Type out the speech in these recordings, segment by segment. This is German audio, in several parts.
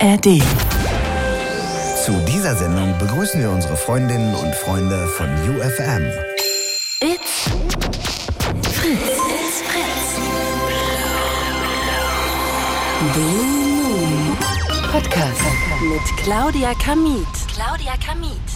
ARD. Zu dieser Sendung begrüßen wir unsere Freundinnen und Freunde von UFM. It's Fritz. It's Fritz. Blue Moon Podcast mit Claudia Kamit. Claudia Kamit.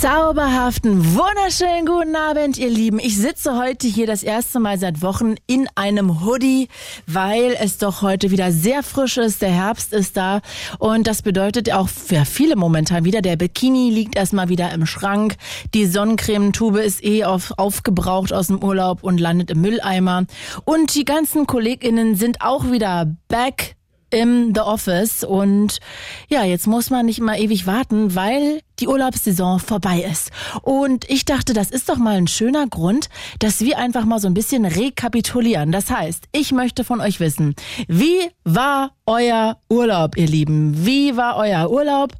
Zauberhaften, wunderschönen guten Abend, ihr Lieben. Ich sitze heute hier das erste Mal seit Wochen in einem Hoodie, weil es doch heute wieder sehr frisch ist. Der Herbst ist da und das bedeutet auch für viele momentan wieder, der Bikini liegt erstmal wieder im Schrank. Die Sonnencremetube ist eh auf, aufgebraucht aus dem Urlaub und landet im Mülleimer. Und die ganzen KollegInnen sind auch wieder back im The Office und ja, jetzt muss man nicht mal ewig warten, weil die Urlaubssaison vorbei ist. Und ich dachte, das ist doch mal ein schöner Grund, dass wir einfach mal so ein bisschen rekapitulieren. Das heißt, ich möchte von euch wissen, wie war euer Urlaub, ihr Lieben? Wie war euer Urlaub?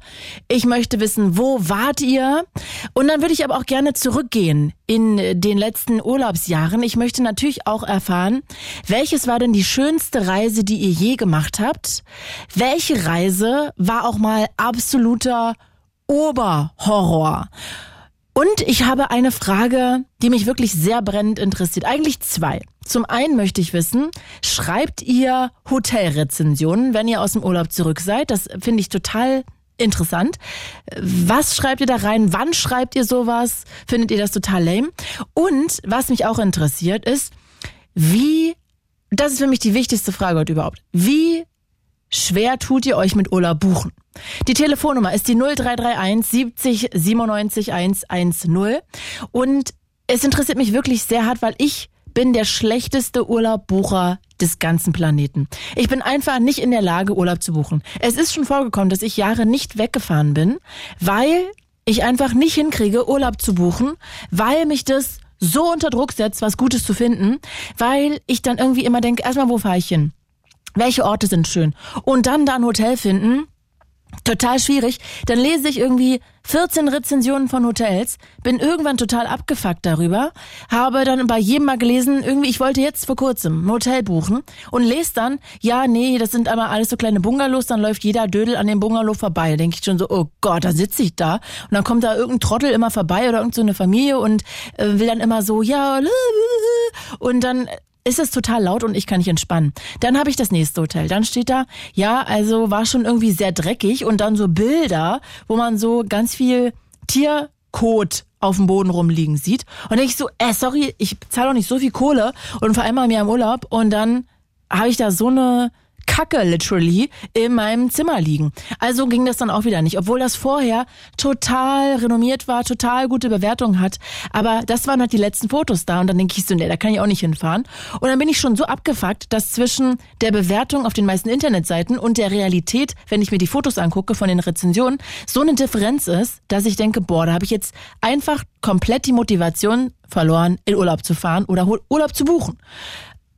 Ich möchte wissen, wo wart ihr? Und dann würde ich aber auch gerne zurückgehen in den letzten Urlaubsjahren. Ich möchte natürlich auch erfahren, welches war denn die schönste Reise, die ihr je gemacht habt? Welche Reise war auch mal absoluter Oberhorror? Und ich habe eine Frage, die mich wirklich sehr brennend interessiert. Eigentlich zwei. Zum einen möchte ich wissen, schreibt ihr Hotelrezensionen, wenn ihr aus dem Urlaub zurück seid? Das finde ich total interessant. Was schreibt ihr da rein? Wann schreibt ihr sowas? Findet ihr das total lame? Und was mich auch interessiert ist, wie, das ist für mich die wichtigste Frage heute überhaupt. Wie schwer tut ihr euch mit Urlaub buchen? Die Telefonnummer ist die 0331 70 97 110 und es interessiert mich wirklich sehr hart, weil ich bin der schlechteste Urlaubbucher des ganzen Planeten. Ich bin einfach nicht in der Lage, Urlaub zu buchen. Es ist schon vorgekommen, dass ich Jahre nicht weggefahren bin, weil ich einfach nicht hinkriege, Urlaub zu buchen, weil mich das so unter Druck setzt, was Gutes zu finden, weil ich dann irgendwie immer denke, erstmal, wo fahre ich hin? Welche Orte sind schön? Und dann da ein Hotel finden, total schwierig. Dann lese ich irgendwie 14 Rezensionen von Hotels, bin irgendwann total abgefuckt darüber, habe dann bei jedem mal gelesen, irgendwie, ich wollte jetzt vor kurzem ein Hotel buchen und lese dann, ja, nee, das sind einmal alles so kleine Bungalows, dann läuft jeder Dödel an dem Bungalow vorbei. Denke ich schon so, oh Gott, da sitze ich da. Und dann kommt da irgendein Trottel immer vorbei oder irgendeine so Familie und äh, will dann immer so, ja, und dann ist es total laut und ich kann nicht entspannen. Dann habe ich das nächste Hotel. Dann steht da, ja, also war schon irgendwie sehr dreckig und dann so Bilder, wo man so ganz viel Tierkot auf dem Boden rumliegen sieht. Und ich so, äh, sorry, ich zahle doch nicht so viel Kohle und vor allem mal mir im Urlaub und dann habe ich da so eine Kacke literally in meinem Zimmer liegen. Also ging das dann auch wieder nicht, obwohl das vorher total renommiert war, total gute Bewertungen hat. Aber das waren halt die letzten Fotos da und dann denke ich so, nee, da kann ich auch nicht hinfahren. Und dann bin ich schon so abgefuckt, dass zwischen der Bewertung auf den meisten Internetseiten und der Realität, wenn ich mir die Fotos angucke von den Rezensionen, so eine Differenz ist, dass ich denke, boah, da habe ich jetzt einfach komplett die Motivation verloren, in Urlaub zu fahren oder Urlaub zu buchen.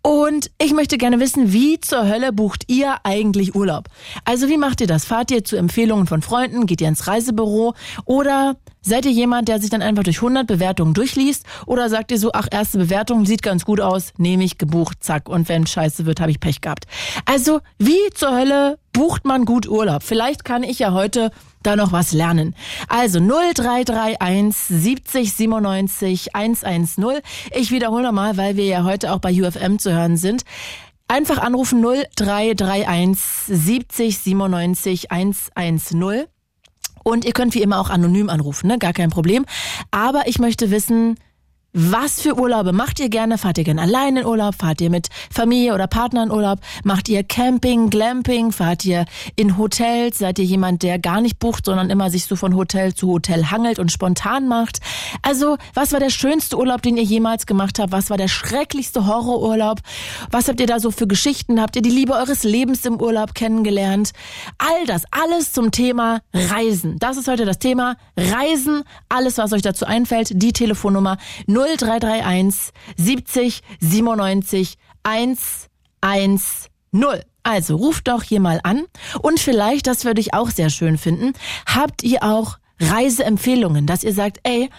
Und ich möchte gerne wissen, wie zur Hölle bucht ihr eigentlich Urlaub? Also wie macht ihr das? Fahrt ihr zu Empfehlungen von Freunden? Geht ihr ins Reisebüro? Oder seid ihr jemand, der sich dann einfach durch 100 Bewertungen durchliest? Oder sagt ihr so, ach, erste Bewertung sieht ganz gut aus, nehme ich, gebucht, zack. Und wenn scheiße wird, habe ich Pech gehabt. Also wie zur Hölle bucht man gut Urlaub? Vielleicht kann ich ja heute da noch was lernen. Also 0331 70 97 110. Ich wiederhole nochmal, weil wir ja heute auch bei UFM zu hören sind. Einfach anrufen 0331 70 97 110. Und ihr könnt wie immer auch anonym anrufen, ne? Gar kein Problem. Aber ich möchte wissen, was für Urlaube macht ihr gerne? Fahrt ihr gerne allein in Urlaub? Fahrt ihr mit Familie oder Partner in Urlaub? Macht ihr Camping, Glamping? Fahrt ihr in Hotels? Seid ihr jemand, der gar nicht bucht, sondern immer sich so von Hotel zu Hotel hangelt und spontan macht? Also, was war der schönste Urlaub, den ihr jemals gemacht habt? Was war der schrecklichste Horrorurlaub? Was habt ihr da so für Geschichten? Habt ihr die Liebe eures Lebens im Urlaub kennengelernt? All das, alles zum Thema Reisen. Das ist heute das Thema Reisen. Alles, was euch dazu einfällt, die Telefonnummer 0 0331 70 97 110. Also ruft doch hier mal an und vielleicht, das würde ich auch sehr schön finden, habt ihr auch Reiseempfehlungen, dass ihr sagt, ey,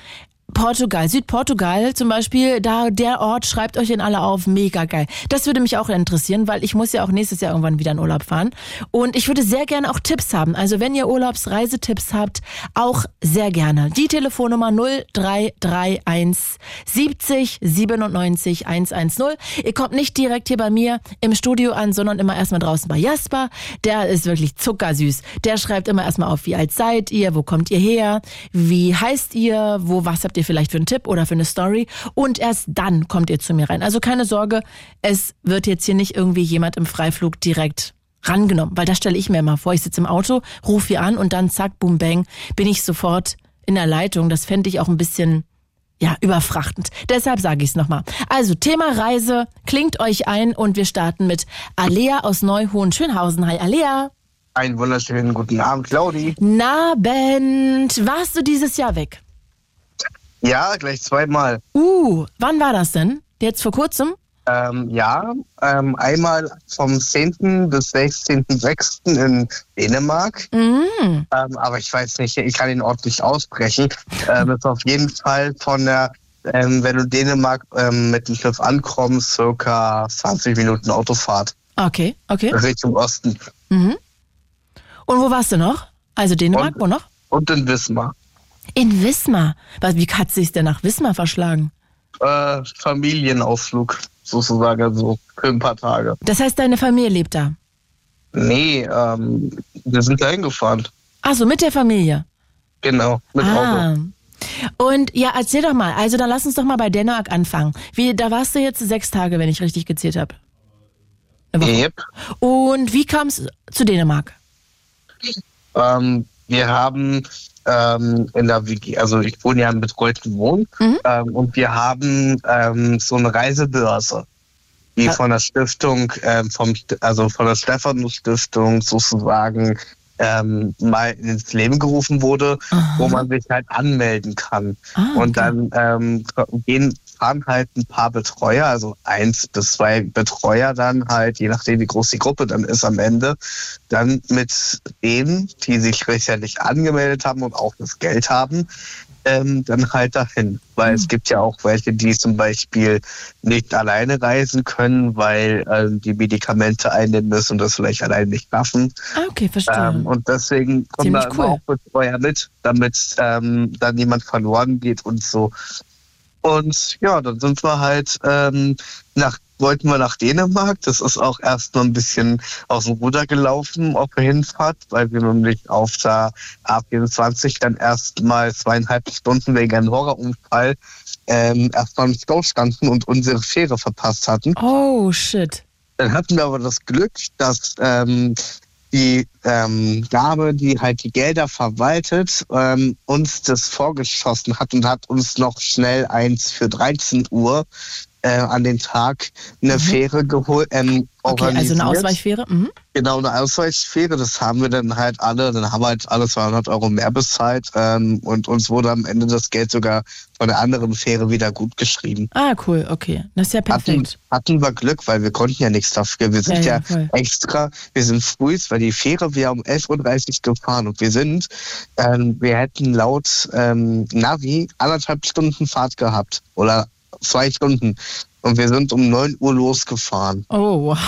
Portugal, Südportugal zum Beispiel, da der Ort schreibt euch den alle auf, mega geil. Das würde mich auch interessieren, weil ich muss ja auch nächstes Jahr irgendwann wieder in Urlaub fahren. Und ich würde sehr gerne auch Tipps haben. Also wenn ihr Urlaubsreisetipps habt, auch sehr gerne. Die Telefonnummer 0331 70 97 110. Ihr kommt nicht direkt hier bei mir im Studio an, sondern immer erstmal draußen bei Jasper. Der ist wirklich zuckersüß. Der schreibt immer erstmal auf, wie alt seid ihr, wo kommt ihr her, wie heißt ihr, wo was habt ihr vielleicht für einen Tipp oder für eine Story. Und erst dann kommt ihr zu mir rein. Also keine Sorge, es wird jetzt hier nicht irgendwie jemand im Freiflug direkt rangenommen, weil das stelle ich mir immer vor. Ich sitze im Auto, rufe hier an und dann zack, boom, bang, bin ich sofort in der Leitung. Das fände ich auch ein bisschen ja, überfrachtend. Deshalb sage ich es nochmal. Also, Thema Reise, klingt euch ein und wir starten mit Alea aus Neuhohen-Schönhausen. Hi, Alea. Einen wunderschönen guten Abend, Claudi. Nabend. Warst du dieses Jahr weg? Ja, gleich zweimal. Uh, wann war das denn? Jetzt vor kurzem? Ähm, ja, ähm, einmal vom 10. bis 16.06. in Dänemark. Mhm. Ähm, aber ich weiß nicht, ich kann ihn Ort nicht aussprechen. Ähm, ist auf jeden Fall von der, ähm, wenn du Dänemark ähm, mit dem Schiff ankommst, circa 20 Minuten Autofahrt Okay, okay. Richtung Osten. Mhm. Und wo warst du noch? Also Dänemark, Und- wo noch? Und in Wismar. In Wismar. Was, wie hat sich's denn nach Wismar verschlagen? Äh, Familienausflug, sozusagen, so für ein paar Tage. Das heißt, deine Familie lebt da. Nee, ähm, wir sind da hingefahren. Also mit der Familie. Genau, mit Auto. Ah. Und ja, erzähl doch mal. Also dann lass uns doch mal bei Dänemark anfangen. Wie, da warst du jetzt sechs Tage, wenn ich richtig gezählt habe. Yep. Und wie kam es zu Dänemark? Ähm, wir haben ähm, in der WG, also ich wohne ja im betreuten Wohnen Mhm. ähm, und wir haben ähm, so eine Reisebörse, die Ja. von der Stiftung, ähm, vom, also von der Stephanus Stiftung sozusagen ähm, mal ins Leben gerufen wurde, Aha. wo man sich halt anmelden kann. Ah, Und okay. dann ähm, gehen fahren halt ein paar Betreuer, also eins bis zwei Betreuer dann halt, je nachdem wie groß die Gruppe dann ist am Ende, dann mit denen, die sich sicherlich angemeldet haben und auch das Geld haben, ähm, dann halt dahin. Weil es gibt ja auch welche, die zum Beispiel nicht alleine reisen können, weil ähm, die Medikamente einnehmen müssen und das vielleicht alleine nicht schaffen. Ah, okay, verstehe. Ähm, und deswegen kommen Ziemlich da cool. auch Betreuer mit, damit ähm, dann niemand verloren geht und so. Und ja, dann sind wir halt ähm, nach wollten wir nach Dänemark. Das ist auch erstmal ein bisschen aus dem Ruder gelaufen auf der Hinfahrt, weil wir nämlich auf der A24 dann erstmal zweieinhalb Stunden wegen einem Horrorunfall ähm, erstmal im Stau standen und unsere Fähre verpasst hatten. oh, shit. Dann hatten wir aber das Glück, dass ähm, die ähm, Dame, die halt die Gelder verwaltet, ähm, uns das vorgeschossen hat und hat uns noch schnell eins für 13 Uhr äh, an den Tag eine Fähre geholt. Ähm, Okay, also eine. Ausweichfähre. Mhm. Genau, eine Ausweichsphäre, das haben wir dann halt alle, dann haben wir halt alle 200 Euro mehr bezahlt ähm, und uns wurde am Ende das Geld sogar von der anderen Fähre wieder gut geschrieben. Ah, cool, okay. Das ist ja Hatten, perfekt. hatten wir Glück, weil wir konnten ja nichts dafür. Wir sind Ja, ja, extra, wir sind früh, weil die Fähre wäre um 11.30 Uhr gefahren und wir sind, ähm, wir hätten laut ähm, Navi anderthalb Stunden Fahrt gehabt oder zwei Stunden und wir sind um 9 Uhr losgefahren. Oh, wow.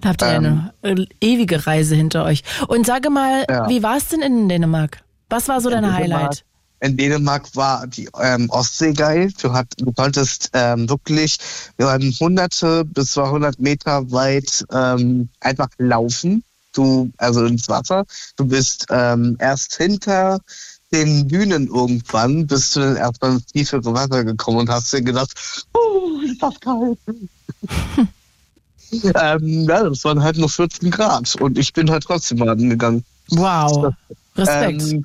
Da habt ihr eine äh, ewige Reise hinter euch. Und sage mal, Ja. wie war es denn in Dänemark? Was war so dein Highlight? In Dänemark war die ähm, Ostsee geil. Du, hat, du konntest ähm, wirklich wir waren hunderte bis 200 Meter weit ähm, einfach laufen. Du, also ins Wasser. Du bist ähm, erst hinter den Dünen irgendwann, bist du dann erstmal ins tiefere Wasser gekommen und hast dir gedacht, oh, ist das kalt. ähm, ja, das waren halt nur 14 Grad und ich bin halt trotzdem baden gegangen. Wow. Respekt. Ähm,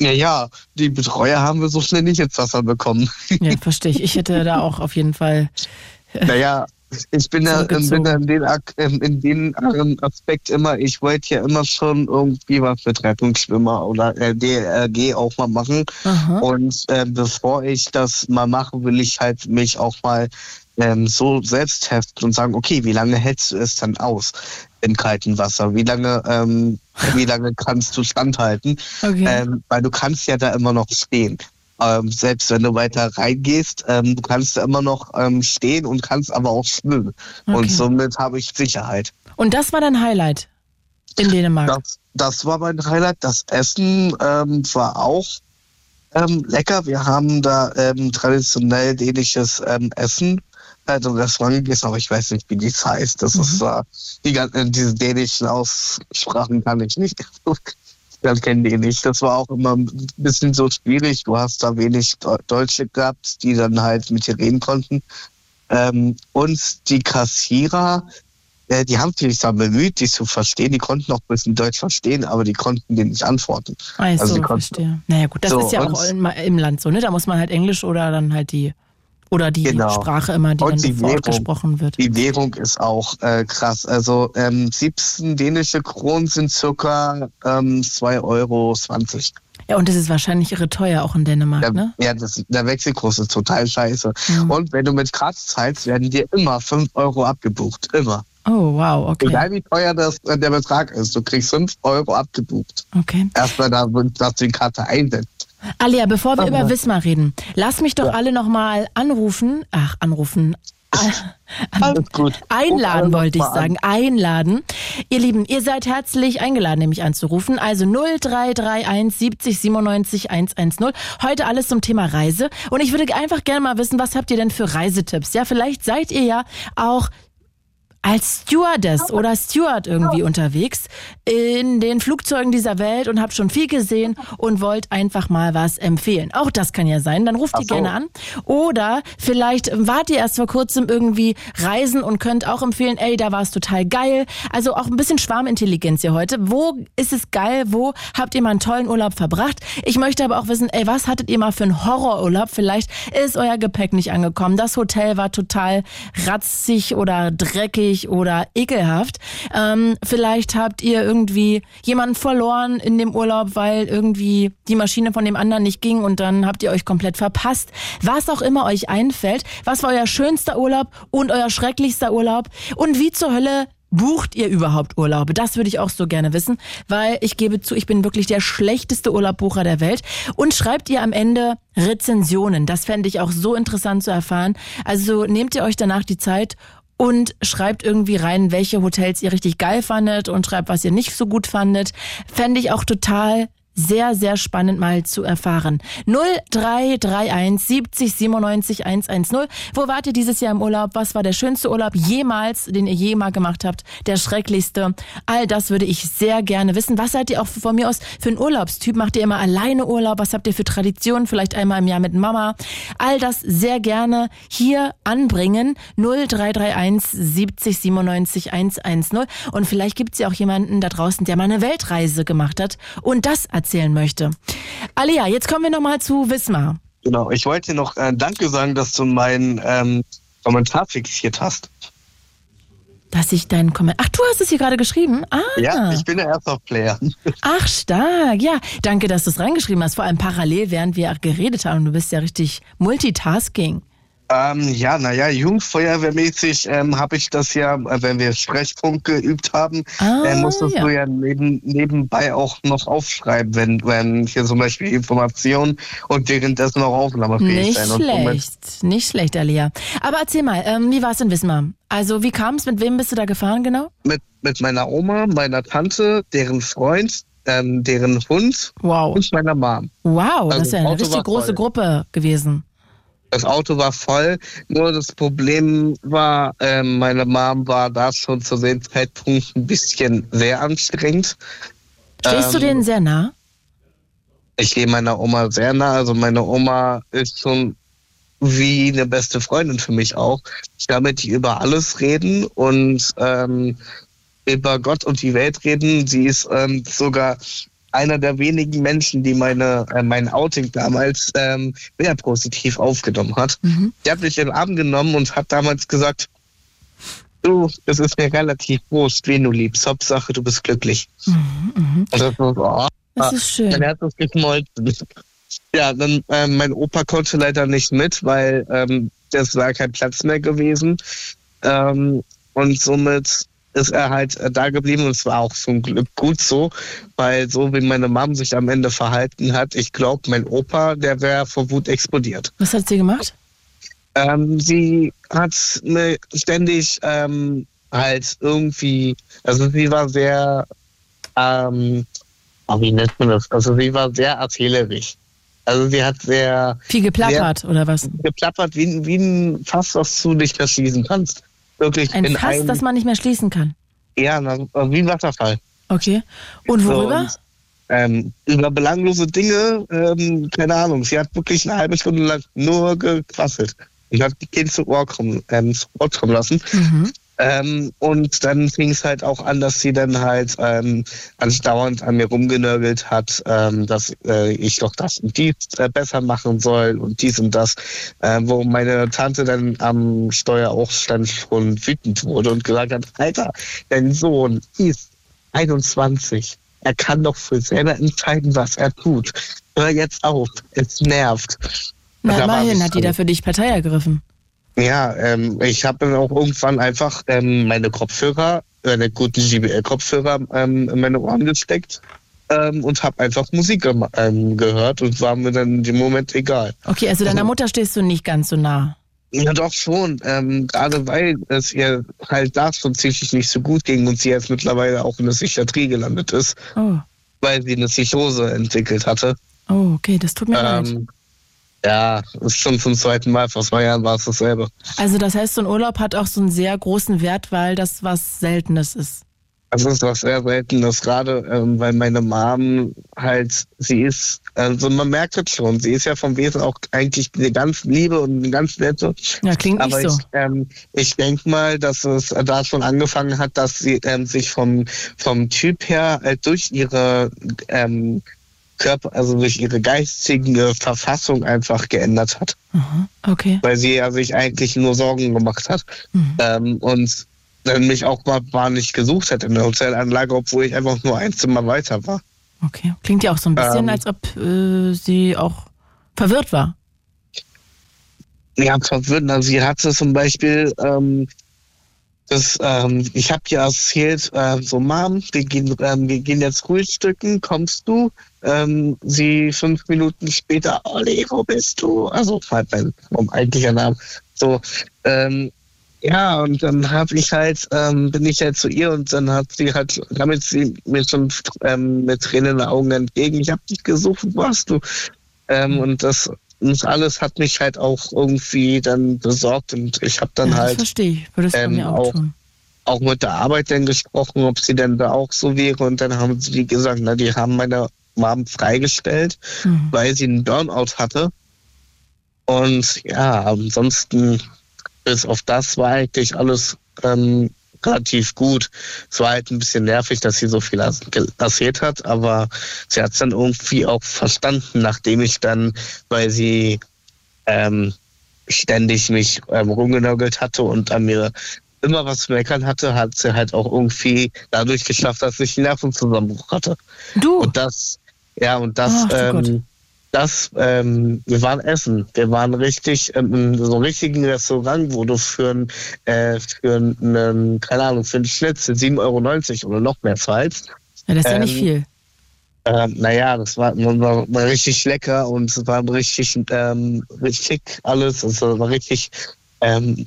ja, ja, die Betreuer haben wir so schnell nicht ins Wasser bekommen. ja, verstehe ich. Ich hätte da auch auf jeden Fall. naja, ich bin ja bin in den, in den Aspekt immer, ich wollte ja immer schon irgendwie was mit Rettungsschwimmer oder äh, DRG auch mal machen. Aha. Und ähm, bevor ich das mal mache, will ich halt mich auch mal ähm, so selbst testen und sagen, okay, wie lange hältst du es dann aus im kalten Wasser? Wie lange, ähm, wie lange kannst du standhalten? Okay. Ähm, weil du kannst ja da immer noch stehen. Ähm, selbst wenn du weiter reingehst, ähm, du kannst immer noch ähm, stehen und kannst aber auch schwimmen. Okay. Und somit habe ich Sicherheit. Und das war dein Highlight in Dänemark. Das, das war mein Highlight. Das Essen ähm, war auch ähm, lecker. Wir haben da ähm, traditionell dänisches Essen. Also Restaurant gegessen, aber ich weiß nicht, wie dies heißt. Das ist äh, die ganzen diese dänischen Aussprachen kann ich nicht. Ich kenne die nicht. Das war auch immer ein bisschen so schwierig. Du hast da wenig Deu- Deutsche gehabt, die dann halt mit dir reden konnten. Ähm, und die Kassierer, äh, die haben sich dann bemüht, die zu verstehen. Die konnten auch ein bisschen Deutsch verstehen, aber die konnten dir nicht antworten. Also, also konnten- verstehe. Naja gut, das So, ist ja auch im, im Land so, ne? Da muss man halt Englisch oder dann halt die oder die Genau. Sprache immer, die Und dann vor Ort gesprochen wird. Die Währung ist auch äh, krass. Also ähm, 17 dänische Kronen sind circa ähm, 2,20 Euro. Ja, und das ist wahrscheinlich irre teuer auch in Dänemark, Der, ne? Ja, das, der Wechselkurs ist total scheiße. Mhm. Und wenn du mit Karte zahlst, werden dir immer 5 Euro abgebucht. Immer. Oh, wow, okay. Egal wie teuer das, äh, der Betrag ist, du kriegst 5 Euro abgebucht. Okay. Erstmal da, dass du die Karte einsetzt. Alia, bevor wir über Wismar reden, lass mich doch Ja. alle nochmal anrufen. Ach, anrufen. Gut. Einladen wollte ich an. sagen, einladen. Ihr Lieben, ihr seid herzlich eingeladen, nämlich anzurufen. Also 0331 70 97 110. Heute alles zum Thema Reise. Und ich würde einfach gerne mal wissen, was habt ihr denn für Reisetipps? Ja, vielleicht seid ihr ja auch als Stewardess oder Steward irgendwie unterwegs in den Flugzeugen dieser Welt und habt schon viel gesehen und wollt einfach mal was empfehlen. Auch das kann ja sein. Dann ruft Ach ihr so. gerne an. Oder vielleicht wart ihr erst vor kurzem irgendwie reisen und könnt auch empfehlen, ey, da war es total geil. Also auch ein bisschen Schwarmintelligenz hier heute. Wo ist es geil? Wo habt ihr mal einen tollen Urlaub verbracht? Ich möchte aber auch wissen, ey, was hattet ihr mal für einen Horrorurlaub? Vielleicht ist euer Gepäck nicht angekommen. Das Hotel war total ratzig oder dreckig oder ekelhaft. Ähm, vielleicht habt ihr irgendwie jemanden verloren in dem Urlaub, weil irgendwie die Maschine von dem anderen nicht ging und dann habt ihr euch komplett verpasst. Was auch immer euch einfällt, was war euer schönster Urlaub und euer schrecklichster Urlaub und wie zur Hölle Bucht ihr überhaupt Urlaube? Das würde ich auch so gerne wissen, weil ich gebe zu, ich bin wirklich der schlechteste Urlaubbucher der Welt. Und schreibt ihr am Ende Rezensionen? Das fände ich auch so interessant zu erfahren. Also nehmt ihr euch danach die Zeit und schreibt irgendwie rein, welche Hotels ihr richtig geil fandet und schreibt, was ihr nicht so gut fandet. Fände ich auch total sehr, sehr spannend mal zu erfahren. 0331 70 97 110. Wo wart ihr dieses Jahr im Urlaub? Was war der schönste Urlaub jemals, den ihr je mal gemacht habt? Der schrecklichste? All das würde ich sehr gerne wissen. Was seid ihr auch von mir aus für ein Urlaubstyp? Macht ihr immer alleine Urlaub? Was habt ihr für Traditionen? Vielleicht einmal im Jahr mit Mama? All das sehr gerne hier anbringen. 0331 70 97 110. Und vielleicht gibt's ja auch jemanden da draußen, der mal eine Weltreise gemacht hat und das erzählen möchte. Alia, jetzt kommen wir nochmal zu Wismar. Genau, ich wollte dir noch äh, Danke sagen, dass du meinen ähm, Kommentar fixiert hast. Dass ich deinen Kommentar. Ach, du hast es hier gerade geschrieben? Ah. Ja, ich bin der Airsoft-Player. Ach, stark. Ja, danke, dass du es reingeschrieben hast. Vor allem parallel, während wir geredet haben. Du bist ja richtig Multitasking. Ähm, ja, naja, Jugendfeuerwehrmäßig ähm, habe ich das ja, äh, wenn wir Sprechpunkt geübt haben, Ah, äh, musstest ja. du ja neben, nebenbei auch noch aufschreiben, wenn, wenn hier zum Beispiel Informationen und währenddessen auch aufnahmefähig Nicht sein. Und somit, schlecht. Nicht schlecht, Alia. Aber erzähl mal, ähm, wie war es in Wismar? Also, wie kam es? Mit wem bist du da gefahren, genau? mit, mit meiner Oma, meiner Tante, deren Freund, ähm, deren Hund Wow. und meiner Mom. Wow, das Also, ist ja eine richtig große voll. Gruppe gewesen. Das Auto war voll, nur das Problem war, ähm, meine Mom war da schon zu dem Zeitpunkt ein bisschen sehr anstrengend. Stehst du Ähm, denen sehr nah? Ich gehe meiner Oma sehr nah. Also meine Oma ist schon wie eine beste Freundin für mich auch. Ich kann mit ihr über alles reden und ähm, über Gott und die Welt reden. Sie ist ähm, sogar einer der wenigen Menschen, die meine äh, mein Outing damals ähm, sehr positiv aufgenommen hat. Mhm. Die hat mich in den Arm genommen und hat damals gesagt, du, es ist mir relativ wurscht, wen du liebst. Hauptsache, du bist glücklich. Mhm, Und das war so, oh, Das ist schön. mein Herz ist geschmolzen. Ja, dann ähm, mein Opa konnte leider nicht mit, weil ähm, das war kein Platz mehr gewesen. Ähm, und somit ist er halt äh, da geblieben und es war auch zum Glück gut so, weil so wie meine Mom sich am Ende verhalten hat, ich glaube, mein Opa, der wäre vor Wut explodiert. Was hat sie gemacht? Ähm, sie hat mir ständig ähm, halt irgendwie, also sie war sehr, ähm, oh, wie nennt man das? Also sie war sehr erzählerisch. Also sie hat sehr Viel geplappert oder was? geplappert, wie, wie ein Fass, das du nicht mehr schließen kannst. Wirklich Ein in Fass, einem, das man nicht mehr schließen kann. ja, wie ein Wasserfall. Okay. Und worüber? und, ähm, über belanglose Dinge, ähm, keine Ahnung. Sie hat wirklich eine halbe Stunde lang nur gequasselt. Ich habe die Kinder zu Ohr kommen, ähm, zu Ohr kommen lassen. Mhm. Ähm, und dann fing es halt auch an, dass sie dann halt ähm, andauernd an mir rumgenörgelt hat, ähm, dass äh, ich doch das und dies äh, besser machen soll und dies und das, äh, wo meine Tante dann am Steuer auch stand schon wütend wurde und gesagt hat, Alter, dein Sohn ist 21. Er kann doch für selber entscheiden, was er tut. Hör jetzt auf, es nervt. Na, immerhin hat die da für dich Partei ergriffen. Ja, ähm, ich habe dann auch irgendwann einfach ähm, meine Kopfhörer, meine guten JBL-Kopfhörer ähm, in meine Ohren gesteckt ähm, und habe einfach Musik ähm, gehört und war mir dann in dem Moment egal. Okay, also deiner Mutter stehst du nicht ganz so nah. Ja, doch schon. Ähm, gerade weil es ihr halt da schon psychisch nicht so gut ging und sie jetzt mittlerweile auch in der Psychiatrie gelandet ist, Oh, weil sie eine Psychose entwickelt hatte. oh okay, das tut mir leid. Ja, ist schon zum zweiten Mal. Vor zwei Jahren war es dasselbe. Also das heißt, so ein Urlaub hat auch so einen sehr großen Wert, weil das was Seltenes ist. Das ist was sehr Seltenes, gerade ähm, weil meine Mom halt, sie ist, also man merkt es schon, sie ist ja vom Wesen auch eigentlich eine ganz liebe und eine ganz nette. Ja, klingt Aber nicht so. ich, ähm, ich denke mal, dass es da schon angefangen hat, dass sie ähm, sich vom, vom Typ her äh, durch ihre ähm, Körper, also durch ihre geistige Verfassung einfach geändert hat Aha, okay. weil sie ja sich eigentlich nur Sorgen gemacht hat Mhm. ähm, und dann mich auch mal, mal nicht gesucht hat in der Hotelanlage, obwohl ich einfach nur ein Zimmer weiter war. Okay. Klingt ja auch so ein bisschen, Ähm. als ob äh, sie auch verwirrt war. Ja, verwirrend. Also sie hatte zum Beispiel, ähm, das, ähm, ich habe ja erzählt, äh, so Mom, wir gehen, ähm, wir gehen jetzt frühstücken, kommst du? Ähm, sie fünf Minuten später, Olli, wo bist du? Also halt mein, mein eigentlicher Name. So, ähm, ja, und dann habe ich halt, ähm, bin ich halt zu ihr und dann hat sie halt, damit sie mir schon ähm, mit Tränen in den Augen entgegen, ich habe dich gesucht, wo warst du? Ähm, und das, das alles hat mich halt auch irgendwie dann besorgt und ich habe dann ja, halt verstehe ich. Würdest ähm, mir auch, auch- tun. auch mit der Arbeit dann gesprochen, ob sie denn da auch so wäre und dann haben sie gesagt, na, die haben meine Mom freigestellt, Mhm. weil sie einen Burnout hatte. Und ja, ansonsten bis auf das war eigentlich alles ähm, relativ gut. Es war halt ein bisschen nervig, dass sie so viel erzählt hat, aber sie hat es dann irgendwie auch verstanden, nachdem ich dann, weil sie ähm, ständig mich ähm, rumgenörgelt hatte und an mir immer was zu meckern hatte, hat sie halt auch irgendwie dadurch geschafft, dass ich einen Nervenzusammenbruch hatte. Du, Und das, ja, und das, Gott. ähm, das, ähm, wir waren essen. Wir waren richtig ähm, in so einem richtigen Restaurant, wo du für ein, äh, für einen, keine Ahnung, für einen Schnitzel 7,90 Euro oder noch mehr zahlst. ja, das ist ja nicht ähm, viel. Ähm, naja, das war, war, war richtig lecker und es war richtig, ähm, richtig alles. Es war richtig ähm,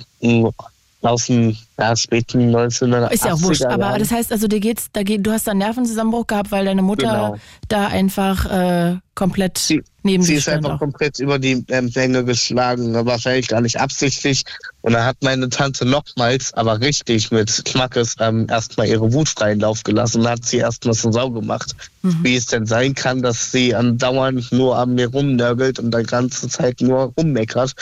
aus dem ja, späten 1980er Ist ja auch wurscht. Aber das heißt also, dir geht's, da geht, du hast da einen Nervenzusammenbruch gehabt, weil deine Mutter Genau. da einfach äh, komplett Sie- neben Sie ist einfach Auch. komplett über die ähm, Länge geschlagen, wahrscheinlich gar nicht absichtlich. Und dann hat meine Tante nochmals, aber richtig mit Schmackes, ähm, erstmal ihre Wut freien Lauf gelassen und hat sie erstmal so sau gemacht. Mhm. Wie es denn sein kann, dass sie andauernd nur an mir rumnörgelt und die ganze Zeit nur rummeckert.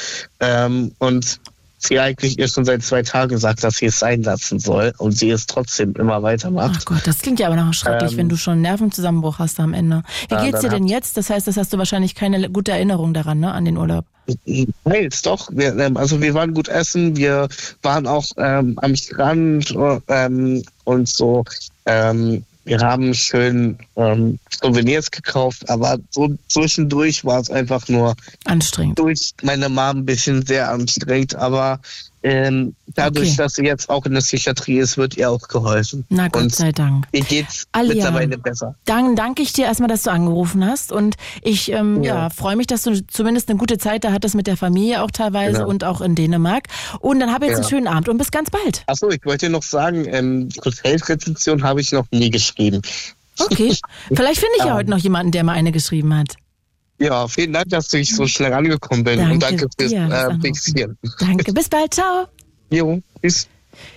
Ähm, und sie eigentlich ihr schon seit zwei Tagen sagt, dass sie es sein lassen soll und sie es trotzdem immer weitermacht. Ach Gott, das klingt ja aber noch schrecklich, Ähm, wenn du schon einen Nervenzusammenbruch hast am Ende. Wie Ja, geht's dir denn jetzt? Das heißt, das hast du wahrscheinlich keine gute Erinnerung daran, ne, an den Urlaub. Teils doch. Wir, ähm, also wir waren gut essen, wir waren auch ähm, am Strand äh, ähm, und so. Ähm, wir haben schön ähm, Souvenirs gekauft, aber so zwischendurch war es einfach nur Anstrengend. durch meine Mom ein bisschen sehr anstrengend. Aber ähm, dadurch, Okay. dass sie jetzt auch in der Psychiatrie ist, wird ihr auch geholfen. Na Gott Und sei Dank. ihr geht's Alia. mittlerweile besser. Dann danke ich dir erstmal, dass du angerufen hast und ich ähm, ja. Ja. freue mich, dass du zumindest eine gute Zeit da hattest mit der Familie auch teilweise Genau. und auch in Dänemark. Und dann habe jetzt Ja. einen schönen Abend und bis ganz bald. Achso, ich wollte noch sagen, ähm, Hotelrezension habe ich noch nie geschrieben. Okay. Vielleicht finde ich ja Ähm. heute noch jemanden, der mal eine geschrieben hat. Ja, vielen Dank, dass ich so schnell angekommen bin Danke und danke fürs äh. Fixieren. Danke. Bis bald. Ciao. Jo, bis.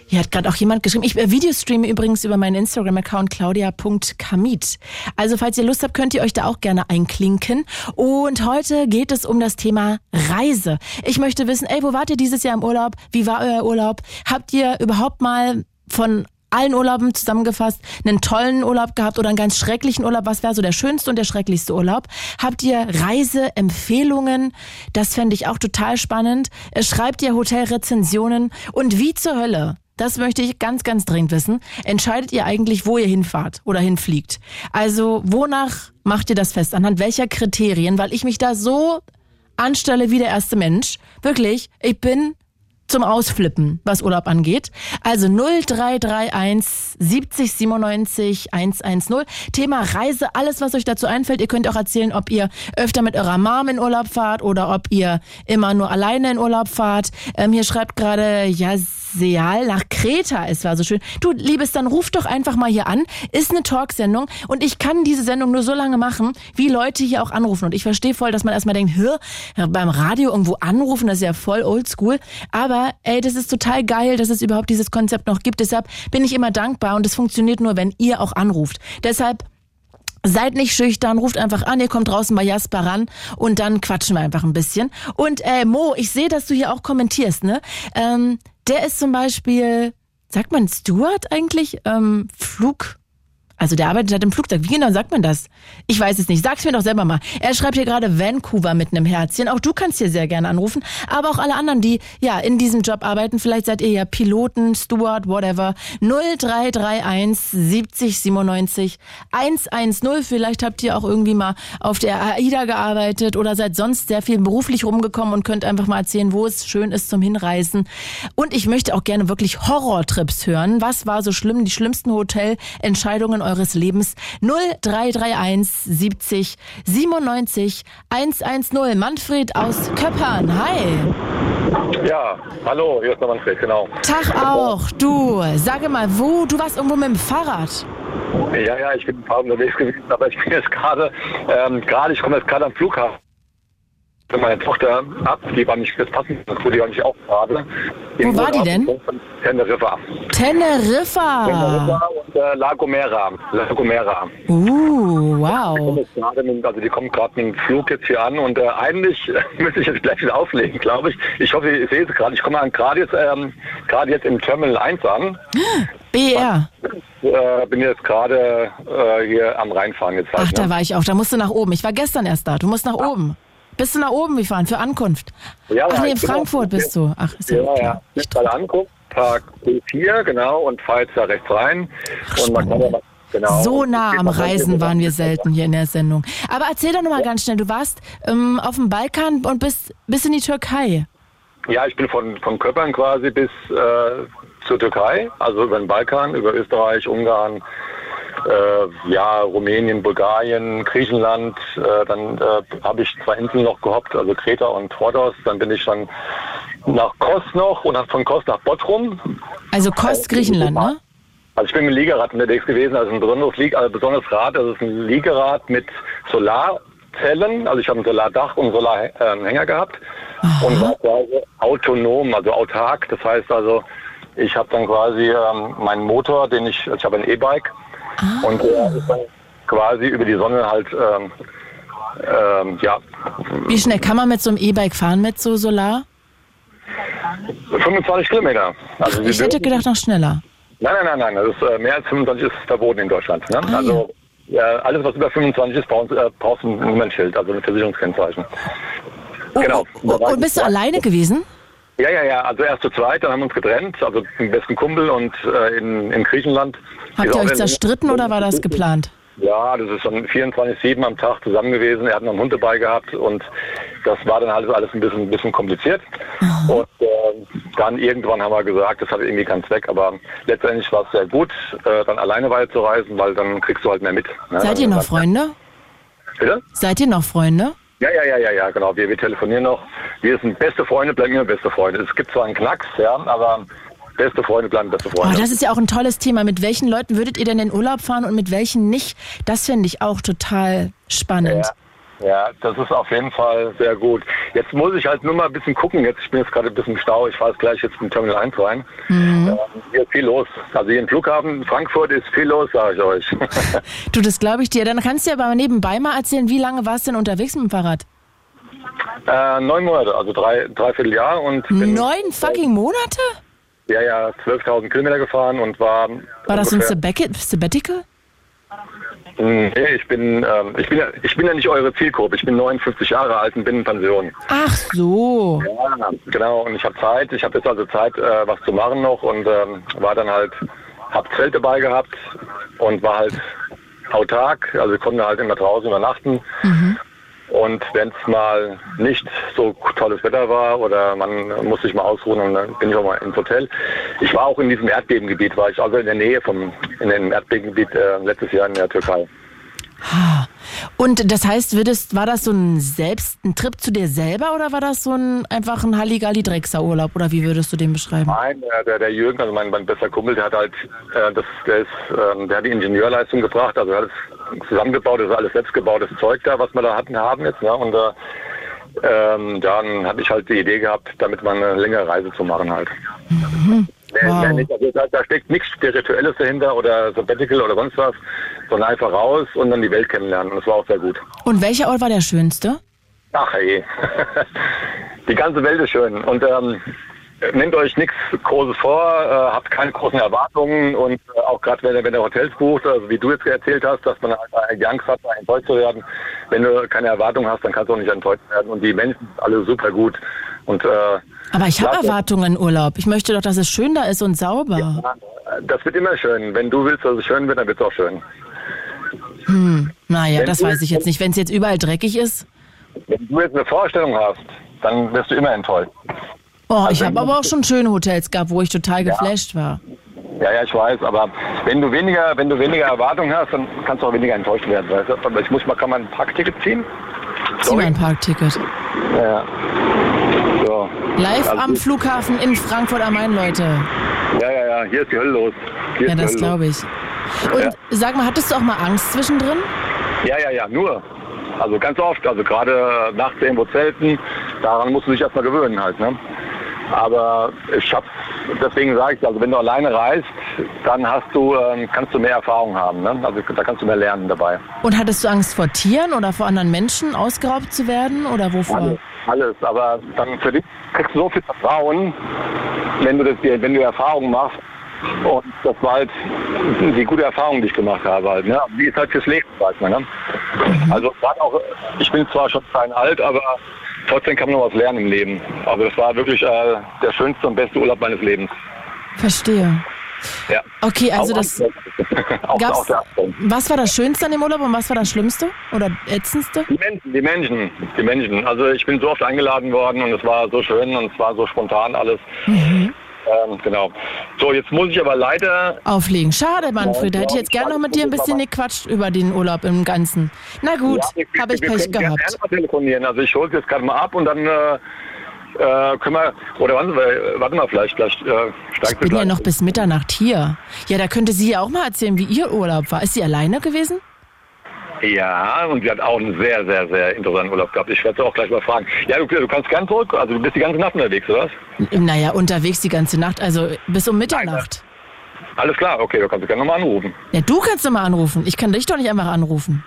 Hier hat gerade auch jemand geschrieben. Ich äh, Videostreame übrigens über meinen Instagram-Account claudia.kamit. Also falls ihr Lust habt, könnt ihr euch da auch gerne einklinken. Und heute geht es um das Thema Reise. Ich möchte wissen, ey, wo wart ihr dieses Jahr im Urlaub? Wie war euer Urlaub? Habt ihr überhaupt mal von allen Urlauben zusammengefasst einen tollen Urlaub gehabt oder einen ganz schrecklichen Urlaub? Was wäre so der schönste und der schrecklichste Urlaub? Habt ihr Reiseempfehlungen? Das fände ich auch total spannend. Äh, Schreibt ihr Hotelrezensionen? Und wie zur Hölle? Das möchte ich ganz, ganz dringend wissen. Entscheidet ihr eigentlich, wo ihr hinfahrt oder hinfliegt? Also, wonach macht ihr das fest? Anhand welcher Kriterien? Weil ich mich da so anstelle wie der erste Mensch. Wirklich, ich bin zum Ausflippen, was Urlaub angeht. Also 0331 70 97 110. Thema Reise, alles, was euch dazu einfällt. Ihr könnt auch erzählen, ob ihr öfter mit eurer Mom in Urlaub fahrt oder ob ihr immer nur alleine in Urlaub fahrt. Ähm, hier schreibt gerade, ja, Seal nach Kreta. Es war so schön. Du, Liebes, dann ruf doch einfach mal hier an. Ist eine Talksendung und ich kann diese Sendung nur so lange machen, wie Leute hier auch anrufen. Und ich verstehe voll, dass man erstmal denkt, hör, beim Radio irgendwo anrufen, das ist ja voll oldschool. Aber ey, das ist total geil, dass es überhaupt dieses Konzept noch gibt. Deshalb bin ich immer dankbar und es funktioniert nur, wenn ihr auch anruft. Deshalb Seid nicht schüchtern, ruft einfach an, ihr kommt draußen bei Jasper ran und dann quatschen wir einfach ein bisschen. Und äh, Mo, ich sehe, dass du hier auch kommentierst, ne? Ähm, der ist zum Beispiel, sagt man Steward eigentlich? Ähm, Flug. Also der arbeitet halt im Flugzeug. Wie genau sagt man das? Ich weiß es nicht. Sag's mir doch selber mal. Er schreibt hier gerade Vancouver mit einem Herzchen. Auch du kannst hier sehr gerne anrufen. Aber auch alle anderen, die ja in diesem Job arbeiten. Vielleicht seid ihr ja Piloten, Steward, whatever. 0331 70 97 110. Vielleicht habt ihr auch irgendwie mal auf der AIDA gearbeitet oder seid sonst sehr viel beruflich rumgekommen und könnt einfach mal erzählen, wo es schön ist zum Hinreisen. Und ich möchte auch gerne wirklich Horrortrips hören. Was war so schlimm? Die schlimmsten Hotelentscheidungen eures Lebens. 0331 70 97 110. Manfred aus Köppern. Hi. Ja, hallo, hier ist der Manfred, genau. Tag auch. Du, sage mal, wo? Du warst irgendwo mit dem Fahrrad. Ja, ja, ich bin ein paar unterwegs gewesen, aber ich bin jetzt gerade, ähm, gerade, ich komme jetzt gerade am Flughafen. Für meine Tochter ab, die war nicht, das passend, wo die war nicht auch gerade. Wo war die denn? Teneriffa. Teneriffa. Teneriffa und äh, La Gomera. La Gomera. Uh, wow. Gerade mit- Also die kommt gerade mit dem Flug jetzt hier an und äh, eigentlich müsste ich jetzt gleich wieder auflegen, glaube ich. Ich hoffe, ich sehe es gerade. Ich komme gerade jetzt, ähm, gerade jetzt im Terminal 1 an. BR. Äh, bin jetzt gerade äh, hier am Reinfahren jetzt. halt, Ach, da ne? war ich auch. Da musst du nach oben. Ich war gestern erst da. Du musst nach oben. Bist du nach oben gefahren für Ankunft? Ja, Ach ja, nee, in bin Frankfurt bist du. Ach, ist ja, Ja, ja. Ich mal anguckt, Park B4, genau, und fahr jetzt da rechts rein. und man kann ja mal, genau. So nah am Reisen waren wir selten hier in der Sendung. Aber erzähl doch nochmal ganz schnell, du warst ähm, auf dem Balkan und bist bis in die Türkei. Ja, ich bin von, von Köppern quasi bis äh, zur Türkei, also über den Balkan, über Österreich, Ungarn, äh, ja, Rumänien, Bulgarien, Griechenland. Äh, dann äh, habe ich zwei Inseln noch gehoppt, also Kreta und Rhodos. Dann bin ich dann nach Kos noch und dann von Kos nach Bottrum. Also Kost Griechenland, ne? Also ich bin mit dem Liegerad unterwegs gewesen, also ein besonderes, Lieg also besonderes Rad, das ist ein Liegerad mit Solarzellen, also ich habe ein Solardach und einen Solarhänger gehabt und war quasi autonom, also autark, das heißt also, ich habe dann quasi ähm, meinen Motor, den ich, also ich habe ein E-Bike und der ist dann quasi über die Sonne halt, ähm, ähm, ja, Wie schnell kann man mit so einem E-Bike fahren mit so Solar? 25 Kilometer. Also Ich wir hätte gedacht noch schneller. Nein, nein, nein, nein. Das ist, äh, mehr als 25 ist verboten in Deutschland. Ne? Ah, also ja, alles, was über 25 ist, brauchst, äh, brauchst du ein Nummernschild, also ein Versicherungskennzeichen. Oh, Genau. oh, oh, und bist du alleine gewesen? Ja, ja, ja. Also erst zu zweit, dann haben wir uns getrennt, also den besten Kumpel und äh, in, in Griechenland. Habt ihr euch zerstritten oder war das geplant? Ja, das ist schon 24-7 am Tag zusammen gewesen. Er hat noch einen Hund dabei gehabt und das war dann alles, alles ein bisschen, ein bisschen kompliziert. Und äh, dann irgendwann haben wir gesagt, das hat irgendwie keinen Zweck, aber letztendlich war es sehr gut, äh, dann alleine weiterzureisen, weil dann kriegst du halt mehr mit. Ne? Seid ihr noch Also, Freunde? Bitte? Seid ihr noch Freunde? Ja, ja, ja, ja, ja, genau. Wir, wir telefonieren noch. Wir sind beste Freunde, bleiben immer beste Freunde. Es gibt zwar einen Knacks, ja, aber beste Freunde bleiben beste Oh, Freunde. das ist ja auch ein tolles Thema. Mit welchen Leuten würdet ihr denn in Urlaub fahren und mit welchen nicht? Das finde ich auch total spannend. Ja, ja, das ist auf jeden Fall sehr gut. Jetzt muss ich halt nur mal ein bisschen gucken. Jetzt, ich bin jetzt gerade ein bisschen im Stau. Ich fahre jetzt gleich jetzt in Terminal 1 rein. Ähm, hier ist viel los. Also hier im Flughafen Frankfurt ist viel los, sage ich euch. Du, das glaube ich dir. Dann kannst du ja aber nebenbei mal erzählen, wie lange warst du denn unterwegs mit dem Fahrrad? äh, neun Monate, also drei, dreiviertel Jahr und Neun fucking Monate? ja, ja, 12.000 Kilometer gefahren und war. War das ein Sabbatical? Nee, ich bin, ähm, ich bin ja, ich bin ja nicht eure Zielgruppe. Ich bin 59 Jahre alt und bin in Pension. Ach so. Ja, genau. Und ich habe Zeit. Ich habe jetzt also Zeit, äh, was zu machen noch und ähm, war dann halt, hab Zelt dabei gehabt und war halt autark. Also konnte halt immer draußen übernachten. Und wenn es mal nicht so tolles Wetter war oder man muss sich mal ausruhen, und dann bin ich auch mal ins Hotel. Ich war auch in diesem Erdbebengebiet, war ich also in der Nähe vom in dem Erdbebengebiet äh, letztes Jahr in der Türkei. Und das heißt, würdest, war das so ein selbst ein Trip zu dir selber oder war das so ein einfach ein Halligalli Urlaub oder wie würdest du den beschreiben? Nein, der, der, Jürgen, also mein, mein bester Kumpel, der hat halt, äh, das, der, ist, ähm, der hat die Ingenieurleistung gebracht, also er hat es zusammengebaut, das ist alles selbstgebautes Zeug da, was wir da hatten, haben jetzt. Ne? Und äh, ähm, dann hatte ich halt die Idee gehabt, damit mal eine längere Reise zu machen halt. Mehr- Wow. Also da, da steckt nichts Spirituelles dahinter oder Sabbatical oder sonst was, sondern einfach raus und dann die Welt kennenlernen. Und das war auch sehr gut. Und welcher Ort war der schönste? Ach ey, die ganze Welt ist schön und ähm, nehmt euch nichts Großes vor, äh, habt keine großen Erwartungen und äh, auch gerade wenn, wenn ihr Hotels bucht, also wie du jetzt erzählt hast, dass man halt die Angst hat, enttäuscht zu werden. Wenn du keine Erwartungen hast, dann kannst du auch nicht enttäuscht werden und die Menschen sind alle super gut und äh, Aber ich habe. Erwartungen in Urlaub. Ich möchte doch, dass es schön da ist und sauber. das wird immer schön. Wenn du willst, dass es schön wird, dann wird es auch schön. Naja, Wenn das du- weiß ich jetzt nicht. Wenn es jetzt überall dreckig ist. Wenn du jetzt eine Vorstellung hast, dann wirst du immer enttäuscht. Oh, ich Also habe aber auch schon schöne Hotels gehabt, wo ich total geflasht war. Ja, ja, ich weiß, aber wenn du weniger, wenn du weniger Erwartungen hast, dann kannst du auch weniger enttäuscht werden, weißt du? Aber ich muss mal, kann man ein Parkticket ziehen? Zieh mal ein Parkticket. Ja. So. Live Also- am Flughafen in Frankfurt am Main, Leute. Ja, ja, ja, hier ist die Hölle los. Hier Ja, das glaube ich. Und Ja. sag mal, hattest du auch mal Angst zwischendrin? Ja, ja, ja, nur. Also ganz oft, also gerade nachts irgendwo zelten, daran musst du dich erstmal gewöhnen halt, ne? Aber ich hab's, deswegen sage ich, also wenn du alleine reist, dann hast du, ähm, kannst du mehr Erfahrung haben, ne? Also da kannst du mehr lernen dabei. Und hattest du Angst vor Tieren oder vor anderen Menschen ausgeraubt zu werden oder wovor? Alles, alles. Aber dann für dich kriegst du so viel Vertrauen, wenn du das, wenn du Erfahrungen machst. Und das war halt die gute Erfahrung, die ich gemacht habe halt. Ne? Die ist halt fürs Leben, weiß man. Ne? Also es war auch, ich bin zwar schon klein alt, aber trotzdem kann man noch was lernen im Leben. Also das war wirklich äh, der schönste und beste Urlaub meines Lebens. Verstehe. Ja. Okay, also Auch das auch, auch gab's. der Abstand. Was war das Schönste an dem Urlaub und was war das Schlimmste oder ätzendste? Die Menschen, die Menschen, die Menschen. Also ich bin so oft eingeladen worden und es war so schön und es war so spontan alles. Ähm, genau. So, jetzt muss ich aber leider. Auflegen. Schade, Manfred. Da hätte ich jetzt gerne noch mit dir ein bisschen gequatscht über den Urlaub im Ganzen. Na gut, Ja, wir- habe ich wir Pech können gerne gehabt. mal telefonieren. Also ich hole jetzt gerade mal ab und dann äh, äh, können wir. Oder warte mal, warte mal vielleicht, vielleicht äh, steigt Ich bin ja noch bis Mitternacht hier. Ja, da könnte sie ja auch mal erzählen, wie ihr Urlaub war. Ist sie alleine gewesen? Ja, und sie hat auch einen sehr, sehr, sehr interessanten Urlaub gehabt. Ich werde sie auch gleich mal fragen. Ja, du, du kannst gern zurück. Also du bist die ganze Nacht unterwegs, oder was? Naja, unterwegs die ganze Nacht, also bis um Mitternacht. Alles klar, okay, du kannst gerne nochmal anrufen. Ja, du kannst doch mal anrufen. Ich kann dich doch nicht einfach anrufen.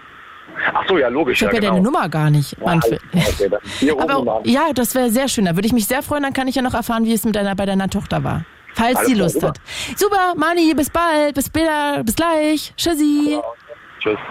Ach so, ja, logisch. Ich habe ja, ja, deine genau. Nummer gar nicht, Ja, Manfred. klar, okay, Aber ja, das wäre sehr schön. Da würde ich mich sehr freuen. Dann kann ich ja noch erfahren, wie es mit deiner, bei deiner Tochter war. Falls Alles sie klar, Lust super. hat. Super, Mani, bis bald, bis später, bis gleich. Tschüssi. Tschüss.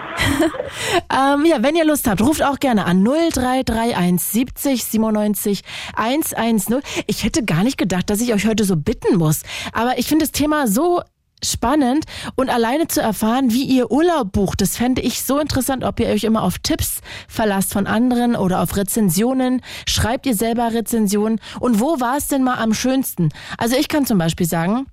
Ähm, ja, wenn ihr Lust habt, ruft auch gerne an 0331 70 97 110. Ich hätte gar nicht gedacht, dass ich euch heute so bitten muss. Aber ich finde das Thema so spannend und alleine zu erfahren, wie ihr Urlaub bucht, das fände ich so interessant, ob ihr euch immer auf Tipps verlasst von anderen oder auf Rezensionen. Schreibt ihr selber Rezensionen und wo war es denn mal am schönsten? Also ich kann zum Beispiel sagen,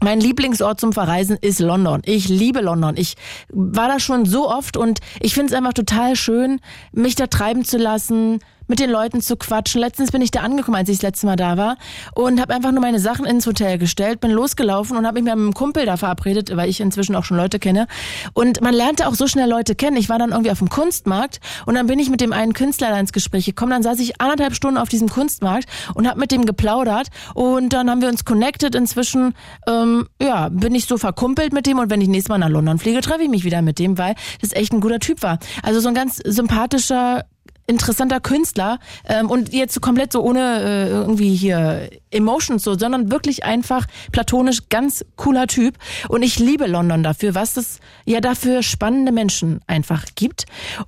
mein Lieblingsort zum Verreisen ist London. Ich liebe London. Ich war da schon so oft und ich finde es einfach total schön, mich da treiben zu lassen, mit den Leuten zu quatschen. Letztens bin ich da angekommen, als ich das letzte Mal da war und habe einfach nur meine Sachen ins Hotel gestellt, bin losgelaufen und habe mich mit einem Kumpel da verabredet, weil ich inzwischen auch schon Leute kenne. Und man lernte auch so schnell Leute kennen. Ich war dann irgendwie auf dem Kunstmarkt und dann bin ich mit dem einen Künstler da ins Gespräch gekommen. Dann saß ich anderthalb Stunden auf diesem Kunstmarkt und habe mit dem geplaudert und dann haben wir uns connected. Inzwischen ähm, ja, bin ich so verkumpelt mit dem und wenn ich nächstes Mal nach London fliege, treffe ich mich wieder mit dem, weil das echt ein guter Typ war. Also so ein ganz sympathischer interessanter Künstler ähm, und jetzt komplett so ohne äh, irgendwie hier Emotions so, sondern wirklich einfach platonisch ganz cooler Typ. Und ich liebe London dafür, was es ja dafür spannende Menschen einfach gibt.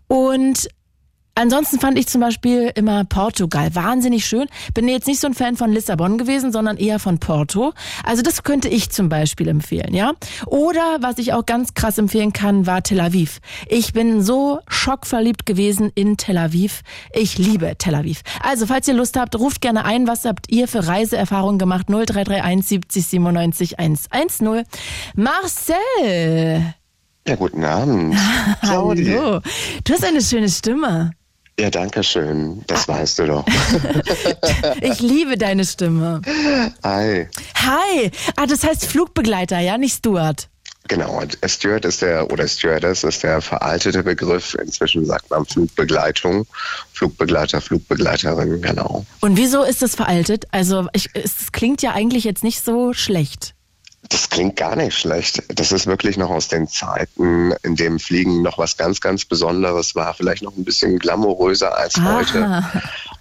Und Ansonsten fand ich zum Beispiel immer Portugal wahnsinnig schön. Bin jetzt nicht so ein Fan von Lissabon gewesen, sondern eher von Porto. Also das könnte ich zum Beispiel empfehlen, ja. Oder was ich auch ganz krass empfehlen kann, war Tel Aviv. Ich bin so schockverliebt gewesen in Tel Aviv. Ich liebe Tel Aviv. Also falls ihr Lust habt, ruft gerne ein. Was habt ihr für Reiseerfahrungen gemacht? 0331 70 97 110. Marcel! Ja, guten Abend. Hallo. Du hast eine schöne Stimme. Ja, danke schön. Das weißt du doch. ich liebe deine Stimme. Hi. Hi. Ah, das heißt Flugbegleiter, ja, nicht Steward. Genau, Steward ist der, oder Stewardess ist der veraltete Begriff. Inzwischen sagt man Flugbegleitung. Flugbegleiter, Flugbegleiterin, genau. Und wieso ist das veraltet? Also, es klingt ja eigentlich jetzt nicht so schlecht. Das klingt gar nicht schlecht. Das ist wirklich noch aus den Zeiten, in dem Fliegen noch was ganz, ganz Besonderes war. Vielleicht noch ein bisschen glamouröser als Aha. heute.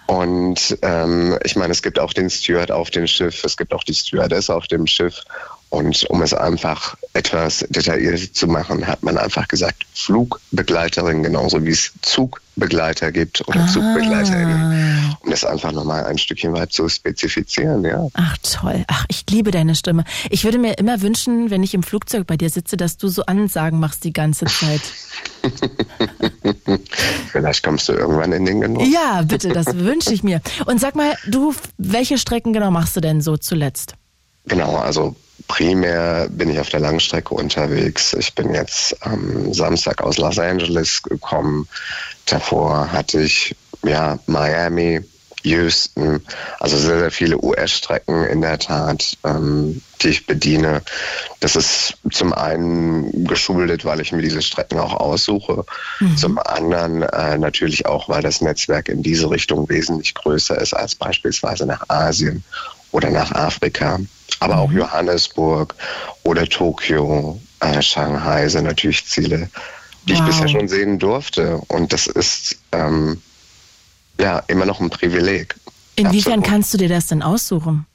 Und ähm, ich meine, es gibt auch den Steward auf dem Schiff, es gibt auch die Stewardess auf dem Schiff. Und um es einfach etwas detailliert zu machen, hat man einfach gesagt, Flugbegleiterin, genauso wie es Zugbegleiter gibt oder ah. Zugbegleiterinnen. Um das einfach nochmal ein Stückchen weit zu spezifizieren, ja. Ach toll. Ach, ich liebe deine Stimme. Ich würde mir immer wünschen, wenn ich im Flugzeug bei dir sitze, dass du so Ansagen machst die ganze Zeit. Vielleicht kommst du irgendwann in den Genuss. Ja, bitte, das wünsche ich mir. Und sag mal, du, welche Strecken genau machst du denn so zuletzt? Genau, also primär bin ich auf der Langstrecke unterwegs. Ich bin jetzt am Samstag aus Los Angeles gekommen. Davor hatte ich ja Miami, Houston, also sehr, sehr viele US-Strecken in der Tat, ähm, die ich bediene. Das ist zum einen geschuldet, weil ich mir diese Strecken auch aussuche. Mhm. Zum anderen äh, natürlich auch, weil das Netzwerk in diese Richtung wesentlich größer ist als beispielsweise nach Asien oder nach Afrika. Aber auch mhm. Johannesburg oder Tokio, äh, Shanghai sind natürlich Ziele, die wow. ich bisher schon sehen durfte. Und das ist ähm, ja immer noch ein Privileg. Inwiefern Absolut. kannst du dir das denn aussuchen?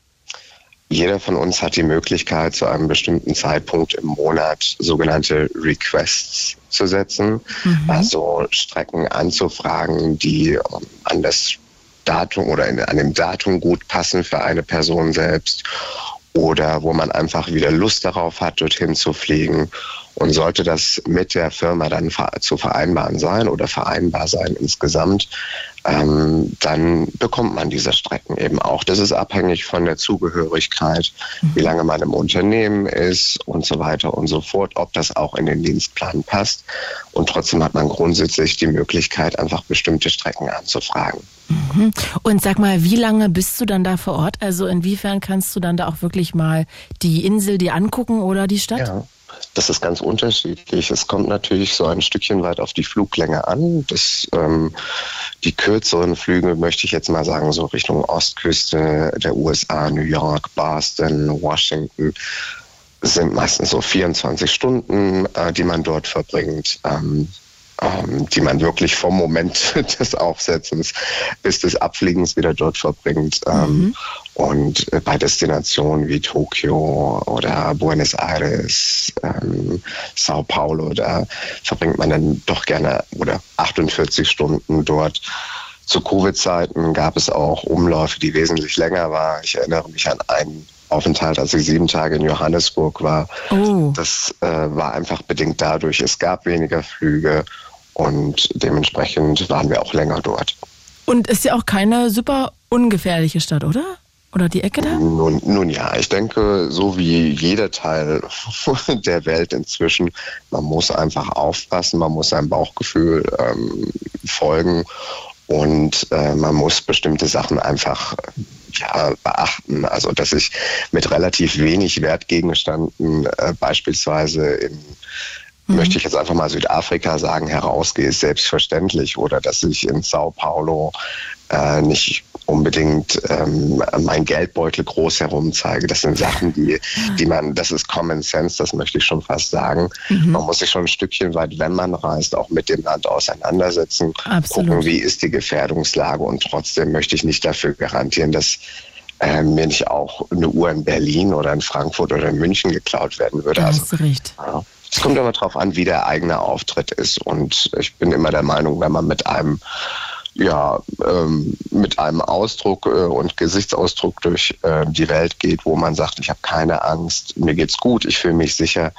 Jeder von uns hat die Möglichkeit, zu einem bestimmten Zeitpunkt im Monat sogenannte Requests zu setzen, mhm. also Strecken anzufragen, die ähm, an das Datum oder in, an dem Datum gut passen für eine Person selbst oder wo man einfach wieder Lust darauf hat, dorthin zu fliegen. Und sollte das mit der Firma dann zu vereinbaren sein oder vereinbar sein insgesamt, ähm, dann bekommt man diese Strecken eben auch. Das ist abhängig von der Zugehörigkeit, wie lange man im Unternehmen ist und so weiter und so fort, ob das auch in den Dienstplan passt. Und trotzdem hat man grundsätzlich die Möglichkeit, einfach bestimmte Strecken anzufragen. Mhm. Und sag mal, wie lange bist du dann da vor Ort? Also inwiefern kannst du dann da auch wirklich mal die Insel dir angucken oder die Stadt? Ja. Das ist ganz unterschiedlich. Es kommt natürlich so ein Stückchen weit auf die Fluglänge an. Das, ähm, die kürzeren Flüge, möchte ich jetzt mal sagen, so Richtung Ostküste der USA, New York, Boston, Washington, sind meistens so 24 Stunden, äh, die man dort verbringt. Ähm, ähm, die man wirklich vom Moment des Aufsetzens bis des Abfliegens wieder dort verbringt. Ähm, mhm. Und äh, bei Destinationen wie Tokio oder Buenos Aires, ähm, Sao Paulo, da verbringt man dann doch gerne oder 48 Stunden dort. Zu Covid-Zeiten gab es auch Umläufe, die wesentlich länger waren. Ich erinnere mich an einen Aufenthalt, als ich sieben Tage in Johannesburg war. Oh. Das äh, war einfach bedingt dadurch, es gab weniger Flüge und dementsprechend waren wir auch länger dort. Und ist ja auch keine super ungefährliche Stadt, oder? Oder die Ecke da? Nun, nun ja, ich denke, so wie jeder Teil der Welt inzwischen, man muss einfach aufpassen, man muss seinem Bauchgefühl ähm, folgen und äh, man muss bestimmte Sachen einfach ja, beachten. Also, dass ich mit relativ wenig Wertgegenständen äh, beispielsweise in Mhm. möchte ich jetzt einfach mal Südafrika sagen, herausgehe, ist selbstverständlich. Oder dass ich in Sao Paulo äh, nicht unbedingt ähm, mein Geldbeutel groß herumzeige. Das sind Sachen, die, die man, das ist Common Sense, das möchte ich schon fast sagen. Mhm. Man muss sich schon ein Stückchen weit, wenn man reist, auch mit dem Land auseinandersetzen, Absolut. gucken, wie ist die Gefährdungslage und trotzdem möchte ich nicht dafür garantieren, dass äh, mir nicht auch eine Uhr in Berlin oder in Frankfurt oder in München geklaut werden würde. Da Also hast du recht. ja. Es kommt immer darauf an, wie der eigene Auftritt ist. Und ich bin immer der Meinung, wenn man mit einem ja, ähm, mit einem Ausdruck äh, und Gesichtsausdruck durch äh, die Welt geht, wo man sagt, ich habe keine Angst, mir geht's gut, ich fühle mich sicher,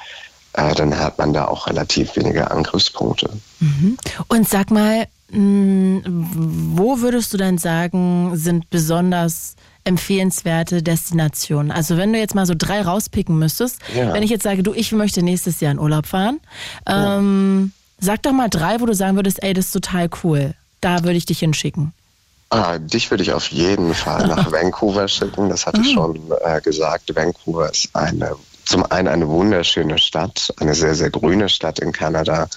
äh, dann hat man da auch relativ wenige Angriffspunkte. Und sag mal, mh, wo würdest du denn sagen, sind besonders empfehlenswerte Destinationen? Also wenn du jetzt mal so drei rauspicken müsstest, Ja. wenn ich jetzt sage, du, ich möchte nächstes Jahr in Urlaub fahren, ähm, sag doch mal drei, wo du sagen würdest, ey, das ist total cool. Da würde ich dich hinschicken. Ah, dich würde ich auf jeden Fall nach Vancouver schicken. Das hatte ich schon äh, gesagt. Vancouver ist eine, zum einen eine wunderschöne Stadt, eine sehr, sehr grüne Stadt in Kanada,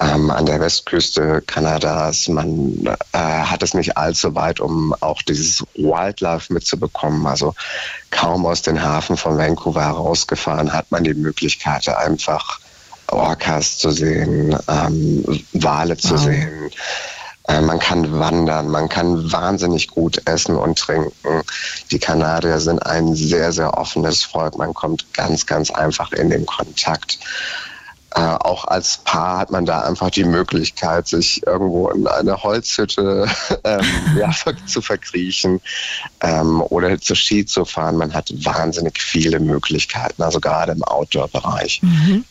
ähm, an der Westküste Kanadas. Man äh, hat es nicht allzu weit, um auch dieses Wildlife mitzubekommen. Also kaum aus dem Hafen von Vancouver herausgefahren, hat man die Möglichkeit, einfach Orcas zu sehen, ähm, Wale zu Wow. sehen. Äh, Man kann wandern, man kann wahnsinnig gut essen und trinken. Die Kanadier sind ein sehr, sehr offenes Volk. Man kommt ganz, ganz einfach in den Kontakt. Äh, auch als Paar hat man da einfach die Möglichkeit, sich irgendwo in eine Holzhütte ähm, ja, zu verkriechen ähm, oder zu Ski zu fahren. Man hat wahnsinnig viele Möglichkeiten, also gerade im Outdoor-Bereich.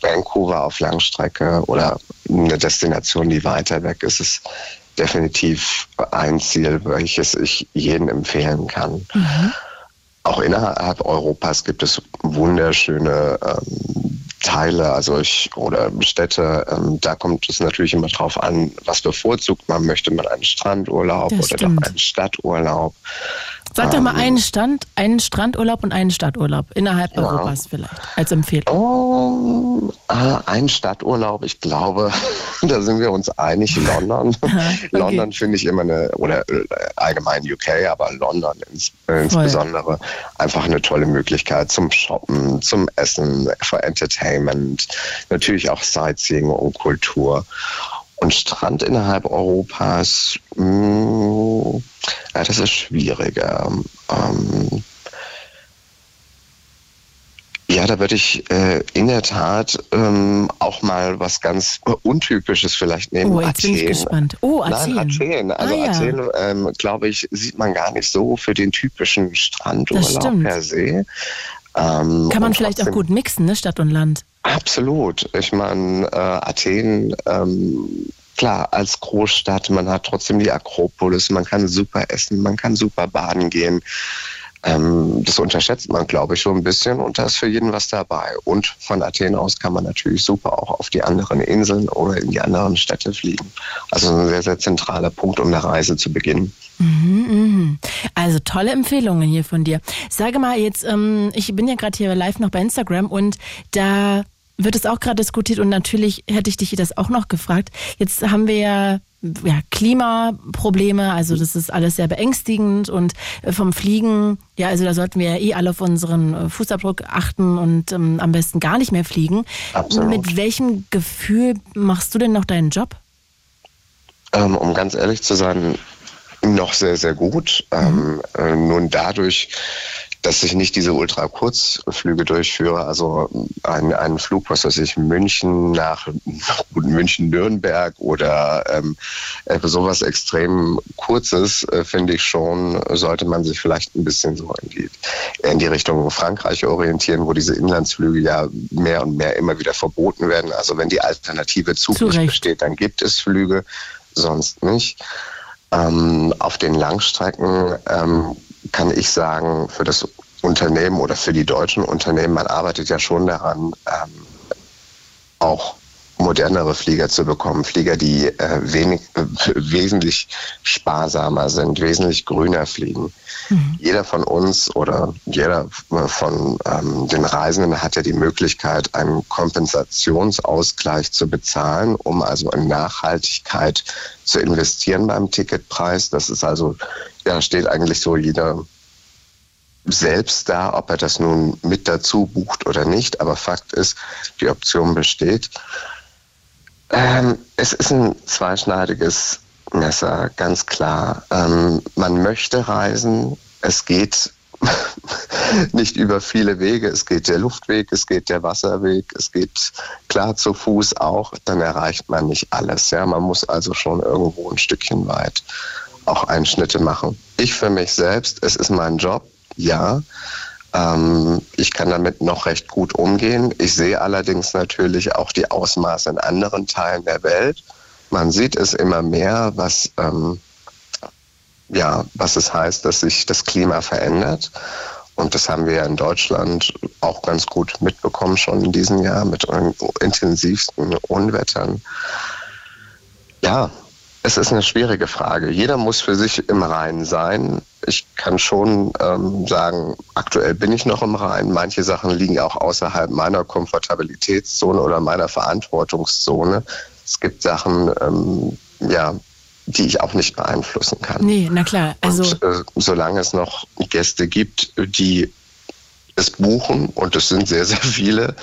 Vancouver auf Langstrecke oder eine Destination, die weiter weg ist, ist definitiv ein Ziel, welches ich jedem empfehlen kann. Auch innerhalb Europas gibt es wunderschöne ähm, Teile, also ich oder Städte. Ähm, da kommt es natürlich immer drauf an, was bevorzugt man. Möchte man einen Strandurlaub Das oder stimmt. doch einen Stadturlaub? Sag doch mal Ähm. einen Stand, einen Strandurlaub und einen Stadturlaub innerhalb Europas vielleicht als Empfehlung. Oh, ah, ein Stadturlaub, ich glaube, da sind wir uns einig. London. London finde ich immer eine, oder äh, allgemein UK, aber London ins, äh, insbesondere einfach eine tolle Möglichkeit zum Shoppen, zum Essen, für Entertainment, natürlich auch Sightseeing und Kultur. Und Strand innerhalb Europas, mh, ja, das ist schwieriger. Ähm, ja, da würde ich äh, in der Tat ähm, auch mal was ganz Untypisches vielleicht nehmen. Oh, jetzt bin ich gespannt. Oh, Athen. Nein, Athen. Also Ah, ja. Athen, ähm, glaube ich, sieht man gar nicht so für den typischen Strandurlaub per se. Ähm, Kann man vielleicht auch gut mixen, ne, Stadt und Land. Absolut. Ich meine, äh, Athen, ähm, klar, als Großstadt, man hat trotzdem die Akropolis, man kann super essen, man kann super baden gehen. Ähm, das unterschätzt man, glaube ich, schon ein bisschen und da ist für jeden was dabei. Und von Athen aus kann man natürlich super auch auf die anderen Inseln oder in die anderen Städte fliegen. Also ein sehr, sehr zentraler Punkt, um eine Reise zu beginnen. Also tolle Empfehlungen hier von dir. Sage mal jetzt, ähm, ich bin ja gerade hier live noch bei Instagram und da wird es auch gerade diskutiert und natürlich hätte ich dich das auch noch gefragt. Jetzt haben wir ja ja, Klimaprobleme, also das ist alles sehr beängstigend und äh, vom Fliegen, ja, also da sollten wir ja eh alle auf unseren äh, Fußabdruck achten und ähm, am besten gar nicht mehr fliegen. Absolut. Mit welchem Gefühl machst du denn noch deinen Job? Ähm, um ganz ehrlich zu sein, noch sehr, sehr gut. Ähm, äh, nun dadurch, dass ich nicht diese Ultrakurzflüge durchführe, also einen, einen Flug, was weiß ich, München nach München-Nürnberg oder ähm, sowas extrem Kurzes, äh, finde ich schon, sollte man sich vielleicht ein bisschen so in die, in die Richtung Frankreich orientieren, wo diese Inlandsflüge ja mehr und mehr immer wieder verboten werden. Also wenn die Alternative Zug Zurecht. nicht besteht, dann gibt es Flüge, sonst nicht. Ähm, auf den Langstrecken ähm, kann ich sagen, für das Unternehmen oder für die deutschen Unternehmen, man arbeitet ja schon daran, ähm, auch modernere Flieger zu bekommen, Flieger, die äh, wenig, äh, wesentlich sparsamer sind, wesentlich grüner fliegen. Mhm. Jeder von uns oder jeder von ähm, den Reisenden hat ja die Möglichkeit, einen Kompensationsausgleich zu bezahlen, um also in Nachhaltigkeit zu investieren beim Ticketpreis. Das ist also, ja, steht eigentlich so jeder selbst da, ob er das nun mit dazu bucht oder nicht. Aber Fakt ist, die Option besteht. Ähm, es ist ein zweischneidiges Messer, ganz klar. Ähm, man möchte reisen. Es geht nicht über viele Wege. Es geht der Luftweg, es geht der Wasserweg, es geht klar zu Fuß auch. Dann erreicht man nicht alles. Ja, man muss also schon irgendwo ein Stückchen weit auch Einschnitte machen. Ich für mich selbst, es ist mein Job, ja. Ähm, ich kann damit noch recht gut umgehen. Ich sehe allerdings natürlich auch die Ausmaße in anderen Teilen der Welt. Man sieht es immer mehr, was, ähm, ja, was es heißt, dass sich das Klima verändert. Und das haben wir ja in Deutschland auch ganz gut mitbekommen schon in diesem Jahr mit intensivsten Unwettern. Ja, es ist eine schwierige Frage. Jeder muss für sich im Reinen sein. Ich kann schon ähm, sagen, aktuell bin ich noch im Reinen. Manche Sachen liegen auch außerhalb meiner Komfortabilitätszone oder meiner Verantwortungszone. Es gibt Sachen, ähm, ja, die ich auch nicht beeinflussen kann. Nee, na klar. Also und, äh, solange es noch Gäste gibt, die es buchen, und es sind sehr, sehr viele,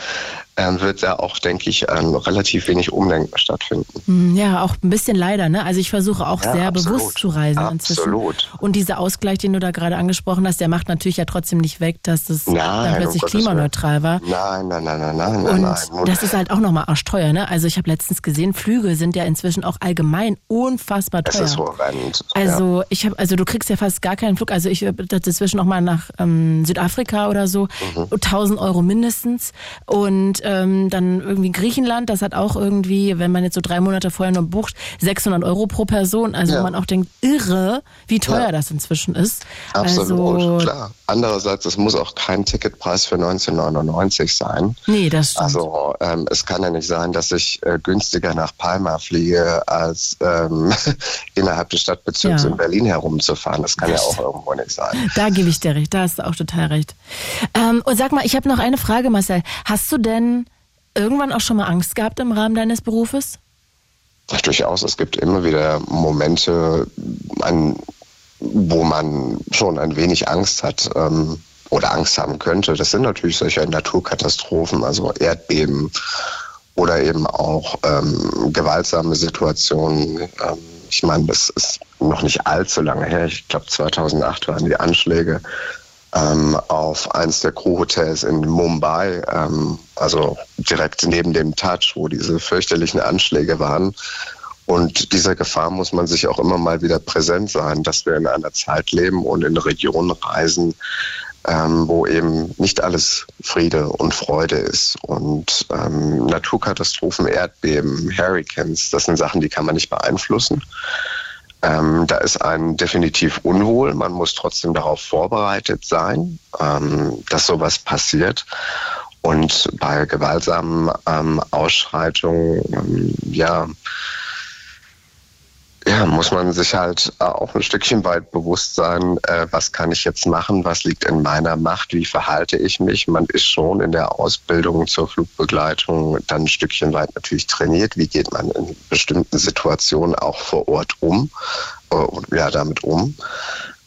wird da auch, denke ich, ähm, relativ wenig Umdenken stattfinden. Hm, ja, auch ein bisschen leider. Ne? Also ich versuche auch ja, sehr absolut. bewusst zu reisen absolut. inzwischen. Und dieser Ausgleich, den du da gerade angesprochen hast, der macht natürlich ja trotzdem nicht weg, dass es dann plötzlich um klimaneutral war. Nein, nein, nein, nein, nein, Und nein. Und das ist halt auch nochmal arschteuer. Ne? Also ich habe letztens gesehen, Flüge sind ja inzwischen auch allgemein unfassbar teuer. Es ist horrend. Also ja. ich habe, also du kriegst ja fast gar keinen Flug. Also ich habe inzwischen auch mal nach ähm, Südafrika oder so, mhm. 1000 Euro mindestens. Und ähm, dann irgendwie Griechenland, das hat auch irgendwie, wenn man jetzt so drei Monate vorher nur bucht, 600 Euro pro Person. Also ja. man auch denkt, irre, wie teuer ja. das inzwischen ist. Absolut, also, klar. Andererseits, es muss auch kein Ticketpreis für 1999 sein. Nee, das stimmt. Also ähm, es kann ja nicht sein, dass ich äh, günstiger nach Palma fliege, als ähm, innerhalb des Stadtbezirks ja. in Berlin herumzufahren. Das kann ja auch irgendwo nicht sein. Da gebe ich dir recht, da hast du auch total recht. Ähm, und sag mal, ich habe noch eine Frage, Marcel. Hast du denn irgendwann auch schon mal Angst gehabt im Rahmen deines Berufes? Ja, durchaus. Es gibt immer wieder Momente, an, wo man schon ein wenig Angst hat ähm, oder Angst haben könnte. Das sind natürlich solche Naturkatastrophen, also Erdbeben oder eben auch ähm, gewaltsame Situationen. Ähm, ich meine, das ist noch nicht allzu lange her. Ich glaube, 2008 waren die Anschläge ähm, auf eins der Crewhotels in Mumbai, ähm, also direkt neben dem Touch, wo diese fürchterlichen Anschläge waren. Und dieser Gefahr muss man sich auch immer mal wieder präsent sein, dass wir in einer Zeit leben und in Regionen reisen, ähm, wo eben nicht alles Friede und Freude ist. Und ähm, Naturkatastrophen, Erdbeben, Hurricanes, das sind Sachen, die kann man nicht beeinflussen. Ähm, da ist ein definitiv unwohl. Man muss trotzdem darauf vorbereitet sein, ähm, dass sowas passiert. Und bei gewaltsamen ähm, Ausschreitungen, ähm, ja, ja, muss man sich halt äh, auch ein Stückchen weit bewusst sein, äh, was kann ich jetzt machen, was liegt in meiner Macht, wie verhalte ich mich. Man ist schon in der Ausbildung zur Flugbegleitung dann ein Stückchen weit natürlich trainiert, wie geht man in bestimmten Situationen auch vor Ort um äh, und ja, damit um.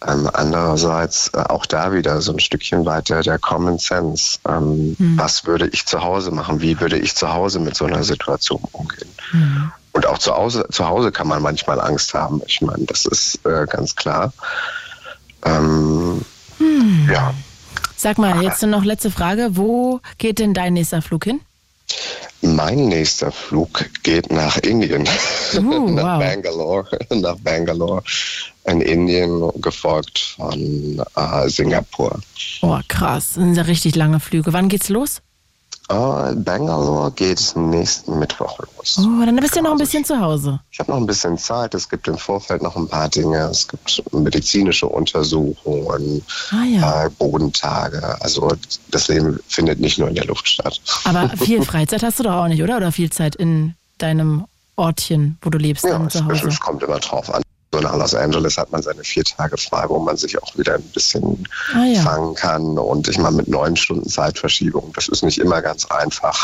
Ähm, andererseits äh, auch da wieder so ein Stückchen weiter der Common Sense. Ähm, mhm. Was würde ich zu Hause machen? Wie würde ich zu Hause mit so einer Situation umgehen? Mhm. Und auch zu Hause, zu Hause kann man manchmal Angst haben. Ich meine, das ist äh, ganz klar. Ähm, hm. Ja. Sag mal, jetzt noch letzte Frage. Wo geht denn dein nächster Flug hin? Mein nächster Flug geht nach Indien, Uh, nach wow. Bangalore, nach Bangalore in Indien, gefolgt von äh, Singapur. Oh, krass. Das sind ja richtig lange Flüge. Wann geht's los? Äh, Bangalore geht nächsten Mittwoch los. Oh, dann bist du ja noch ein bisschen zu Hause. Ich habe noch ein bisschen Zeit. Es gibt im Vorfeld noch ein paar Dinge. Es gibt medizinische Untersuchungen, Ah ja. äh, Bodentage. Also das Leben findet nicht nur in der Luft statt. Aber viel Freizeit hast du doch auch nicht, oder? Oder viel Zeit in deinem Ortchen, wo du lebst, Ja, dann zu Hause. es kommt immer drauf an. So nach Los Angeles hat man seine vier Tage frei, wo man sich auch wieder ein bisschen Ah, ja. fangen kann. Und ich meine, mit neun Stunden Zeitverschiebung, das ist nicht immer ganz einfach.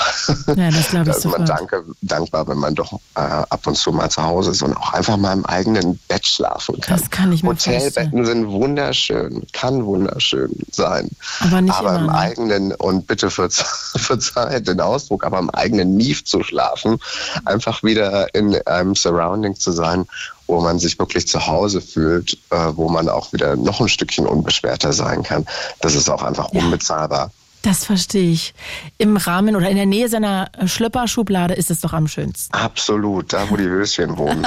Ja, das glaube Da ich ist man sofort. danke, dankbar, wenn man doch äh, ab und zu mal zu Hause ist und auch einfach mal im eigenen Bett schlafen kann. Das kann ich mir Hotelbetten sind wunderschön, kann wunderschön sein. Aber nicht aber immer, im ne? eigenen, und bitte verze verzeiht den Ausdruck, aber im eigenen Mief zu schlafen, einfach wieder in einem Surrounding zu sein, wo man sich wirklich zu Hause fühlt, äh, wo man auch wieder noch ein Stückchen unbeschwerter sein kann. Das ist auch einfach unbezahlbar. Das verstehe ich. Im Rahmen oder in der Nähe seiner Schlöpperschublade ist es doch am schönsten. Absolut, da wo die Höschen wohnen.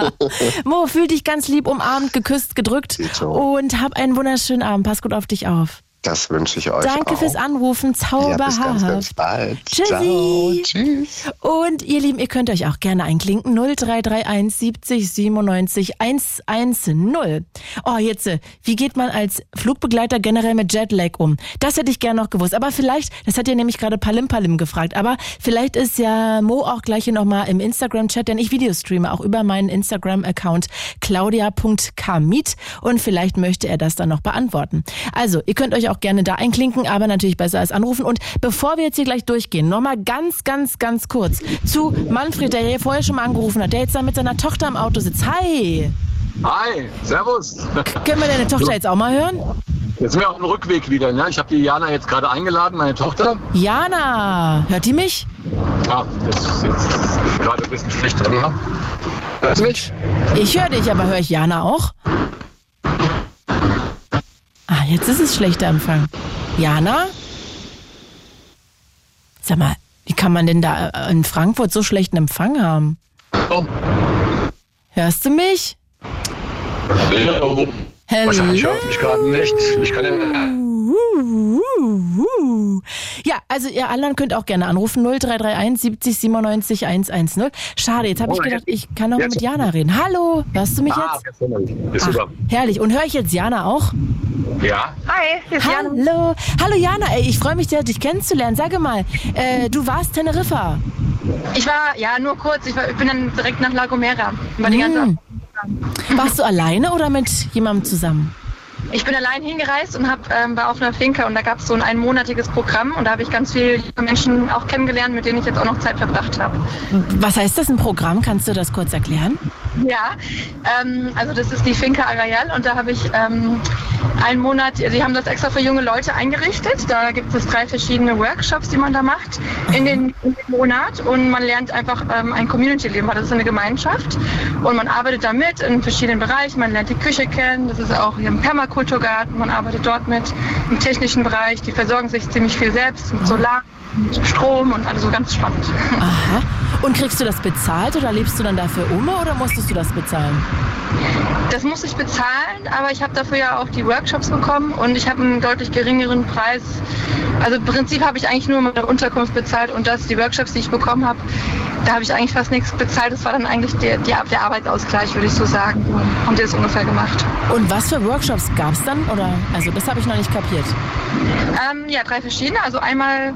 Mo, fühl dich ganz lieb umarmt, geküsst, gedrückt und hab einen wunderschönen Abend. Pass gut auf dich auf. Das wünsche ich euch Danke auch. fürs Anrufen. Ja, bis ganz, ganz Zauberhaft. bald. Tschüssi. Ciao. Tschüss. Und ihr Lieben, ihr könnt euch auch gerne einklinken. 0331 70 97 110. Oh, jetzt, wie geht man als Flugbegleiter generell mit Jetlag um? Das hätte ich gerne noch gewusst. Aber vielleicht, das hat ja nämlich gerade Palim Palim gefragt, aber vielleicht ist ja Mo auch gleich hier nochmal im Instagram-Chat, denn ich Videostreame auch über meinen Instagram-Account claudia.kamit und vielleicht möchte er das dann noch beantworten. Also, ihr könnt euch auch gerne da einklinken, aber natürlich besser als anrufen. Und bevor wir jetzt hier gleich durchgehen, nochmal ganz, ganz, ganz kurz zu Manfred, der hier vorher schon mal angerufen hat, der jetzt da mit seiner Tochter im Auto sitzt. Hi! Hi, servus. Können wir deine Tochter jetzt auch mal hören? Jetzt sind wir auf dem Rückweg wieder. Ne? Ich habe die Jana jetzt gerade eingeladen, meine Tochter. Jana, hört die mich? Ah, das ist jetzt gerade ein bisschen schlecht. Ne? Hörst du mich? Ich höre dich, aber höre ich Jana auch? Ah, jetzt ist es schlechter Empfang. Jana? Sag mal, wie kann man denn da äh, in Frankfurt so schlechten Empfang haben? Oh. Hörst du mich? Hallo. Hallo? Wahrscheinlich hört mich gerade nicht. Ich kann ja, Ja, also ihr anderen könnt auch gerne anrufen 0331 70 97 110. Schade, jetzt habe ich gedacht, ich kann noch mal mit Jana reden. Hallo, hörst du mich ah, jetzt? ist Ach, super. herrlich. Und höre ich jetzt Jana auch? Ja, Hi, hier ist Jana. Hallo. Hallo Jana, ey, ich freue mich sehr, dich kennenzulernen. Sage mal, äh, du warst Teneriffa. Ich war, ja, nur kurz. Ich, war, ich bin dann direkt nach La Gomera. War die ganze Hm. Warst du alleine oder mit jemandem zusammen? Ich bin allein hingereist und hab, ähm, war auf einer Finca und da gab es so ein einmonatiges Programm und da habe ich ganz viele Menschen auch kennengelernt, mit denen ich jetzt auch noch Zeit verbracht habe. Was heißt das, ein Programm? Kannst du das kurz erklären? Ja, ähm, also das ist die Finca Arrayal und da habe ich ähm, einen Monat, die haben das extra für junge Leute eingerichtet. Da gibt es drei verschiedene Workshops, die man da macht in den, in den Monat und man lernt einfach ähm, ein Community-Leben. Das ist eine Gemeinschaft und man arbeitet da mit in verschiedenen Bereichen. Man lernt die Küche kennen, das ist auch hier im Permakulturgarten, man arbeitet dort mit im technischen Bereich. Die versorgen sich ziemlich viel selbst mit Solar, Strom und alles so ganz spannend. Aha. Und kriegst du das bezahlt oder lebst du dann dafür um oder musstest du das bezahlen? Das muss ich bezahlen, aber ich habe dafür ja auch die Workshops bekommen und ich habe einen deutlich geringeren Preis. Also im Prinzip habe ich eigentlich nur meine Unterkunft bezahlt und das, die Workshops, die ich bekommen habe, da habe ich eigentlich fast nichts bezahlt. Das war dann eigentlich der, der, der Arbeitsausgleich, würde ich so sagen. Haben die das ungefähr gemacht. Und was für Workshops gab es dann? Oder also das habe ich noch nicht kapiert. Ähm, ja, drei verschiedene. Also einmal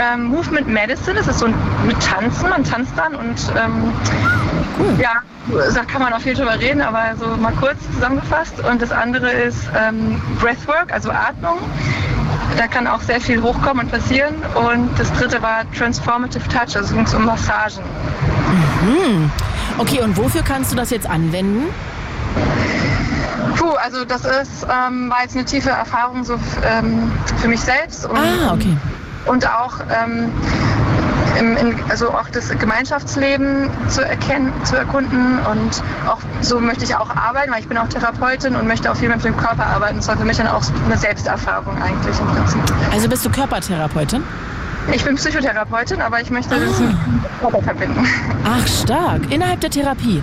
ähm, Movement Medicine, das ist so ein, mit Tanzen, man tanzt dann und ähm, ja, da kann man auch viel drüber reden, aber so mal kurz zusammengefasst. Und das andere ist ähm, Breathwork, also Atmung. Da kann auch sehr viel hochkommen und passieren. Und das dritte war Transformative Touch, also ging es um Massagen. Okay, und wofür kannst du das jetzt anwenden? Puh, also das ist, ähm, war jetzt eine tiefe Erfahrung so ähm, für mich selbst. Und, Ah, okay. Und auch ähm, im, in, also auch das Gemeinschaftsleben zu erkennen, zu erkunden und auch so möchte ich auch arbeiten, weil ich bin auch Therapeutin und möchte auch viel mit dem Körper arbeiten. Das war für mich dann auch eine Selbsterfahrung eigentlich im Prinzip. Also bist du Körpertherapeutin? Ich bin Psychotherapeutin, aber ich möchte das mit dem Körper verbinden. Ach, stark. Innerhalb der Therapie.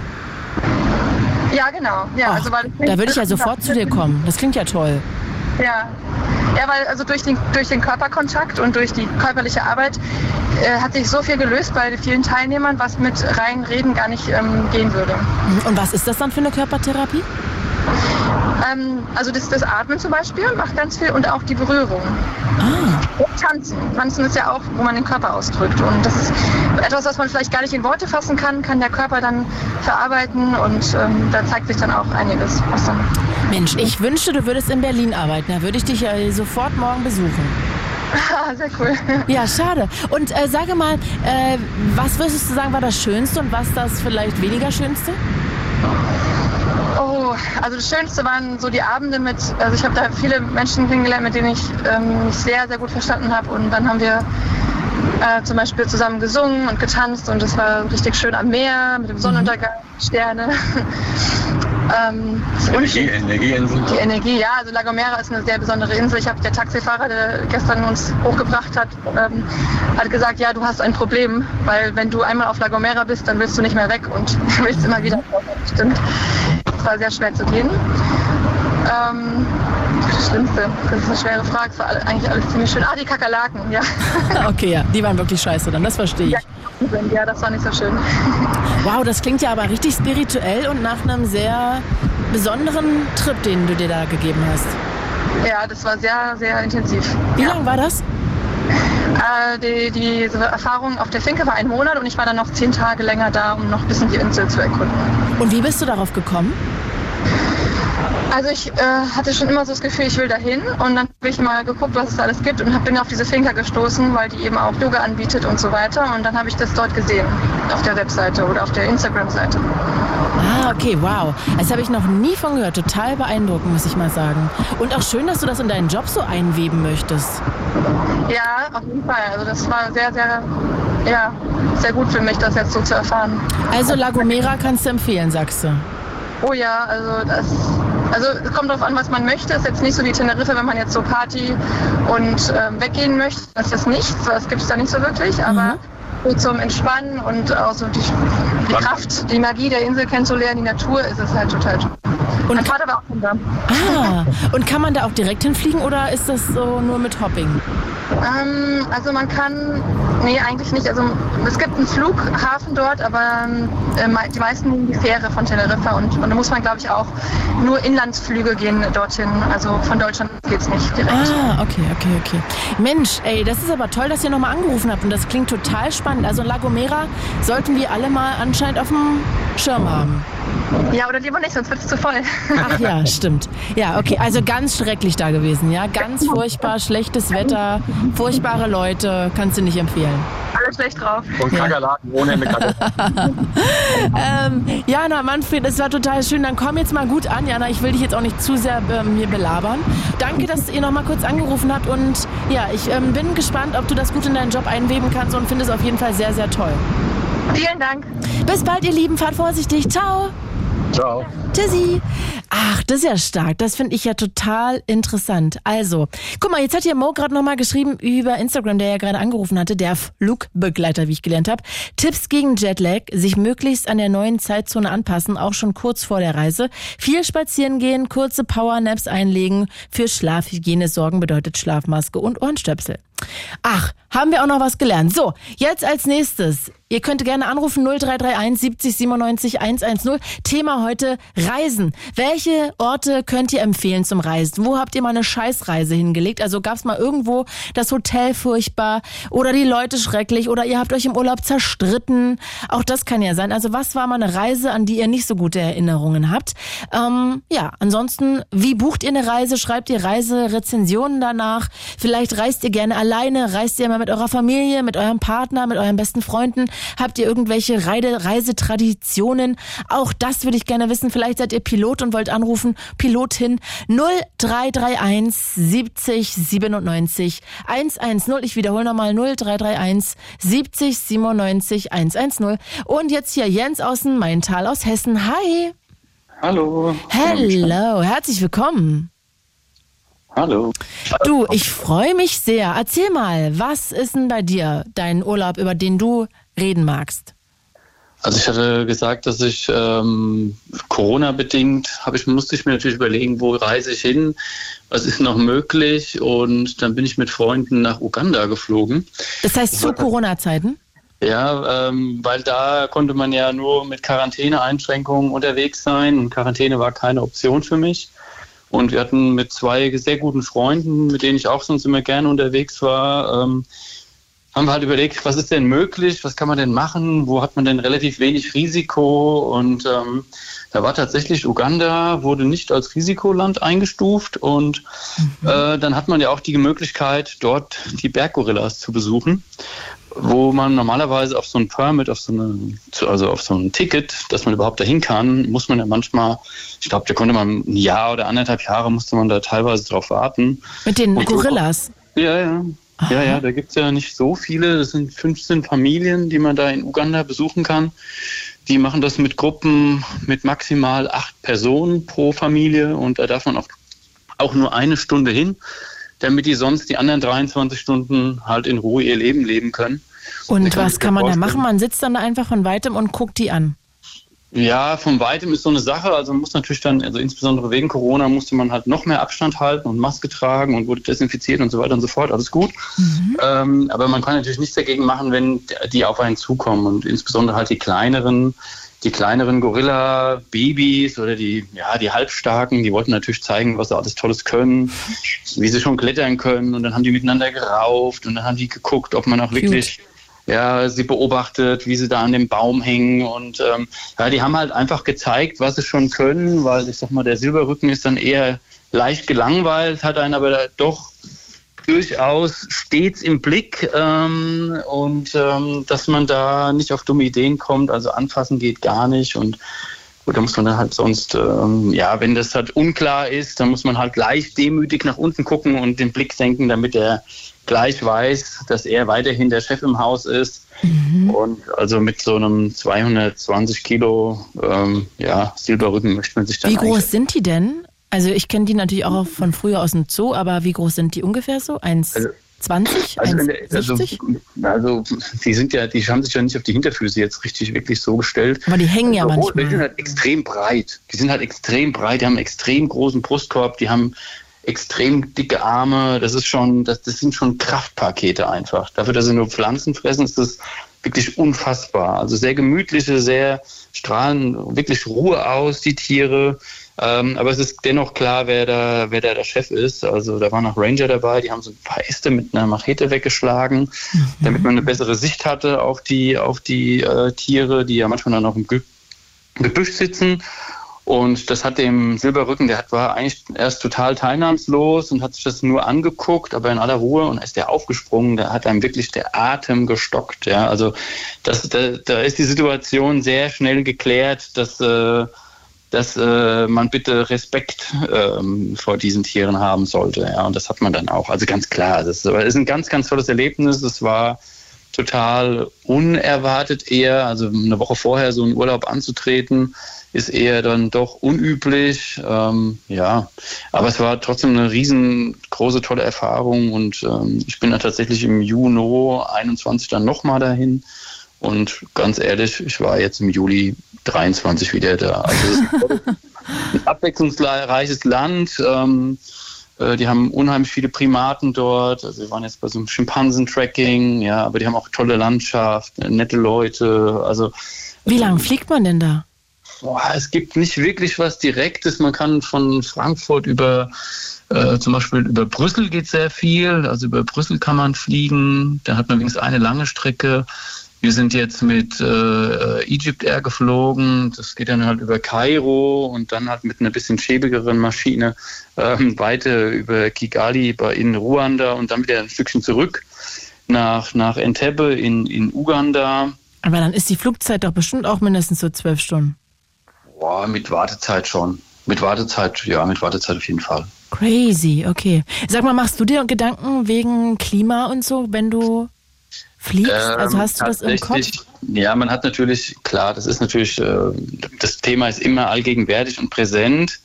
Ja, genau. Ja, Ach, also, weil da würde ich ja sofort zu dir kommen. Das klingt ja toll. Ja. Ja, weil also durch den, durch den Körperkontakt und durch die körperliche Arbeit äh, hat sich so viel gelöst bei vielen Teilnehmern, was mit rein Reden gar nicht ähm, gehen würde. Und was ist das dann für eine Körpertherapie? Ähm, also das, das Atmen zum Beispiel macht ganz viel und auch die Berührung. Ah. Und Tanzen. Tanzen ist ja auch, wo man den Körper ausdrückt. Und das ist etwas, was man vielleicht gar nicht in Worte fassen kann, kann der Körper dann verarbeiten und ähm, da zeigt sich dann auch einiges. Dann Mensch, ich wünschte, du würdest in Berlin arbeiten. Da würde ich dich ja sofort morgen besuchen. Ah, sehr cool. Ja, schade. Und äh, sage mal, äh, was würdest du sagen, war das Schönste und was das vielleicht weniger Schönste? Oh, also das Schönste waren so die Abende mit, also ich habe da viele Menschen kennengelernt, mit denen ich ähm, mich sehr, sehr gut verstanden habe. Und dann haben wir äh, zum Beispiel zusammen gesungen und getanzt und es war richtig schön am Meer mit dem Sonnenuntergang, Sterne. ähm, Energie, Energieinsel. die Energie, ja, also La Gomera ist eine sehr besondere Insel. Ich habe der Taxifahrer, der gestern uns hochgebracht hat, ähm, hat gesagt, ja, du hast ein Problem, weil wenn du einmal auf La Gomera bist, dann willst du nicht mehr weg und willst immer wieder kommen. Stimmt. War sehr schwer zu gehen. Ähm, das Schlimmste, das ist eine schwere Frage, es war eigentlich alles ziemlich schön. Ah, die Kakerlaken, ja. Okay, ja, die waren wirklich scheiße dann, das verstehe ich. Ja, ja, das war nicht so schön. Wow, das klingt ja aber richtig spirituell und nach einem sehr besonderen Trip, den du dir da gegeben hast. Ja, das war sehr, sehr intensiv. Wie lang war das? Äh, die, diese Erfahrung auf der Finke war ein Monat und ich war dann noch zehn Tage länger da, um noch ein bisschen die Insel zu erkunden. Und wie bist du darauf gekommen? Also ich äh, hatte schon immer so das Gefühl, ich will dahin und dann habe ich mal geguckt, was es da alles gibt und hab, bin auf diese Finca gestoßen, weil die eben auch Yoga anbietet und so weiter und dann habe ich das dort gesehen, auf der Webseite oder auf der Instagram-Seite. Ah, okay, wow. Das habe ich noch nie von gehört. Total beeindruckend, muss ich mal sagen. Und auch schön, dass du das in deinen Job so einweben möchtest. Ja, auf jeden Fall. Also das war sehr, sehr, ja, sehr gut für mich, das jetzt so zu erfahren. Also La Gomera kannst du empfehlen, sagst du. Oh ja, also das, also es kommt darauf an, was man möchte. Es ist jetzt nicht so wie Teneriffe, wenn man jetzt so Party und ähm, weggehen möchte. Das ist nichts, das gibt es da nicht so wirklich. Aber so zum Entspannen und auch so die, die Kraft, die Magie der Insel kennenzulernen, die Natur, ist es halt total toll. Und mein Vater war auch schon da. Ah, und kann man da auch direkt hinfliegen oder ist das so nur mit Hopping? Ähm, also man kann, nee, eigentlich nicht. Also es gibt einen Flughafen dort, aber ähm, die meisten nehmen die Fähre von Teneriffa und, und da muss man, glaube ich, auch nur Inlandsflüge gehen dorthin. Also von Deutschland geht's nicht direkt. Ah, okay, okay, okay. Mensch, ey, das ist aber toll, dass ihr nochmal angerufen habt und das klingt total spannend. Also La Gomera sollten wir alle mal anscheinend auf dem Schirm haben. Ja, oder lieber nicht, sonst wird es zu voll. Ach ja, stimmt. Ja, okay, also ganz schrecklich da gewesen, ja? Ganz furchtbar, schlechtes Wetter, furchtbare Leute, kannst du nicht empfehlen. Alles schlecht drauf. Und Kakerlaken ohne Ende. Ähm, Jana, Manfred, es war total schön. Dann komm jetzt mal gut an, Jana. Ich will dich jetzt auch nicht zu sehr ähm, hier belabern. Danke, dass ihr noch mal kurz angerufen habt. Und ja, ich ähm, bin gespannt, ob du das gut in deinen Job einweben kannst und finde es auf jeden Fall sehr, sehr toll. Vielen Dank. Bis bald, ihr Lieben. Fahrt vorsichtig. Ciao. Ciao. Tschüssi. Ach, das ist ja stark. Das finde ich ja total interessant. Also, guck mal, jetzt hat hier Mo gerade nochmal geschrieben über Instagram, der ja gerade angerufen hatte, der Flugbegleiter, wie ich gelernt habe. Tipps gegen Jetlag, sich möglichst an der neuen Zeitzone anpassen, auch schon kurz vor der Reise. Viel spazieren gehen, kurze Powernaps einlegen. Für Schlafhygiene sorgen bedeutet Schlafmaske und Ohrenstöpsel. Ach, haben wir auch noch was gelernt. So, jetzt als nächstes. Ihr könnt gerne anrufen 0331 70 97 110. Thema heute Reisen. Welche Orte könnt ihr empfehlen zum Reisen? Wo habt ihr mal eine Scheißreise hingelegt? Also gab's mal irgendwo das Hotel furchtbar oder die Leute schrecklich oder ihr habt euch im Urlaub zerstritten? Auch das kann ja sein. Also was war mal eine Reise, an die ihr nicht so gute Erinnerungen habt? Ähm, ja, ansonsten, wie bucht ihr eine Reise? Schreibt ihr Reiserezensionen danach? Vielleicht reist ihr gerne alleine? Reist ihr mal mit eurer Familie, mit eurem Partner, mit euren besten Freunden? Habt ihr irgendwelche Reide Reisetraditionen? Auch das würde ich gerne wissen. Vielleicht vielleicht seid ihr Pilot und wollt anrufen, Pilotin 0331 70 97 110. Ich wiederhole nochmal 0331 70 97 110. Und jetzt hier Jens aus dem Maintal aus Hessen. Hi. Hallo. Hello, herzlich willkommen. Hallo. Du, ich freue mich sehr. Erzähl mal, was ist denn bei dir dein Urlaub, über den du reden magst? Also ich hatte gesagt, dass ich ähm, Corona-bedingt, habe ich, musste ich mir natürlich überlegen, wo reise ich hin, was ist noch möglich und dann bin ich mit Freunden nach Uganda geflogen. Das heißt zu Corona-Zeiten? Ja, ähm, weil da konnte man ja nur mit Quarantäneeinschränkungen unterwegs sein und Quarantäne war keine Option für mich. Und wir hatten mit zwei sehr guten Freunden, mit denen ich auch sonst immer gerne unterwegs war, ähm, haben wir halt überlegt, was ist denn möglich, was kann man denn machen, wo hat man denn relativ wenig Risiko und ähm, da war tatsächlich Uganda, wurde nicht als Risikoland eingestuft und mhm. äh, dann hat man ja auch die Möglichkeit, dort die Berggorillas zu besuchen wo man normalerweise auf so ein Permit, auf so eine, also auf so ein Ticket, dass man überhaupt dahin kann, muss man ja manchmal, ich glaube, da konnte man ein Jahr oder anderthalb Jahre musste man da teilweise drauf warten. Mit den Und Gorillas? Ja, ja. Ja, ja, da gibt es ja nicht so viele. Das sind 15 Familien, die man da in Uganda besuchen kann. Die machen das mit Gruppen mit maximal acht Personen pro Familie und da darf man auch, auch nur eine Stunde hin damit die sonst die anderen 23 Stunden halt in Ruhe ihr Leben leben können. Und kann was kann man da machen? Man sitzt dann da einfach von weitem und guckt die an. Ja, von weitem ist so eine Sache. Also man muss natürlich dann, also insbesondere wegen Corona, musste man halt noch mehr Abstand halten und Maske tragen und wurde desinfiziert und so weiter und so fort. Alles gut. Mhm. Ähm, aber man kann natürlich nichts dagegen machen, wenn die auf einen zukommen und insbesondere halt die kleineren die kleineren Gorilla-Babys oder die, ja, die Halbstarken, die wollten natürlich zeigen, was sie alles Tolles können, wie sie schon klettern können. Und dann haben die miteinander gerauft und dann haben die geguckt, ob man auch Cute. wirklich ja, sie beobachtet, wie sie da an dem Baum hängen. Und ähm, ja, die haben halt einfach gezeigt, was sie schon können, weil ich sag mal, der Silberrücken ist dann eher leicht gelangweilt, hat einen aber doch durchaus stets im Blick ähm, und ähm, dass man da nicht auf dumme Ideen kommt. Also anfassen geht gar nicht und gut, da muss man dann halt sonst, ähm, ja, wenn das halt unklar ist, dann muss man halt leicht demütig nach unten gucken und den Blick senken, damit er gleich weiß, dass er weiterhin der Chef im Haus ist. Mhm. Und also mit so einem 220 Kilo ähm, ja, Silberrücken möchte man sich dann. Wie groß sind die denn? Also ich kenne die natürlich auch von früher aus dem Zoo, aber wie groß sind die ungefähr so? 1,20? Also, also, also, also, die sind ja, die haben sich ja nicht auf die Hinterfüße jetzt richtig wirklich so gestellt. Aber die hängen ja also, manchmal. Die sind halt extrem breit. Die sind halt extrem breit, die haben einen extrem großen Brustkorb, die haben extrem dicke Arme. Das ist schon, das, das sind schon Kraftpakete einfach. Dafür, dass sie nur Pflanzen fressen, ist das wirklich unfassbar. Also sehr gemütliche, sehr strahlen wirklich Ruhe aus, die Tiere. Ähm, aber es ist dennoch klar, wer da, wer da der Chef ist. Also da waren auch Ranger dabei, die haben so ein paar Äste mit einer Machete weggeschlagen, mhm. damit man eine bessere Sicht hatte auf die, auf die äh, Tiere, die ja manchmal dann auch im Gebüsch sitzen. Und das hat dem Silberrücken, der hat, war eigentlich erst total teilnahmslos und hat sich das nur angeguckt, aber in aller Ruhe. Und ist der aufgesprungen, da hat einem wirklich der Atem gestockt. Ja, also das, da, da ist die Situation sehr schnell geklärt, dass äh, dass äh, man bitte Respekt ähm, vor diesen Tieren haben sollte. Ja, und das hat man dann auch. Also ganz klar, das ist ein ganz, ganz tolles Erlebnis. Es war total unerwartet eher. Also eine Woche vorher so einen Urlaub anzutreten, ist eher dann doch unüblich. Ähm, ja, aber es war trotzdem eine riesengroße, tolle Erfahrung und ähm, ich bin da tatsächlich im Juni 21 dann nochmal dahin. Und ganz ehrlich, ich war jetzt im Juli 23 wieder da. Also es ist ein abwechslungsreiches Land. Ähm, äh, die haben unheimlich viele Primaten dort. Also wir waren jetzt bei so einem Schimpansen-Tracking, ja, aber die haben auch tolle Landschaft, nette Leute. Also wie lange fliegt man denn da? Boah, es gibt nicht wirklich was Direktes. Man kann von Frankfurt über äh, zum Beispiel über Brüssel geht sehr viel. Also über Brüssel kann man fliegen. Da hat man übrigens eine lange Strecke. Wir sind jetzt mit äh, Egypt Air geflogen. Das geht dann halt über Kairo und dann halt mit einer bisschen schäbigeren Maschine ähm, weiter über Kigali bei, in Ruanda und dann wieder ein Stückchen zurück nach, nach Entebbe in, in Uganda. Aber dann ist die Flugzeit doch bestimmt auch mindestens so zwölf Stunden. Boah, mit Wartezeit schon. Mit Wartezeit, ja, mit Wartezeit auf jeden Fall. Crazy, okay. Sag mal, machst du dir Gedanken wegen Klima und so, wenn du fliegst? Ähm, also hast du das im Kopf? Ja, man hat natürlich, klar, das ist natürlich, äh, das Thema ist immer allgegenwärtig und präsent.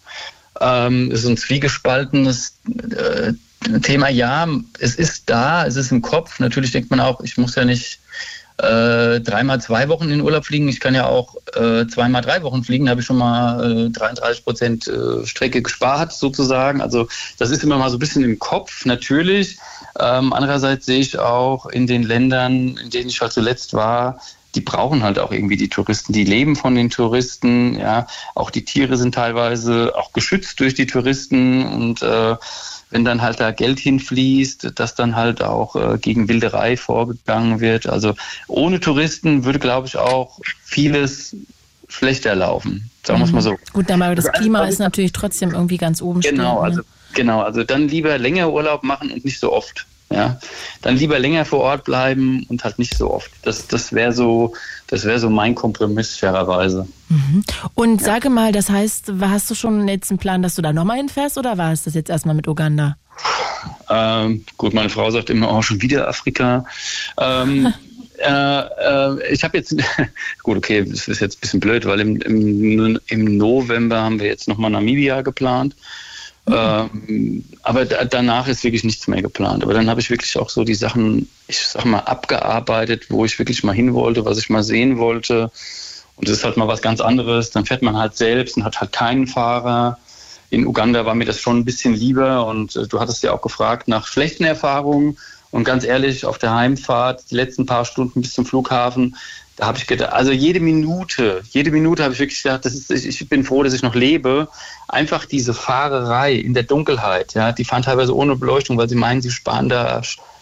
Ähm, es ist ein zwiegespaltenes äh, Thema. Ja, es ist da, es ist im Kopf. Natürlich denkt man auch, ich muss ja nicht äh, dreimal zwei Wochen in Urlaub fliegen. Ich kann ja auch äh, zweimal drei Wochen fliegen. Da habe ich schon mal äh, 33 Prozent äh, Strecke gespart sozusagen. Also das ist immer mal so ein bisschen im Kopf natürlich. Ähm, andererseits sehe ich auch in den Ländern, in denen ich halt zuletzt war, die brauchen halt auch irgendwie die Touristen. Die leben von den Touristen. Ja, auch die Tiere sind teilweise auch geschützt durch die Touristen und äh, wenn dann halt da Geld hinfließt, dass dann halt auch äh, gegen Wilderei vorgegangen wird. Also ohne Touristen würde, glaube ich, auch vieles schlechter laufen. Sagen wir es mal so. Gut, aber das Also Klima ist natürlich trotzdem irgendwie ganz oben Genau, stehen. also ne? Genau, also dann lieber länger Urlaub machen und nicht so oft. Ja, dann lieber länger vor Ort bleiben und halt nicht so oft. Das, das wäre so, das wäre so mein Kompromiss fairerweise. Und sage mal, das heißt, hast du schon jetzt einen Plan, dass du da nochmal hinfährst oder war es das jetzt erstmal mit Uganda? Ähm, gut, meine Frau sagt immer, oh, schon wieder Afrika. Ähm, äh, äh, ich habe jetzt, gut, okay, das ist jetzt ein bisschen blöd, weil im, im, im November haben wir jetzt nochmal Namibia geplant. Ähm, aber da, danach ist wirklich nichts mehr geplant. Aber dann habe ich wirklich auch so die Sachen, ich sag mal, abgearbeitet, wo ich wirklich mal hin wollte, was ich mal sehen wollte. Und das ist halt mal was ganz anderes. Dann fährt man halt selbst und hat halt keinen Fahrer. In Uganda war mir das schon ein bisschen lieber und äh, du hattest ja auch gefragt nach schlechten Erfahrungen. Und ganz ehrlich, auf der Heimfahrt, die letzten paar Stunden bis zum Flughafen, da habe ich gedacht, also jede Minute, jede Minute habe ich wirklich gedacht, das ist, ich, ich bin froh, dass ich noch lebe. Einfach diese Fahrerei in der Dunkelheit, ja, die fahren teilweise ohne Beleuchtung, weil sie meinen, sie sparen da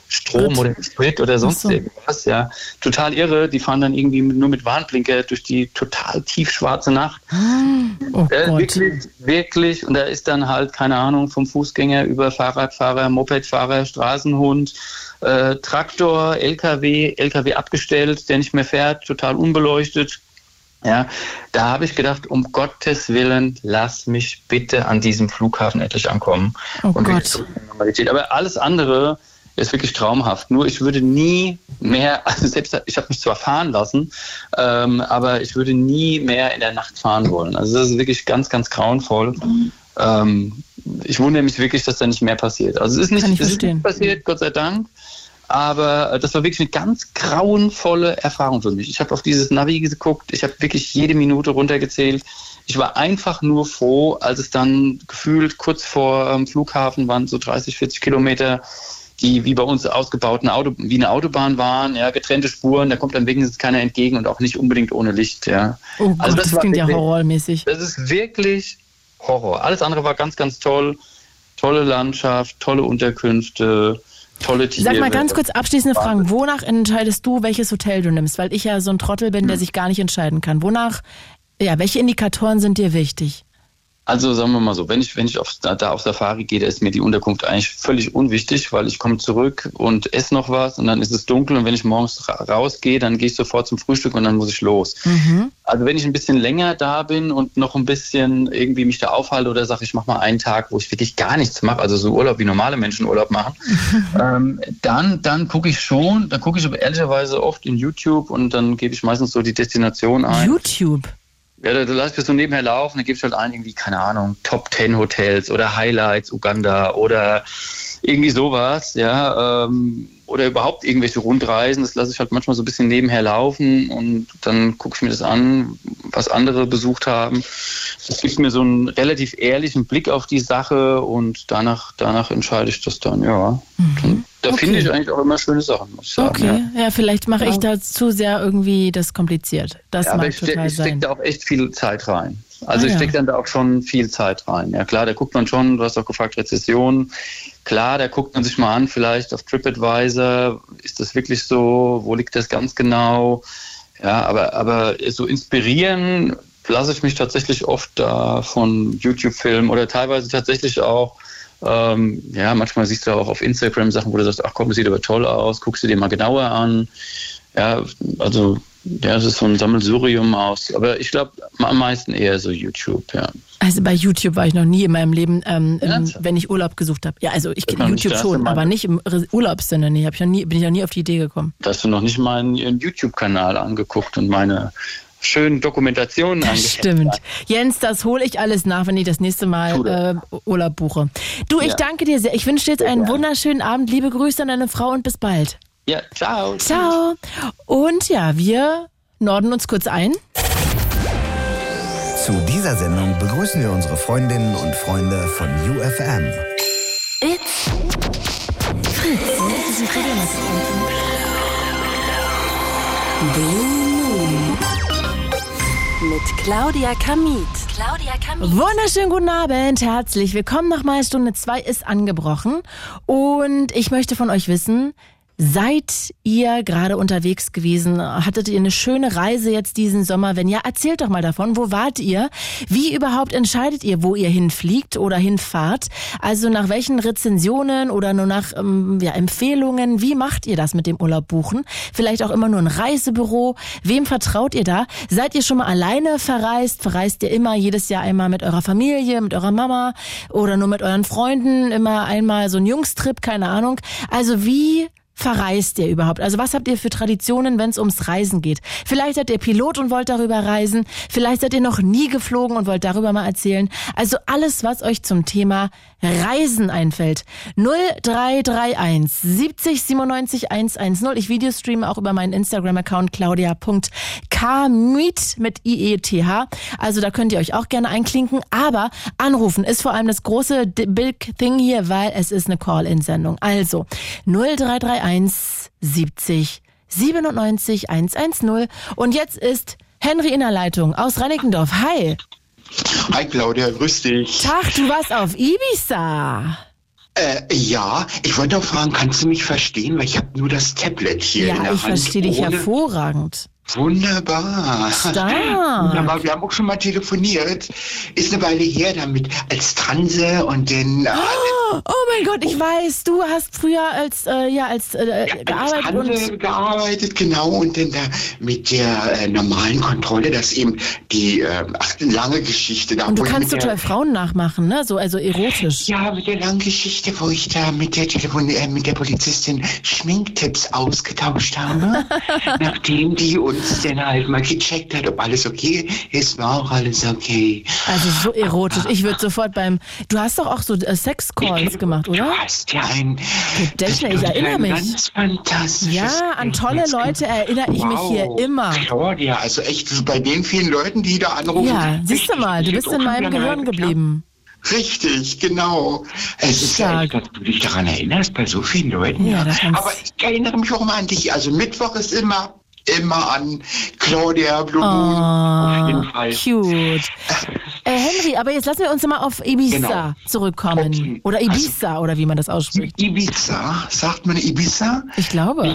Strom oder Sprit oder sonst so. irgendwas, ja. Total irre. Die fahren dann irgendwie nur mit Warnblinker durch die total tiefschwarze Nacht. Oh Äh, wirklich, wirklich. Und da ist dann halt, keine Ahnung, vom Fußgänger über Fahrradfahrer, Mopedfahrer, Straßenhund, äh, Traktor, LKW, LKW abgestellt, der nicht mehr fährt, total unbeleuchtet. Ja, da habe ich gedacht, um Gottes Willen, lass mich bitte an diesem Flughafen endlich ankommen. Oh Und Gott. Aber alles andere ist wirklich traumhaft. Nur ich würde nie mehr, also selbst ich habe mich zwar fahren lassen, ähm, aber ich würde nie mehr in der Nacht fahren wollen. Also das ist wirklich ganz, ganz grauenvoll. Ähm, ich wundere mich wirklich, dass da nicht mehr passiert. Also es ist nicht, es ist nicht passiert, Gott sei Dank. Aber äh, das war wirklich eine ganz grauenvolle Erfahrung für mich. Ich habe auf dieses Navi geguckt, ich habe wirklich jede Minute runtergezählt. Ich war einfach nur froh, als es dann gefühlt kurz vor ähm, Flughafen waren, so 30, 40 Kilometer, die wie bei uns ausgebauten Auto, wie eine Autobahn waren, ja, getrennte Spuren, da kommt dann wenigstens keiner entgegen und auch nicht unbedingt ohne Licht, ja. Oh Gott, Also das, war klingt ja wirklich- horrormäßig. Das ist wirklich Horror. Alles andere war ganz, ganz toll. Tolle Landschaft, tolle Unterkünfte, tolle Tiere. Sag mal ganz kurz abschließende Fragen. Wonach entscheidest du, welches Hotel du nimmst? Weil ich ja so ein Trottel bin, Hm. der sich gar nicht entscheiden kann. Wonach, ja, welche Indikatoren sind dir wichtig? Also sagen wir mal so, wenn ich, wenn ich auf, da, auf Safari gehe, da ist mir die Unterkunft eigentlich völlig unwichtig, weil ich komme zurück und esse noch was und dann ist es dunkel und wenn ich morgens ra rausgehe, dann gehe ich sofort zum Frühstück und dann muss ich los. Also wenn ich ein bisschen länger da bin und noch ein bisschen irgendwie mich da aufhalte oder sage, ich mache mal einen Tag, wo ich wirklich gar nichts mache, also so Urlaub wie normale Menschen Urlaub machen, ähm, dann, dann gucke ich schon, dann gucke ich aber ehrlicherweise oft in YouTube und dann gebe ich meistens so die Destination ein. YouTube. Ja, da, da lass ich das so nebenher laufen, da gibt's halt ein, irgendwie, keine Ahnung, Top 10 Hotels oder Highlights Uganda oder irgendwie sowas, ja, ähm, oder überhaupt irgendwelche Rundreisen, das lasse ich halt manchmal so ein bisschen nebenher laufen und dann gucke ich mir das an, was andere besucht haben. Das gibt mir so einen relativ ehrlichen Blick auf die Sache und danach, danach entscheide ich das dann, ja. Und da Okay. finde ich eigentlich auch immer schöne Sachen, muss ich sagen. Okay, Ja. ja, vielleicht mache ich Ja. da zu sehr irgendwie das kompliziert. Das Ja, aber mag ich, total ich stecke da auch echt viel Zeit rein. Also Ah, ich ja. stecke dann da auch schon viel Zeit rein. Ja klar, da guckt man schon, du hast auch gefragt, Rezession. Klar, da guckt man sich mal an, vielleicht auf TripAdvisor, ist das wirklich so, wo liegt das ganz genau? Ja, aber, aber so inspirieren lasse ich mich tatsächlich oft da von YouTube-Filmen oder teilweise tatsächlich auch, ähm, ja, manchmal siehst du auch auf Instagram Sachen, wo du sagst, ach komm, das sieht aber toll aus, guckst du dir mal genauer an. Ja, also Ja, es ist so ein Sammelsurium aus. Aber ich glaube, am meisten eher so YouTube, ja. Also bei YouTube war ich noch nie in meinem Leben, ähm, im, wenn ich Urlaub gesucht habe. Ja, also ich kenne YouTube schon, aber nicht im Urlaubssinne. Nee, hab ich noch nie, bin ich noch nie auf die Idee gekommen. Da hast du noch nicht meinen YouTube-Kanal angeguckt und meine schönen Dokumentationen Das stimmt. Jens, das hole ich alles nach, wenn ich das nächste Mal äh, Urlaub buche. Du, ich ja. danke dir sehr. Ich wünsche dir jetzt einen ja. wunderschönen Abend. Liebe Grüße an deine Frau und bis bald. Ja, ciao. Ciao. Und ja, wir norden uns kurz ein. Zu dieser Sendung begrüßen wir unsere Freundinnen und Freunde von UFM. It's Fritz. Blue. Mit Claudia Kamit. Claudia Kamit. Wunderschönen guten Abend. Herzlich willkommen nochmal. Stunde 2 ist angebrochen. Und ich möchte von euch wissen, Seid ihr gerade unterwegs gewesen? Hattet ihr eine schöne Reise jetzt diesen Sommer? Wenn ja, erzählt doch mal davon. Wo wart ihr? Wie überhaupt entscheidet ihr, wo ihr hinfliegt oder hinfahrt? Also nach welchen Rezensionen oder nur nach ähm, ja, Empfehlungen? Wie macht ihr das mit dem Urlaub buchen? Vielleicht auch immer nur ein Reisebüro? Wem vertraut ihr da? Seid ihr schon mal alleine verreist? Verreist ihr immer jedes Jahr einmal mit eurer Familie, mit eurer Mama oder nur mit euren Freunden? Immer einmal so ein Jungstrip, keine Ahnung. Also wie verreist ihr überhaupt? Also was habt ihr für Traditionen, wenn es ums Reisen geht? Vielleicht seid ihr Pilot und wollt darüber reisen. Vielleicht seid ihr noch nie geflogen und wollt darüber mal erzählen. Also alles, was euch zum Thema Reisen einfällt. 0331 70 97 110. Ich Videostreame auch über meinen Instagram-Account claudia.kmiet mit IETH. Also da könnt ihr euch auch gerne einklinken. Aber anrufen ist vor allem das große Big Thing hier, weil es ist eine Call-In-Sendung. Also 0331 70 97 110. Und jetzt ist Henry in der Leitung aus Reinickendorf. Hi. Hi Claudia, grüß dich. Tag, du warst auf Ibiza. Äh, ja, ich wollte noch fragen, kannst du mich verstehen? Weil ich habe nur das Tablet hier ja, in der ich verstehe dich hervorragend. Wunderbar. Stark. Wunderbar. Wir haben auch schon mal telefoniert. Ist eine Weile her damit als Transe und dann. Äh, oh, oh, mein Gott, ich weiß, du hast früher als äh, ja als äh, ja, gearbeitet als Transe gearbeitet, genau und dann da mit der äh, normalen Kontrolle, dass eben die äh, ach, lange Geschichte da. Und du kannst total Frauen nachmachen, ne? So also erotisch. Ja, mit der langen Geschichte, wo ich da mit der Telefon äh, mit der Polizistin Schminktipps ausgetauscht habe, nachdem die uns uns dann halt mal gecheckt hat, ob alles okay ist, war auch alles okay. Also so erotisch. Ich würde sofort beim. Du hast doch auch so äh, Sexcalls gemacht, oder? Du hast ja ein. Gedächtnis, ich erinnere mich. Ganz fantastisch. Ja, an tolle Leute erinnere ich wow. mich hier immer. Claudia, also echt bei den vielen Leuten, die da anrufen. Ja, siehst du mal, du bist in meinem Gehirn geblieben. Richtig, genau. Es ist ja dass du dich daran erinnerst, bei so vielen Leuten. Ja, ja. Aber ich erinnere mich auch mal an dich. Also Mittwoch ist immer immer an Claudia Blue Moon. Oh, auf jeden Fall. Cute. Äh, Henry, aber jetzt lassen wir uns mal auf Ibiza genau. zurückkommen. Okay. Oder also Ibiza, also, oder wie man das ausspricht. Ibiza, sagt man Ibiza? Ich glaube.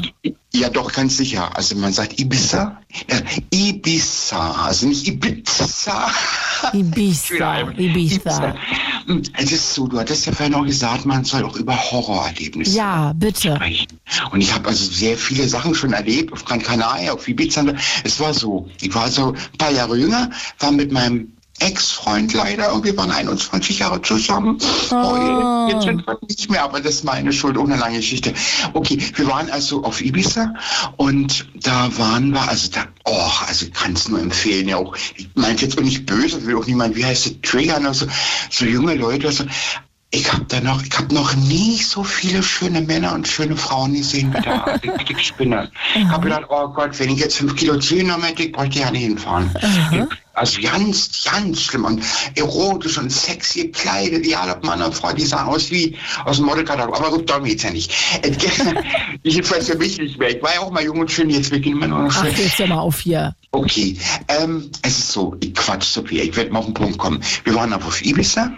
Ja, doch, ganz sicher. Also man sagt Ibiza. Äh, Ibiza, also nicht Ibiza. Ibiza. Ibiza. Es ist so, du hattest ja vorhin noch gesagt, man soll auch über Horrorerlebnisse Ja, bitte. Sprechen. Und ich habe also sehr viele Sachen schon erlebt, auf Gran Canaria, auf Ibiza. Es war so, ich war so ein paar Jahre jünger, war mit meinem Ex-Freund leider und wir waren 21 Jahre zusammen. Oh. Jetzt sind wir nicht mehr, aber das ist meine Schuld, ohne lange Geschichte. Okay, wir waren also auf Ibiza und da waren wir, also da, oh, also ich kann es nur empfehlen, ja auch, ich meine jetzt auch nicht böse, will auch niemand, wie heißt es, triggern, also so junge Leute, also, ich habe da noch, ich habe noch nie so viele schöne Männer und schöne Frauen gesehen wie da. Ich spinne. Ich habe gedacht, oh Gott, wenn ich jetzt fünf Kilo Zugenommen hätte, ich bräuchte ja nicht hinfahren. Mhm. Also ganz, ganz schlimm und erotisch und sexy gekleidet, ja, hat man eine Frau, die sahen aus wie aus dem Modelkatalog. Aber gut, darum geht's ja nicht. Jedenfalls für mich nicht mehr. Ich war ja auch mal jung und schön, jetzt beginnen wir nur noch schön. Ach, jetzt hör mal auf hier. Okay, ähm, es ist so, ich quatsch so viel, ich werde mal auf den Punkt kommen. Wir waren auf Ibiza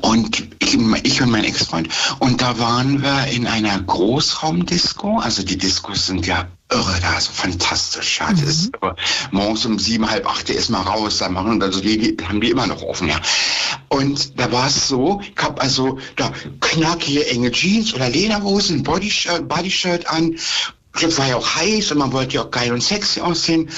und ich, ich und mein Ex-Freund. Und da waren wir in einer Großraumdisco. Also die Diskos sind ja irre, da ist fantastisch. Ja. Das ist, mhm. morgens um sieben, halb acht ist mal raus, da machen, also die, die haben die immer noch offen, ja. Und da war es so, ich habe also da knackige enge Jeans oder Lederhosen, Bodyshirt, Bodyshirt an das war ja auch heiß und man wollte ja auch geil und sexy aussehen.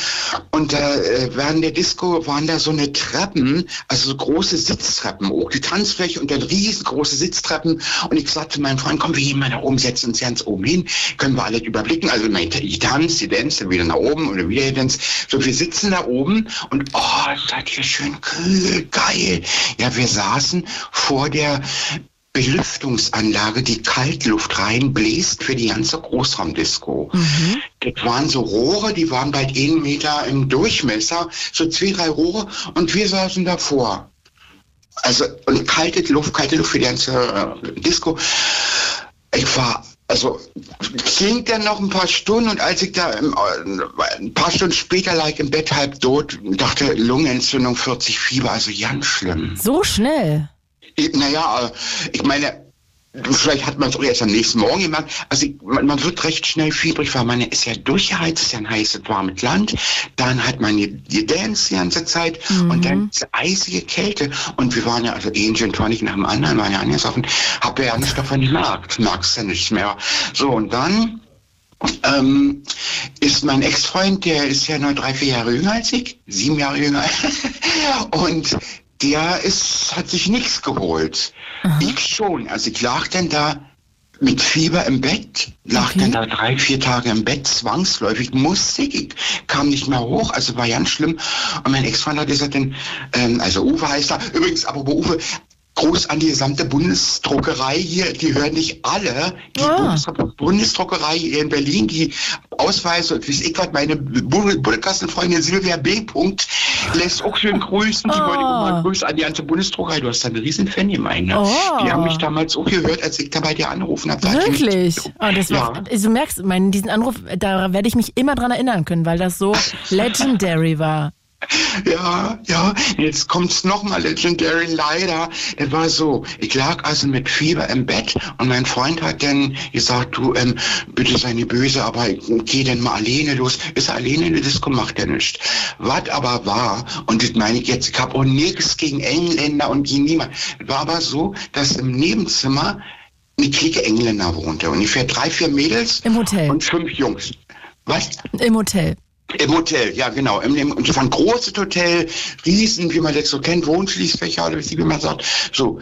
Und äh, während der Disco waren da so eine Treppen, also so große Sitztreppen, auch die Tanzfläche und dann riesengroße Sitztreppen. Und ich sagte meinem Freund, komm, wir gehen mal nach oben, setzen uns ganz oben hin, können wir alles überblicken. Also ich tanze, die Dance, wieder nach oben oder wieder Dance. So, wir sitzen da oben und oh, seid hier schön kühl, geil. Ja, wir saßen vor der Belüftungsanlage, die Kaltluft reinbläst für die ganze Großraumdisco. Mhm. Das waren so Rohre, die waren bald einen Meter im Durchmesser, so zwei, drei Rohre und wir saßen davor. Also, und kalte Luft, kalte Luft für die ganze äh, Disco. Ich war, also, ging dann noch ein paar Stunden und als ich da im, äh, ein paar Stunden später lag im Bett halb tot, dachte Lungenentzündung, 40 Fieber, also ganz schlimm. So schnell. Naja, ich meine, vielleicht hat man es auch erst am nächsten Morgen gemacht. Also ich, man, man, wird recht schnell fiebrig, weil man ist ja durchgeheizt, ist ja ein heißes, warmes Land. Dann hat man die, die Dance die ganze Zeit mhm. und dann diese eisige Kälte. Und wir waren ja, also ein Gin Tonic nach dem anderen, waren ja angesoffen. Hab ja nicht davon gemerkt. Magst ja nichts mehr. So, und dann ähm, ist mein Ex-Freund, der ist ja nur drei, vier Jahre jünger als ich, sieben Jahre jünger. und der ist, hat sich nichts geholt. Aha. Ich schon. Also ich lag dann da mit Fieber im Bett, lag okay. dann da drei, vier Tage im Bett, zwangsläufig, musste ich, kam nicht mehr hoch, also war ganz schlimm. Und mein Ex-Freund hat gesagt, dann, ähm, also Uwe heißt er, übrigens, aber Uwe, Gruß an die gesamte Bundesdruckerei hier. Die hören nicht alle. Die ah. Bundesdruckerei hier in Berlin, die Ausweise wie ich was, meine Bundeskassenfreundin Silvia B. Punkt lässt auch schön grüßen. Die oh. wollte auch mal Grüße an die ganze Bundesdruckerei. Du hast da eine riesen. Ne? Oh. Die haben mich damals auch gehört, als ich da bei dir angerufen habe. Wirklich? Oh, das ja. also du merkst, mein, diesen Anruf, da werde ich mich immer dran erinnern können, weil das so legendary war. Ja, ja, jetzt kommt's nochmal legendary, leider. Das war so, ich lag also mit Fieber im Bett und mein Freund hat dann gesagt, du, ähm, bitte sei nicht böse, aber geh denn mal alleine los. Ist alleine in der Disco, macht er nichts. Was aber war, und das meine ich jetzt, ich habe auch nichts gegen Engländer und gegen niemand. Es war aber so, dass im Nebenzimmer eine Clique Engländer wohnte. Ungefähr drei, vier Mädels. Im Hotel. Und fünf Jungs. Was? Im Hotel. Im Hotel, ja genau. Im, im, das war ein großes Hotel, riesen, wie man das so kennt, Wohnschließfächer oder wie man sagt. So.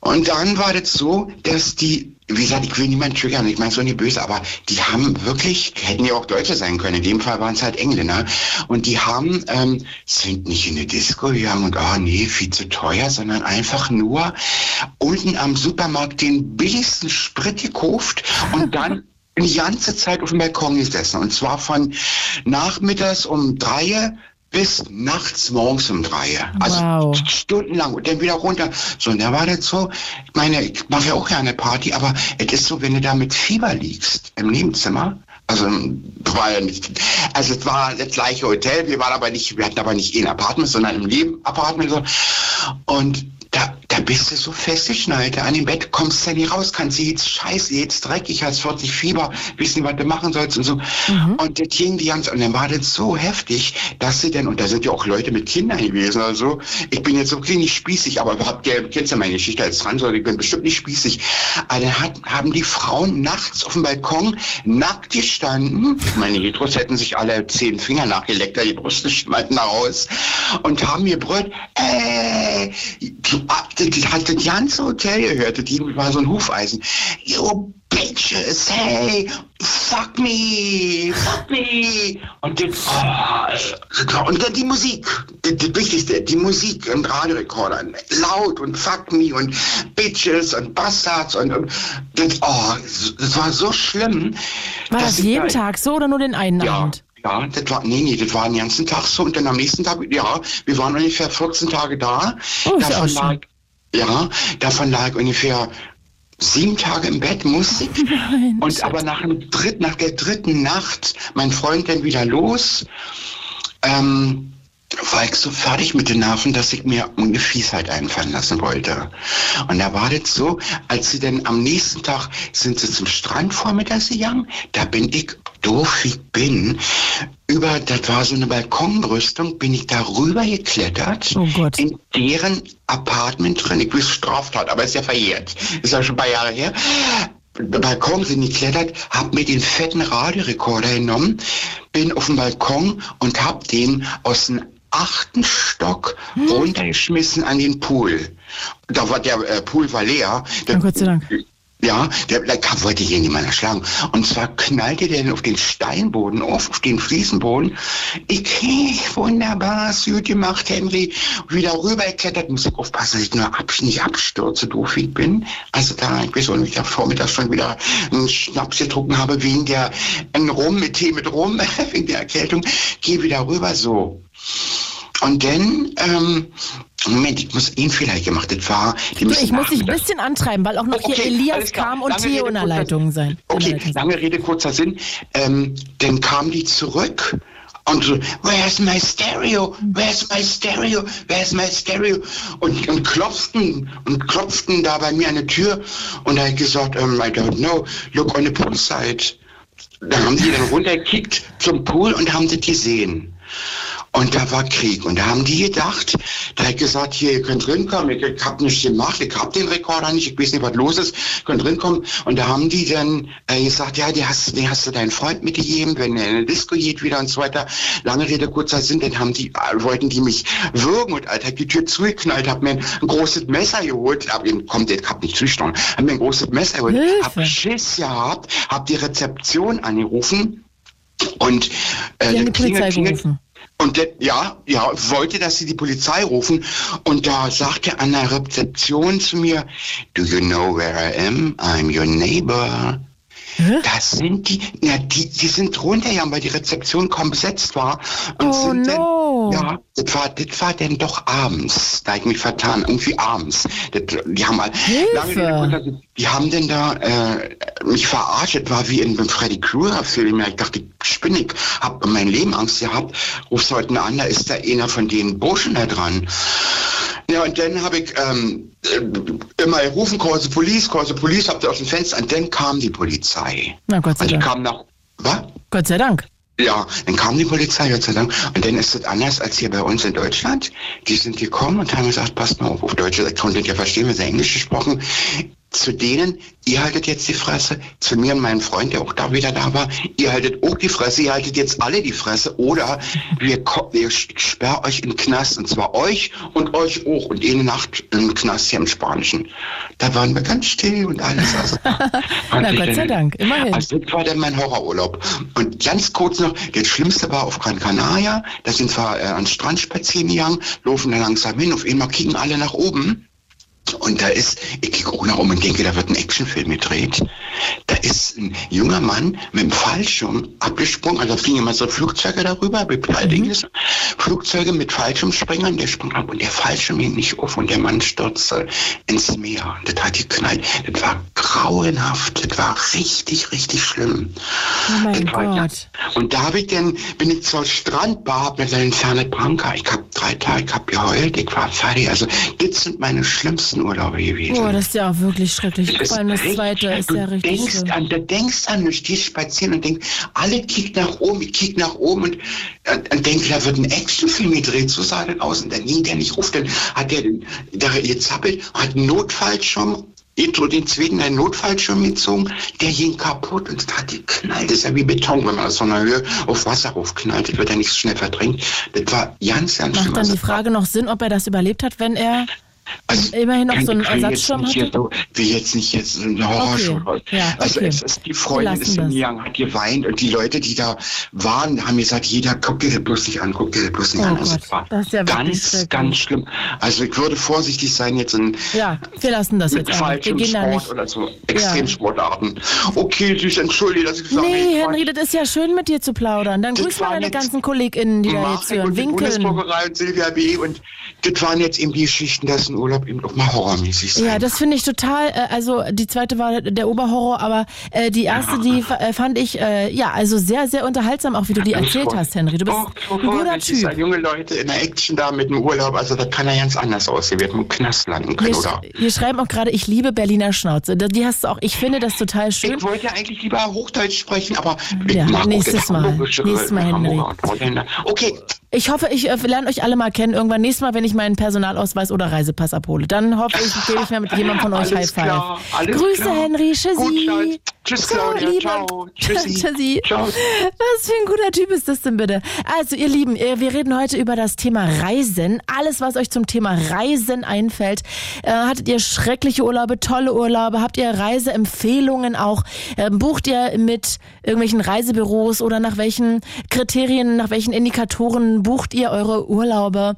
Und dann war das so, dass die, wie gesagt, ich will niemanden triggern, ich meine so nicht böse, aber die haben wirklich, hätten ja auch Deutsche sein können, in dem Fall waren es halt Engländer, und die haben, ähm, sind nicht in eine Disco gegangen und, oh, nee, viel zu teuer, sondern einfach nur unten am Supermarkt den billigsten Sprit gekauft und dann die ganze Zeit auf dem Balkon gesessen. Und zwar von nachmittags um drei bis nachts morgens um drei. Also wow. stundenlang und dann wieder runter. So, und da war das so, ich meine, ich mache ja auch gerne Party, aber es ist so, wenn du da mit Fieber liegst im Nebenzimmer, also war ja nicht, also es war das gleiche Hotel, wir waren aber nicht, wir hatten aber nicht ein Apartment, sondern im Nebenapartment. Und da, da bist du so festgeschnallt an dem Bett, kommst du nicht raus, kannst du jetzt scheiße, jetzt dreckig, hast 40 Fieber, wissen, was du machen sollst und so. Mhm. Und das ging die ganze, und dann war das so heftig, dass sie dann, und da sind ja auch Leute mit Kindern gewesen, also ich bin jetzt so nicht spießig, aber habt ihr, kennst ja meine Geschichte als Trans, ich bin bestimmt nicht spießig. Aber dann hat, haben die Frauen nachts auf dem Balkon nackt gestanden, meine Heteros hätten sich alle zehn Finger nachgeleckt, die Brüste schmalten raus, und haben mir brüllt, äh, das hat das ganze Hotel gehört, das war so ein Hufeisen. You bitches, hey, fuck me, fuck me. Und, das, oh, und dann die Musik, das, das Wichtigste, die Musik im Radiorekorder, laut und fuck me und bitches und bastards und, und das, oh, das war so schlimm. War das jeden Tag so oder nur den einen ja. Abend? Ja, das war, nee, nee, das war den ganzen Tag so und dann am nächsten Tag, ja, wir waren ungefähr 14 Tage da. Oh, davon lag, ja, davon lag ungefähr sieben Tage im Bett, musste ich. Nein, und aber nach, dem Dritt, nach der dritten Nacht, mein Freund dann wieder los, ähm, war ich so fertig mit den Nerven, dass ich mir eine Fiesheit einfallen lassen wollte. Und da war das so, als sie dann am nächsten Tag sind sie zum Strand vormittags gegangen, da bin ich doof ich bin, über, das war so eine Balkonbrüstung, bin ich darüber geklettert, oh Gott. in deren Apartment drin. Ich will Straftat, aber ist ja verjährt. Ist ja schon ein paar Jahre her. Balkon sind geklettert, hab mir den fetten Radiorekorder genommen, bin auf den Balkon und hab den aus dem achten Stock runtergeschmissen an den Pool. Da war der äh, Pool war leer. Der, Gott sei Dank. Ja, der, der kam, wollte hier niemand erschlagen. Und zwar knallte der auf den Steinboden auf, auf den Fliesenboden. Ich, wunderbar, hast du gut gemacht, Henry. Wieder rübergeklettert, muss ich aufpassen, dass ich nur ab, nicht abstürze, doof wie ich bin. Also da, ich weiß auch nicht, ich vormittags schon wieder einen Schnaps getrunken habe, wegen der, einen Rum mit Tee mit Rum, wegen der Erkältung. Geh wieder rüber, so. Und dann, ähm, Moment, ich muss ihn vielleicht gemacht. Das war, die ich muss dich ein bisschen antreiben, weil auch noch hier Okay, Elias alles klar. kam und Lange Theo in der Leitung sein. Okay, lange Rede, kurzer Sinn. Ähm, dann kam die zurück und so, where's my stereo? Where's my stereo? Where's my stereo? Und, und klopften und klopften da bei mir an die Tür und da hab ich gesagt, um, I don't know, look on the pool side. Da haben die dann runtergekickt zum Pool und haben das gesehen. Und da war Krieg. Und da haben die gedacht, da hat gesagt, hier, ihr könnt drinkommen, ich, ich hab nichts gemacht, ich hab den Rekorder nicht, ich weiß nicht, was los ist, ihr könnt drinkommen. Und da haben die dann äh, gesagt, ja, die hast, die hast du deinen Freund mitgegeben, wenn er in eine Disco geht wieder und so weiter. Lange Rede, kurzer Sinn, dann haben die, äh, wollten die mich würgen. Und Alter, die Tür zugeknallt, hab mir ein großes Messer geholt, hab, kommt, ich hab nicht zugestochen, hab mir ein großes Messer geholt, hab Schiss gehabt, hab die Rezeption angerufen. Und äh, Die haben die Polizei gerufen. Und der, ja, ja, wollte, dass sie die Polizei rufen. Und da sagte an der Rezeption zu mir, do you know where I am? I'm your neighbor. Das sind die, ja, die, die sind runtergegangen, weil die Rezeption kaum besetzt war. Und Oh sind no. Dann, ja, das war, das war dann doch abends. Da ich mich vertan, irgendwie abends. Das, die haben mal, lange kurzer Sinn, die haben denn da äh, mich verarscht. War wie in einem Freddy Krueger Film. Ja, ich dachte, ich spinne, ich hab in meinem Leben Angst gehabt. Rufst heute einen an, da ist da einer von den Burschen da dran. Ja, und dann habe ich ähm, äh, immer gerufen, the police, the police, habt ihr aus dem Fenster, und dann kam die Polizei. Na Gott sei Und die Dank. kam nach, was? Gott sei Dank. Ja, dann kam die Polizei, Gott sei Dank. Und dann ist es anders als hier bei uns in Deutschland. Die sind gekommen und haben gesagt, passt mal auf, auf Deutsch, ich konnte ja verstehen, wir sind Englisch gesprochen. Zu denen, ihr haltet jetzt die Fresse, zu mir und meinem Freund, der auch da wieder da war, ihr haltet auch die Fresse, ihr haltet jetzt alle die Fresse, oder wir, wir sperren euch in den Knast, und zwar euch und euch auch, und eine Nacht im Knast hier im Spanischen. Da waren wir ganz still und alles. Also, Na Gott sei Dank, immerhin. also das war dann mein Horrorurlaub. Und ganz kurz noch, das Schlimmste war auf Gran Canaria. Da sind wir äh, an den Strand spazieren gegangen, laufen da langsam hin. Auf einmal kicken alle nach oben. Und da ist, ich auch nach oben und denke, da wird ein Actionfilm gedreht. Da ist ein junger Mann mit dem Fallschirm abgesprungen, also fliegen immer so Flugzeuge darüber, Beplaldinges, Flugzeuge mit Fallschirmspringern, der sprang ab und der Fallschirm ging nicht auf und der Mann stürzte ins Meer. Das hat geknallt. Das war grauenhaft, das war richtig, richtig schlimm. Oh mein war ja- Gott. Und da hab ich dann, bin ich zur Strandbar mit seinen Ferne Branca. Ich hab drei Tage, ich hab geheult, ich war fertig. Also, das sind meine schlimmsten Urlaube gewesen. Oh, das ist ja auch wirklich schrecklich. Das Vor allem das zweite ist ja richtig denkst schlimm. an, Du denkst an, du stehst spazieren und denkst, alle kicken nach oben, ich kick nach oben und, und, und denke, da wird ein Actionfilm gedreht, so sah das aus. Und dann ging der nicht auf, dann hat der da gezappelt, hat einen Notfallschirm, so den zweiten einen Notfallschirm gezogen, der ging kaputt und hat geknallt. Das ist ja wie Beton, wenn man aus so einer Höhe auf Wasser raufknallt, das wird ja nicht so schnell verdrängt. Das war ganz, ganz schlimm. Macht dann die Frage noch Sinn, ob er das überlebt hat, wenn er immerhin noch so einen Ersatzschirm hatte? so, will jetzt nicht jetzt so eine Horrorshow. Okay, ja, Also okay. es ist die Freundin ist das. hingegangen, hat geweint und die Leute, die da waren, haben gesagt, jeder guck dir bloß nicht an, guck dir bloß nicht Oh an. Also Gott, das ist ja wirklich ganz, schrecklich. ganz schlimm. Also ich würde vorsichtig sein jetzt in Ja, wir lassen das jetzt einfach. Wir falschem gehen Sport nicht. oder so Extremsportarten. Okay, süß, entschuldige, dass ich gesagt Nee, habe. Henry, das ist ja schön mit dir zu plaudern. Dann grüß mal deine ganzen KollegInnen, die da jetzt hören. und die Winkeln. Bundesdruckerei und Silvia B. Und das waren jetzt eben die Geschichten, dass ein Urlaub eben auch mal horrormäßig sein Ja, das finde ich total, äh, also die zweite war der Oberhorror, aber äh, die erste, die fa- äh, fand ich, äh, ja, also sehr, sehr unterhaltsam, auch wie du die erzählt hast, Henry. Du bist Oh, ein guter ist ja Typ. junge Leute in der Action da mit dem Urlaub, also das kann ja ganz anders aussehen. Wir hätten im Knast landen können, Hier, oder? sch- hier schreiben auch gerade, ich liebe Berliner Schnauze. Da- Die hast du auch, ich finde das total schön. Ich wollte ja eigentlich lieber Hochdeutsch sprechen, aber Ja, auch nächstes Mal. Nächstes Mal, Henry. Okay, Ich hoffe, ich äh, lerne euch alle mal kennen. Irgendwann nächstes Mal, wenn ich meinen Personalausweis oder Reisepass abhole. Dann hoffe ich, gebe ich mir mit jemandem von euch High Five. Grüße, klar. Henry. Tschüssi. Tschüss, Claudia. Liebe. Ciao. Tschüssi. Tschüssi. Ciao. Was für ein guter Typ ist das denn bitte? Also, ihr Lieben, äh, wir reden heute über das Thema Reisen. Alles, was euch zum Thema Reisen einfällt. Äh, hattet ihr schreckliche Urlaube, tolle Urlaube? Habt ihr Reiseempfehlungen auch? Äh, bucht ihr mit irgendwelchen Reisebüros oder nach welchen Kriterien, nach welchen Indikatoren bucht ihr eure Urlaube?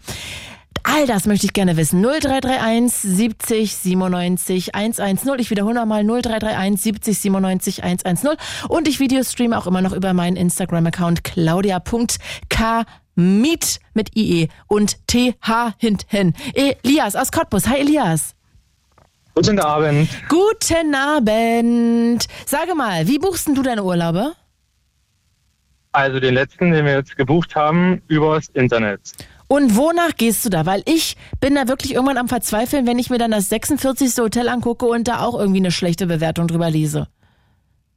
All das möchte ich gerne wissen. 0331 70 97 110. Ich wiederhole nochmal 0331 70 97 110. Und ich Videostreame auch immer noch über meinen Instagram-Account claudia.kmiet mit IE und TH hinten. Elias aus Cottbus. Hi Elias. Guten Abend. Guten Abend. Sage mal, wie buchst du deine Urlaube? Also den letzten, den wir jetzt gebucht haben, übers Internet. Und wonach gehst du da? Weil ich bin da wirklich irgendwann am Verzweifeln, wenn ich mir dann das 46. Hotel angucke und da auch irgendwie eine schlechte Bewertung drüber lese.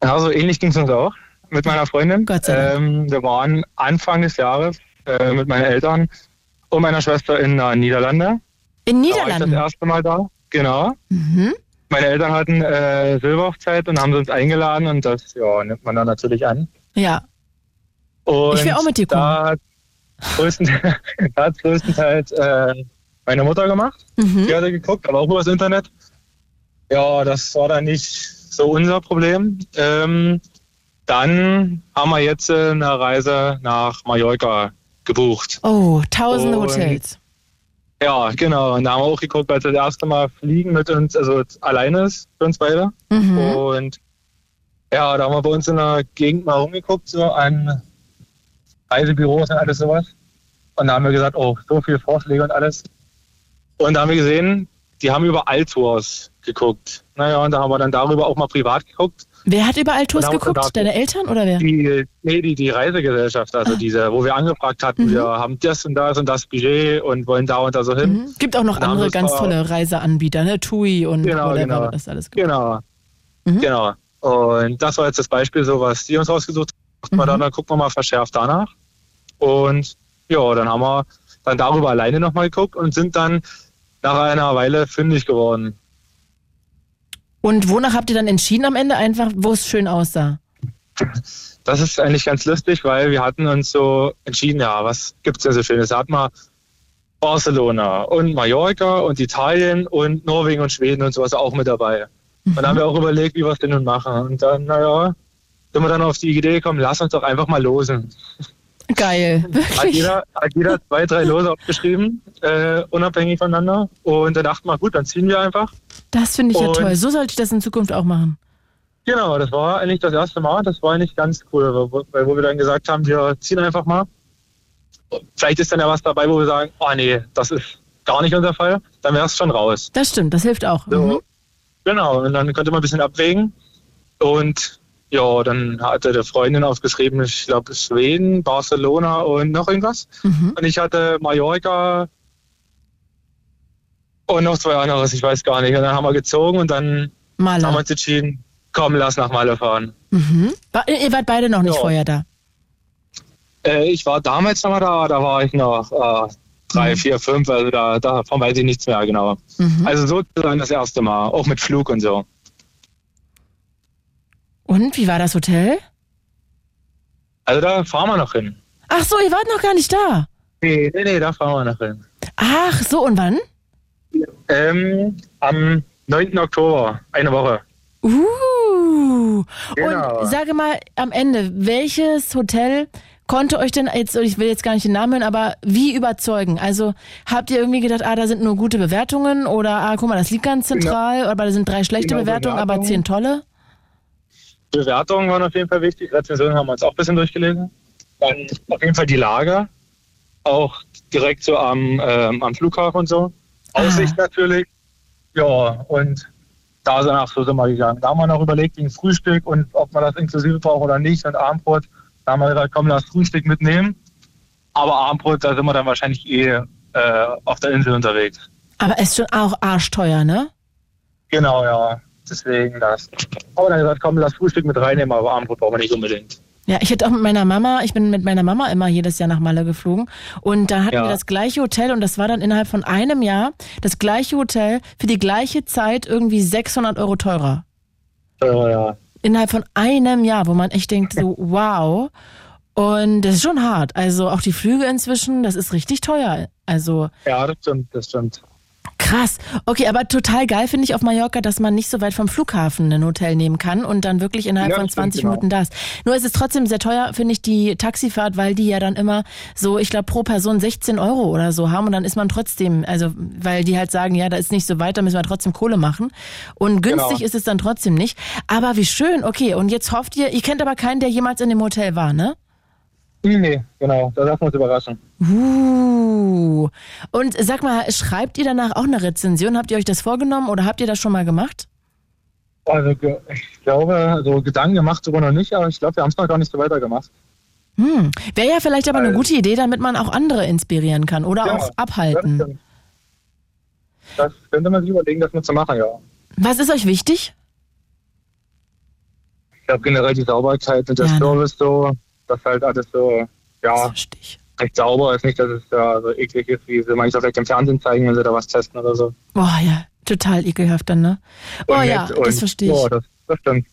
Ja, so ähnlich ging es uns auch mit meiner Freundin. Gott sei Dank. Ähm, wir waren Anfang des Jahres äh, mit meinen Eltern und meiner Schwester in den Niederlande. In Da war ich Niederlanden? das erste Mal da, genau. Mhm. Meine Eltern hatten äh, Silberhochzeit und haben sie uns eingeladen und das ja, nimmt man dann natürlich an. Ja. Und Ich will auch mit dir kommen. Da hat größtenteils, da hat größtenteils äh, meine Mutter gemacht. Mhm. Die hatte geguckt, aber auch übers Internet. Ja, das war dann nicht so unser Problem. Ähm, dann haben wir jetzt äh, eine Reise nach Mallorca gebucht. Oh, tausende Und- Hotels. Ja, genau. Und da haben wir auch geguckt, weil es das erste Mal fliegen mit uns, also alleine ist für uns beide. Mhm. Und ja, da haben wir bei uns in der Gegend mal rumgeguckt, so an Reisebüros und alles sowas. Und da haben wir gesagt, oh, so viele Vorschläge und alles. Und da haben wir gesehen, die haben überall Tours geguckt. Naja, und da haben wir dann darüber auch mal privat geguckt. Wer hat überall Tours Und haben uns geguckt? dann Deine Eltern oder wer? Die, nee, die, die Reisegesellschaft, Ah. also diese, wo wir angefragt hatten, Mhm. wir haben das und das und das Budget und wollen da und da so hin. Mhm. Gibt auch noch andere ganz tolle Reiseanbieter, ne? TUI und Genau, genau. das alles gibt. Genau. Mhm. Genau. Und das war jetzt das Beispiel, so was die uns rausgesucht haben. Mhm. Dann, dann gucken wir mal verschärft danach. Und ja, dann haben wir dann darüber alleine nochmal geguckt und sind dann nach einer Weile fündig geworden. Und wonach habt ihr dann entschieden am Ende? Einfach, wo es schön aussah. Das ist eigentlich ganz lustig, weil wir hatten uns so entschieden, ja, was gibt's denn so Schönes? Da hatten wir Barcelona und Mallorca und Italien und Norwegen und Schweden und sowas auch mit dabei. Und dann haben wir auch überlegt, wie wir es denn nun machen. Und dann, naja, sind wir dann auf die Idee gekommen, lass uns doch einfach mal losen. Geil. Hat Wirklich. jeder, hat jeder zwei, drei Lose aufgeschrieben, äh, unabhängig voneinander. Und dann dachten wir, gut, dann ziehen wir einfach. Das finde ich ja Und- toll. So sollte ich das in Zukunft auch machen. Genau, das war eigentlich das erste Mal. Das war eigentlich ganz cool, wo, weil, wo wir dann gesagt haben, wir ziehen einfach mal. Vielleicht ist dann ja was dabei, wo wir sagen, oh nee, das ist gar nicht unser Fall. Dann wäre es schon raus. Das stimmt, das hilft auch. So, Mhm. Genau, und dann konnte man ein bisschen abwägen. Und ja, dann hatte der Freundin aufgeschrieben, ich glaube Schweden, Barcelona und noch irgendwas. Mhm. Und ich hatte Mallorca und noch zwei anderes, ich weiß gar nicht. Und dann haben wir gezogen und dann haben wir Maler. uns entschieden, komm, lass nach Malle fahren. Mhm. Wa- Ihr wart beide noch nicht Ja. vorher da. Äh, ich war damals noch mal da, da war ich noch äh, drei, vier, fünf, also da, davon weiß ich nichts mehr genau. Mhm. Also sozusagen das erste Mal, auch mit Flug und so. Und wie war das Hotel? Also da fahren wir noch hin. Ach so, ihr wart noch gar nicht da. Nee, nee, nee, da fahren wir noch hin. Ach so, und wann? Ähm, am 9. Oktober, eine Woche. Uh. Genau. Und sage mal am Ende, welches Hotel konnte euch denn jetzt, ich will jetzt gar nicht den Namen hören, aber wie überzeugen? Also habt ihr irgendwie gedacht, ah, da sind nur gute Bewertungen oder ah, guck mal, das liegt ganz zentral, aber da sind drei schlechte Genau, Bewertungen, aber Bewertungen. zehn tolle? Bewertungen waren auf jeden Fall wichtig. Rezensionen haben wir uns auch ein bisschen durchgelesen. Dann auf jeden Fall die Lage. Auch direkt so am, ähm, am Flughafen und so. Aussicht natürlich. Ja, und da sind auch so sind wir gegangen. Da haben wir noch überlegt wegen Frühstück und ob man das inklusive braucht oder nicht und Abendbrot. Da haben wir gesagt, komm, lass Frühstück mitnehmen. Aber Abendbrot, da sind wir dann wahrscheinlich eh äh, auf der Insel unterwegs. Aber ist schon auch arschteuer, ne? Genau, ja. Deswegen das. Aber dann gesagt, komm, lass Frühstück mit reinnehmen, aber Abendbrot brauchen wir nicht unbedingt. Ja, ich hätte auch mit meiner Mama, ich bin mit meiner Mama immer jedes Jahr nach Malle geflogen und da hatten Ja. wir das gleiche Hotel und das war dann innerhalb von einem Jahr das gleiche Hotel für die gleiche Zeit irgendwie 600 Euro teurer. Äh, ja. Innerhalb von einem Jahr, wo man echt denkt so, wow. Und das ist schon hart. Also auch die Flüge inzwischen, das ist richtig teuer. Also ja, das stimmt, das stimmt. Krass. Okay, aber total geil finde ich auf Mallorca, dass man nicht so weit vom Flughafen ein Hotel nehmen kann und dann wirklich innerhalb Ja, von das stimmt, 20 genau. Minuten da ist. Nur ist es trotzdem sehr teuer, finde ich, die Taxifahrt, weil die ja dann immer so, ich glaube, pro Person 16 Euro oder so haben und dann ist man trotzdem, also weil die halt sagen, ja, da ist nicht so weit, da müssen wir trotzdem Kohle machen. Und günstig Genau. ist es dann trotzdem nicht. Aber wie schön, okay, und jetzt hofft ihr, ihr kennt aber keinen, der jemals in dem Hotel war, ne? Nee, nee, genau, da darf man uns überraschen. Uh. Und sag mal, schreibt ihr danach auch eine Rezension? Habt ihr euch das vorgenommen oder habt ihr das schon mal gemacht? Also ich glaube, so Gedanken gemacht sogar noch nicht, aber ich glaube, wir haben es noch gar nicht so weitergemacht. Hm. Wäre ja vielleicht aber eine Also- gute Idee, damit man auch andere inspirieren kann oder Ja, auch abhalten. Das, das könnte man sich überlegen, das mit zu machen, ja. Was ist euch wichtig? Ich glaube generell die Sauberkeit und der Ja? Service so, dass halt alles so, ja, Richtig. Recht sauber ist. Nicht, dass es ja so eklig ist, wie sie manchmal vielleicht im Fernsehen zeigen, wenn sie da was testen oder so. Boah, ja, total ekelhaft dann, ne? Oh Und ja, das verstehe ich. Ja, das, das stimmt.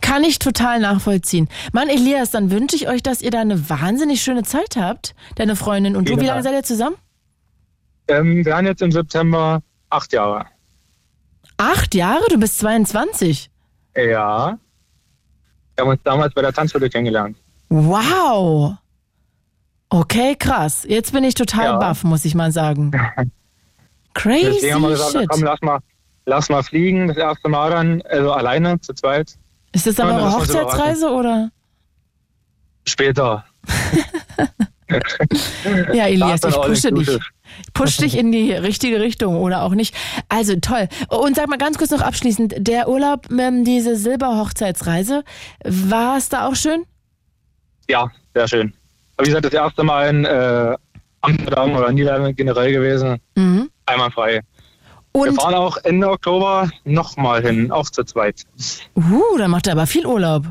Kann ich total nachvollziehen. Mann, Elias, dann wünsche ich euch, dass ihr da eine wahnsinnig schöne Zeit habt, deine Freundin und du. Wie lange seid ihr zusammen? Ähm, wir haben jetzt im September acht Jahre. Acht Jahre? Du bist 22. Ja. Wir haben uns damals bei der Tanzschule kennengelernt. Wow. Okay, krass. Jetzt bin ich total Ja. baff, muss ich mal sagen. Crazy Deswegen haben wir gesagt, shit. komm, lass mal, lass mal fliegen. Das erste Mal dann, also alleine, zu zweit. Ist das dann uns Hochzeitsreise oder? Später. Ja, Elias, ich pushe dich. push dich in die richtige Richtung oder auch nicht. Also toll. Und sag mal ganz kurz noch abschließend, der Urlaub, ähm, diese Silberhochzeitsreise, war es da auch schön? Ja, sehr schön. Aber wie gesagt, das erste Mal in äh, Amsterdam oder Niederlande generell gewesen. Mhm. Einmal frei. Wir Und, fahren auch Ende Oktober nochmal hin, auch zu zweit. uh, da macht ihr aber viel Urlaub.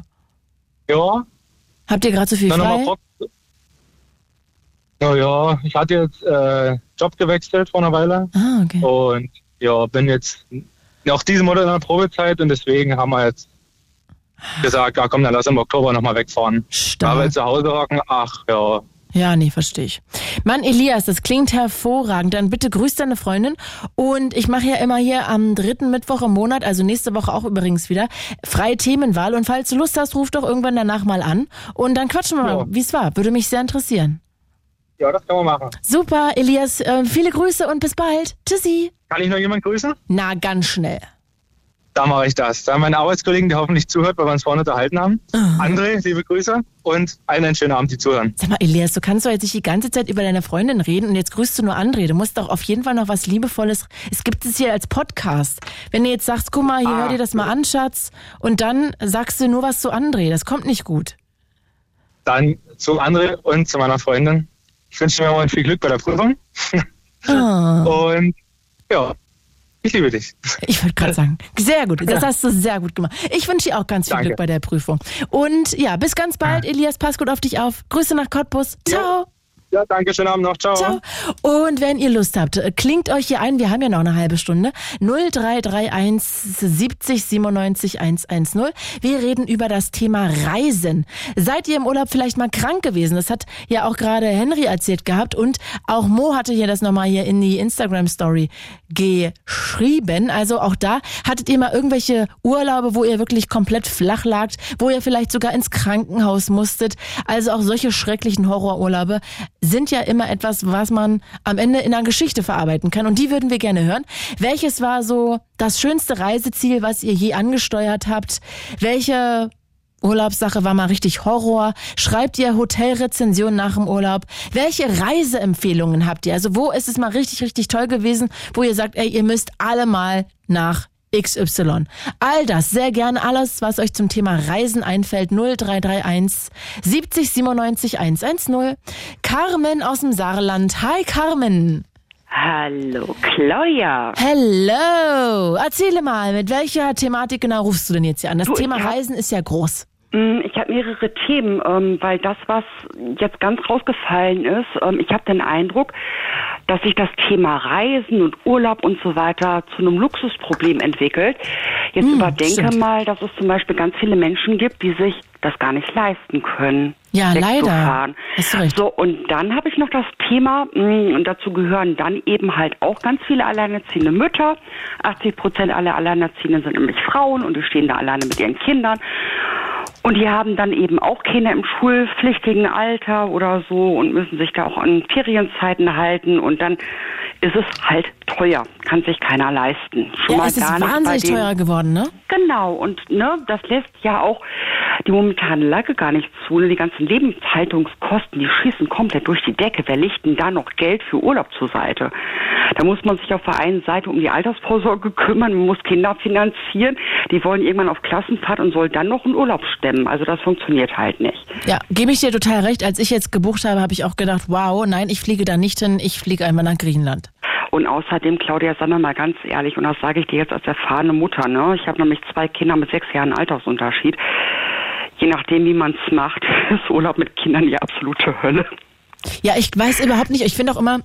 Ja, Habt ihr gerade so viel dann frei? Ja, ja, ich hatte jetzt äh, Job gewechselt vor einer Weile Ah, okay. und ja, bin jetzt noch diesen Monat in der Probezeit und deswegen haben wir jetzt gesagt, ja komm, dann lass im Oktober nochmal wegfahren. Stark. Aber zu Hause hocken, ach ja, Ja, nee, verstehe ich. Mann, Elias, das klingt hervorragend. Dann bitte grüß deine Freundin. Und ich mache ja immer hier am dritten Mittwoch im Monat, also nächste Woche auch übrigens wieder, freie Themenwahl. Und falls du Lust hast, ruf doch irgendwann danach mal an. Und dann quatschen wir mal, Ja. wie es war. Würde mich sehr interessieren. ja, das kann man machen. Super, Elias, äh, viele Grüße und bis bald. Tschüssi. Kann ich noch jemand grüßen? Na, ganz schnell. Da mache ich das. Da meine Arbeitskollegen, die hoffentlich zuhört, weil wir uns vorhin unterhalten haben. André, liebe Grüße und allen einen schönen Abend, die zuhören. Sag mal, Elias, du kannst doch jetzt nicht die ganze Zeit über deine Freundin reden und jetzt grüßt du nur André. Du musst doch auf jeden Fall noch was Liebevolles. Es gibt es hier als Podcast. Wenn du jetzt sagst, guck mal, hier hör dir das mal an, Schatz, und dann sagst du nur was zu André. Das kommt nicht gut. Dann zu André und zu meiner Freundin. Ich wünsche mir mal viel Glück bei der Prüfung. Ah. Und ja, ich liebe dich. Ich wollte gerade sagen, sehr gut. Das hast du sehr gut gemacht. Ich wünsche dir auch ganz viel Danke. Glück bei der Prüfung. Und ja, bis ganz bald, Elias. Pass gut auf dich auf. Grüße nach Cottbus. Ciao. Ja, danke, schönen Abend noch. Ciao. Ciao. Und wenn ihr Lust habt, klingt euch hier ein, wir haben ja noch eine halbe Stunde. 0331 70 97 110. Wir reden über das Thema Reisen. Seid ihr im Urlaub vielleicht mal krank gewesen? Das hat ja auch gerade Henry erzählt gehabt und auch Mo hatte hier das nochmal hier in die Instagram Story geschrieben. Also auch da hattet ihr mal irgendwelche Urlaube, wo ihr wirklich komplett flach lagt, wo ihr vielleicht sogar ins Krankenhaus musstet. Also auch solche schrecklichen Horrorurlaube sind ja immer etwas, was man am Ende in einer Geschichte verarbeiten kann. Und die würden wir gerne hören. Welches war so das schönste Reiseziel, was ihr je angesteuert habt? Welche Urlaubssache war mal richtig Horror. Schreibt ihr Hotelrezensionen nach dem Urlaub? Welche Reiseempfehlungen habt ihr? Also wo ist es mal richtig, richtig toll gewesen, wo ihr sagt, ey, ihr müsst alle mal nach XY. All das, sehr gerne alles, was euch zum Thema Reisen einfällt. 0331 70 97 110. Carmen aus dem Saarland. Hi Carmen. Hallo, Claudia. Hello. Erzähle mal, mit welcher Thematik genau rufst du denn jetzt hier an? Das Du, Thema Reisen ist ja groß. Mm, Ich habe mehrere Themen, ähm, weil das, was jetzt ganz rausgefallen ist, ähm, ich habe den Eindruck, dass sich das Thema Reisen und Urlaub und so weiter zu einem Luxusproblem entwickelt. Jetzt überdenke stimmt. mal, dass es zum Beispiel ganz viele Menschen gibt, die sich das gar nicht leisten können. Ja, leider. wegzufahren. Hast du recht. So, und dann habe ich noch das Thema, mh, und dazu gehören dann eben halt auch ganz viele alleinerziehende Mütter. 80 Prozent aller Alleinerziehenden sind nämlich Frauen und die stehen da alleine mit ihren Kindern. Und die haben dann eben auch Kinder im schulpflichtigen Alter oder so und müssen sich da auch an Ferienzeiten halten und dann ist es halt teuer, kann sich keiner leisten. Schon Ja, mal es ist wahnsinnig teurer geworden, ne? Genau, und ne, das lässt ja auch die momentane Lage gar nicht zu. Ne? Die ganzen Lebenshaltungskosten, die schießen komplett durch die Decke. Wer legt denn da noch Geld für Urlaub zur Seite? Da muss man sich auf der einen Seite um die Altersvorsorge kümmern, man muss Kinder finanzieren, die wollen irgendwann auf Klassenfahrt und soll dann noch einen Urlaub stemmen. Also das funktioniert halt nicht. Ja, gebe ich dir total recht. Als ich jetzt gebucht habe, habe ich auch gedacht, wow, nein, ich fliege da nicht hin, ich fliege einmal nach Griechenland. Und außerdem, Claudia, sagen wir mal ganz ehrlich, und das sage ich dir jetzt als erfahrene Mutter, ne? Ich habe nämlich zwei Kinder mit sechs Jahren Altersunterschied. Je nachdem, wie man es macht, ist Urlaub mit Kindern die absolute Hölle. Ja, ich weiß überhaupt nicht. Ich finde auch immer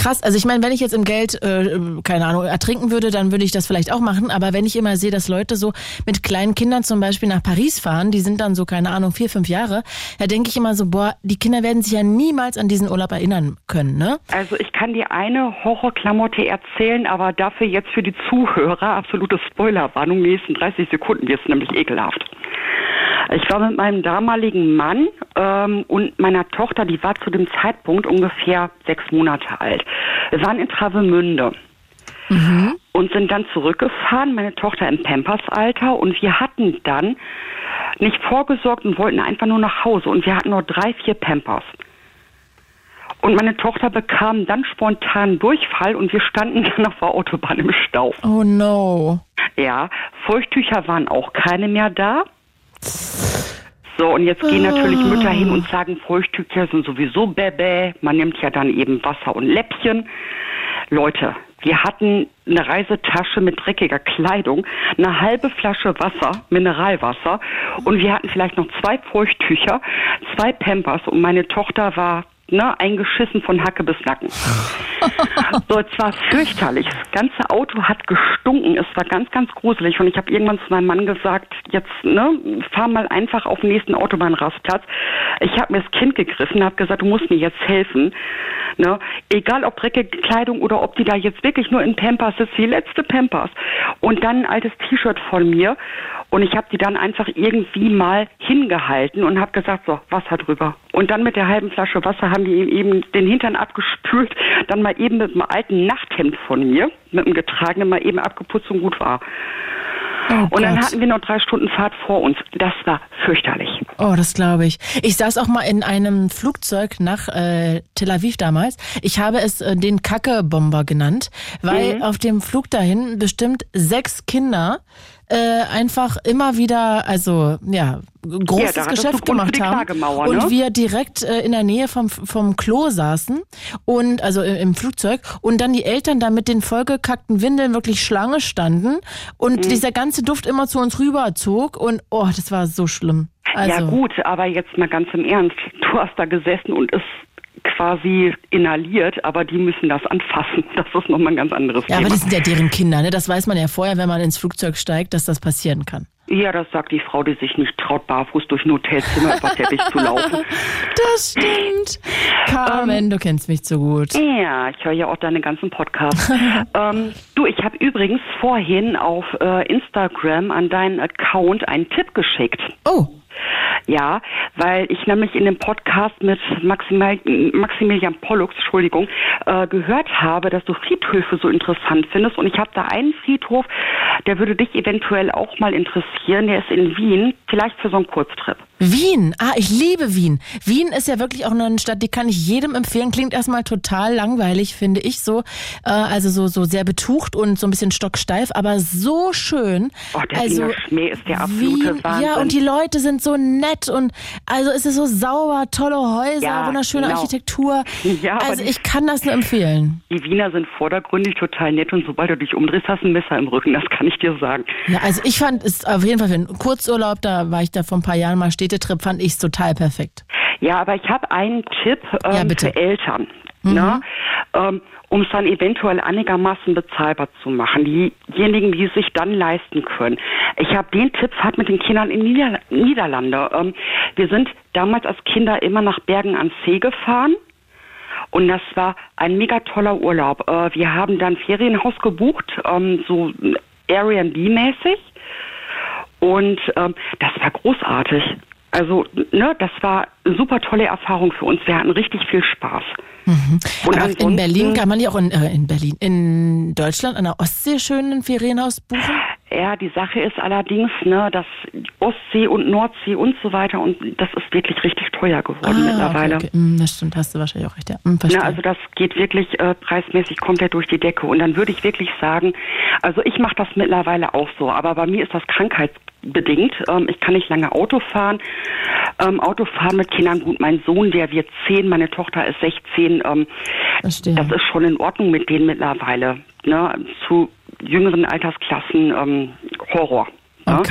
krass. Also ich meine, wenn ich jetzt im Geld, äh, keine Ahnung, ertrinken würde, dann würde ich das vielleicht auch machen. Aber wenn ich immer sehe, dass Leute so mit kleinen Kindern zum Beispiel nach Paris fahren, die sind dann so, keine Ahnung, vier, fünf Jahre, da denke ich immer so, boah, die Kinder werden sich ja niemals an diesen Urlaub erinnern können, ne? Also ich kann dir eine Horrorklamotte erzählen, aber dafür jetzt für die Zuhörer absolute Spoilerwarnung. Nächsten 30 Sekunden wird es nämlich ekelhaft. Ich war mit meinem damaligen Mann ähm, und meiner Tochter, die war zu dem Zeitpunkt ungefähr sechs Monate alt. Wir waren in Travemünde und sind dann zurückgefahren, meine Tochter im Pampersalter und wir hatten dann nicht vorgesorgt und wollten einfach nur nach Hause und wir hatten nur drei, vier Pampers. Und meine Tochter bekam dann spontan Durchfall und wir standen dann auf der Autobahn im Stau. Oh no. Ja, Feuchttücher waren auch keine mehr da. So, und jetzt gehen natürlich Mütter hin und sagen, Feuchttücher sind sowieso bäbä. Man nimmt ja dann eben Wasser und Läppchen. Leute, wir hatten eine Reisetasche mit dreckiger Kleidung, eine halbe Flasche Wasser, Mineralwasser und wir hatten vielleicht noch zwei Feuchttücher, zwei Pampers und meine Tochter war ne, eingeschissen von Hacke bis Nacken. so, es war fürchterlich. Das ganze Auto hat gestunken. Es war ganz, ganz gruselig. Und ich habe irgendwann zu meinem Mann gesagt, jetzt ne, fahr mal einfach auf den nächsten Autobahnrastplatz. Ich habe mir das Kind gegriffen, habe gesagt, du musst mir jetzt helfen. Ne? Egal ob dreckige Kleidung oder ob die da jetzt wirklich nur in Pampers ist, die letzte Pampers. Und dann ein altes T-Shirt von mir. Und ich habe die dann einfach irgendwie mal hingehalten und habe gesagt, so, Wasser drüber. Und dann mit der halben Flasche Wasser haben die ihm eben den Hintern abgespült, dann mal eben mit einem alten Nachthemd von mir, mit einem getragenen, mal eben abgeputzt und gut war. und dann Gott. hatten wir noch drei Stunden Fahrt vor uns. Das war fürchterlich. Oh, das glaube ich. Ich saß auch mal in einem Flugzeug nach äh, Tel Aviv damals. Ich habe es äh, den Kacke-Bomber genannt, weil Mhm. auf dem Flug dahin bestimmt sechs Kinder äh, einfach immer wieder, also ja, großes du Geschäft gemacht haben und ne? wir direkt äh, in der Nähe vom vom Klo saßen und also im, im Flugzeug und dann die Eltern da mit den vollgekackten Windeln wirklich Schlange standen und Mhm. dieser ganze Duft immer zu uns rüberzog und oh, das war so schlimm. Also, Ja gut, aber jetzt mal ganz im Ernst. Du hast da gesessen und es quasi inhaliert, aber die müssen das anfassen. Das ist nochmal ein ganz anderes Ja, Thema. aber das sind ja deren Kinder, ne? Das weiß man ja vorher, wenn man ins Flugzeug steigt, dass das passieren kann. ja, das sagt die Frau, die sich nicht traut, barfuß durch ein Hotelzimmer über Teppich zu laufen. Das stimmt. Carmen, du kennst mich zu gut. Ja, ich höre ja auch deine ganzen Podcasts. ähm, du, ich habe übrigens vorhin auf äh, Instagram an deinen Account einen Tipp geschickt. Oh. Ja, weil ich nämlich in dem Podcast mit Maximal, Maximilian Pollux, Entschuldigung, äh, gehört habe, dass du Friedhöfe so interessant findest. Und ich habe da einen Friedhof, der würde dich eventuell auch mal interessieren. Der ist in Wien, vielleicht für so einen Kurztrip. Wien, ah, ich liebe Wien. Wien ist ja wirklich auch eine Stadt, die kann ich jedem empfehlen. Klingt erstmal total langweilig, finde ich so. Äh, also so, so sehr betucht und so ein bisschen stocksteif, aber so schön. Oh, der also, Wiener Schmäh ist der absolute Wien, Wahnsinn. Ja, und die Leute sind so nett und also es ist so sauber, tolle Häuser, Ja, wunderschöne genau. Architektur. Ja, also ich kann das nur empfehlen. Die Wiener sind vordergründig total nett und sobald du dich umdrehst, hast du ein Messer im Rücken, das kann ich dir sagen. Ja, also ich fand es auf jeden Fall für einen Kurzurlaub, da war ich da vor ein paar Jahren mal Städtetrip, fand ich es total perfekt. Ja, aber ich habe einen Tipp ähm, Ja, für Eltern. Mhm. Ne? Ähm, um es dann eventuell einigermaßen bezahlbar zu machen. Diejenigen, die es sich dann leisten können. Ich habe den Tipp, fahrt mit den Kindern in Nieder Niederlande. Ähm, wir sind damals als Kinder immer nach Bergen an See gefahren. Und das war ein mega toller Urlaub. Äh, wir haben dann Ferienhaus gebucht, ähm, so Airbnb-mäßig. Und ähm, das war großartig. Also, ne, das war eine super tolle Erfahrung für uns. Wir hatten richtig viel Spaß. Und Aber in Berlin kann man ja auch in, äh, in Berlin, in Deutschland an der Ostsee schön ein Ferienhaus buchen. Ja, die Sache ist allerdings, ne, dass Ostsee und Nordsee und so weiter und das ist wirklich richtig teuer geworden mittlerweile. Ah, Okay, okay. Hm, das stimmt, hast du wahrscheinlich auch recht, ja. Hm, verstehe. Na, also das geht wirklich äh, preismäßig komplett durch die Decke. Und dann würde ich wirklich sagen, also ich mache das mittlerweile auch so, aber bei mir ist das krankheitsbedingt. Ähm, ich kann nicht lange Auto fahren. Ähm, Autofahren mit Kindern, gut, mein Sohn, der wird zehn, meine Tochter ist 16. Ähm, das ist schon in Ordnung mit denen mittlerweile. Ne? Zu jüngeren Altersklassen ähm, Horror. Ne?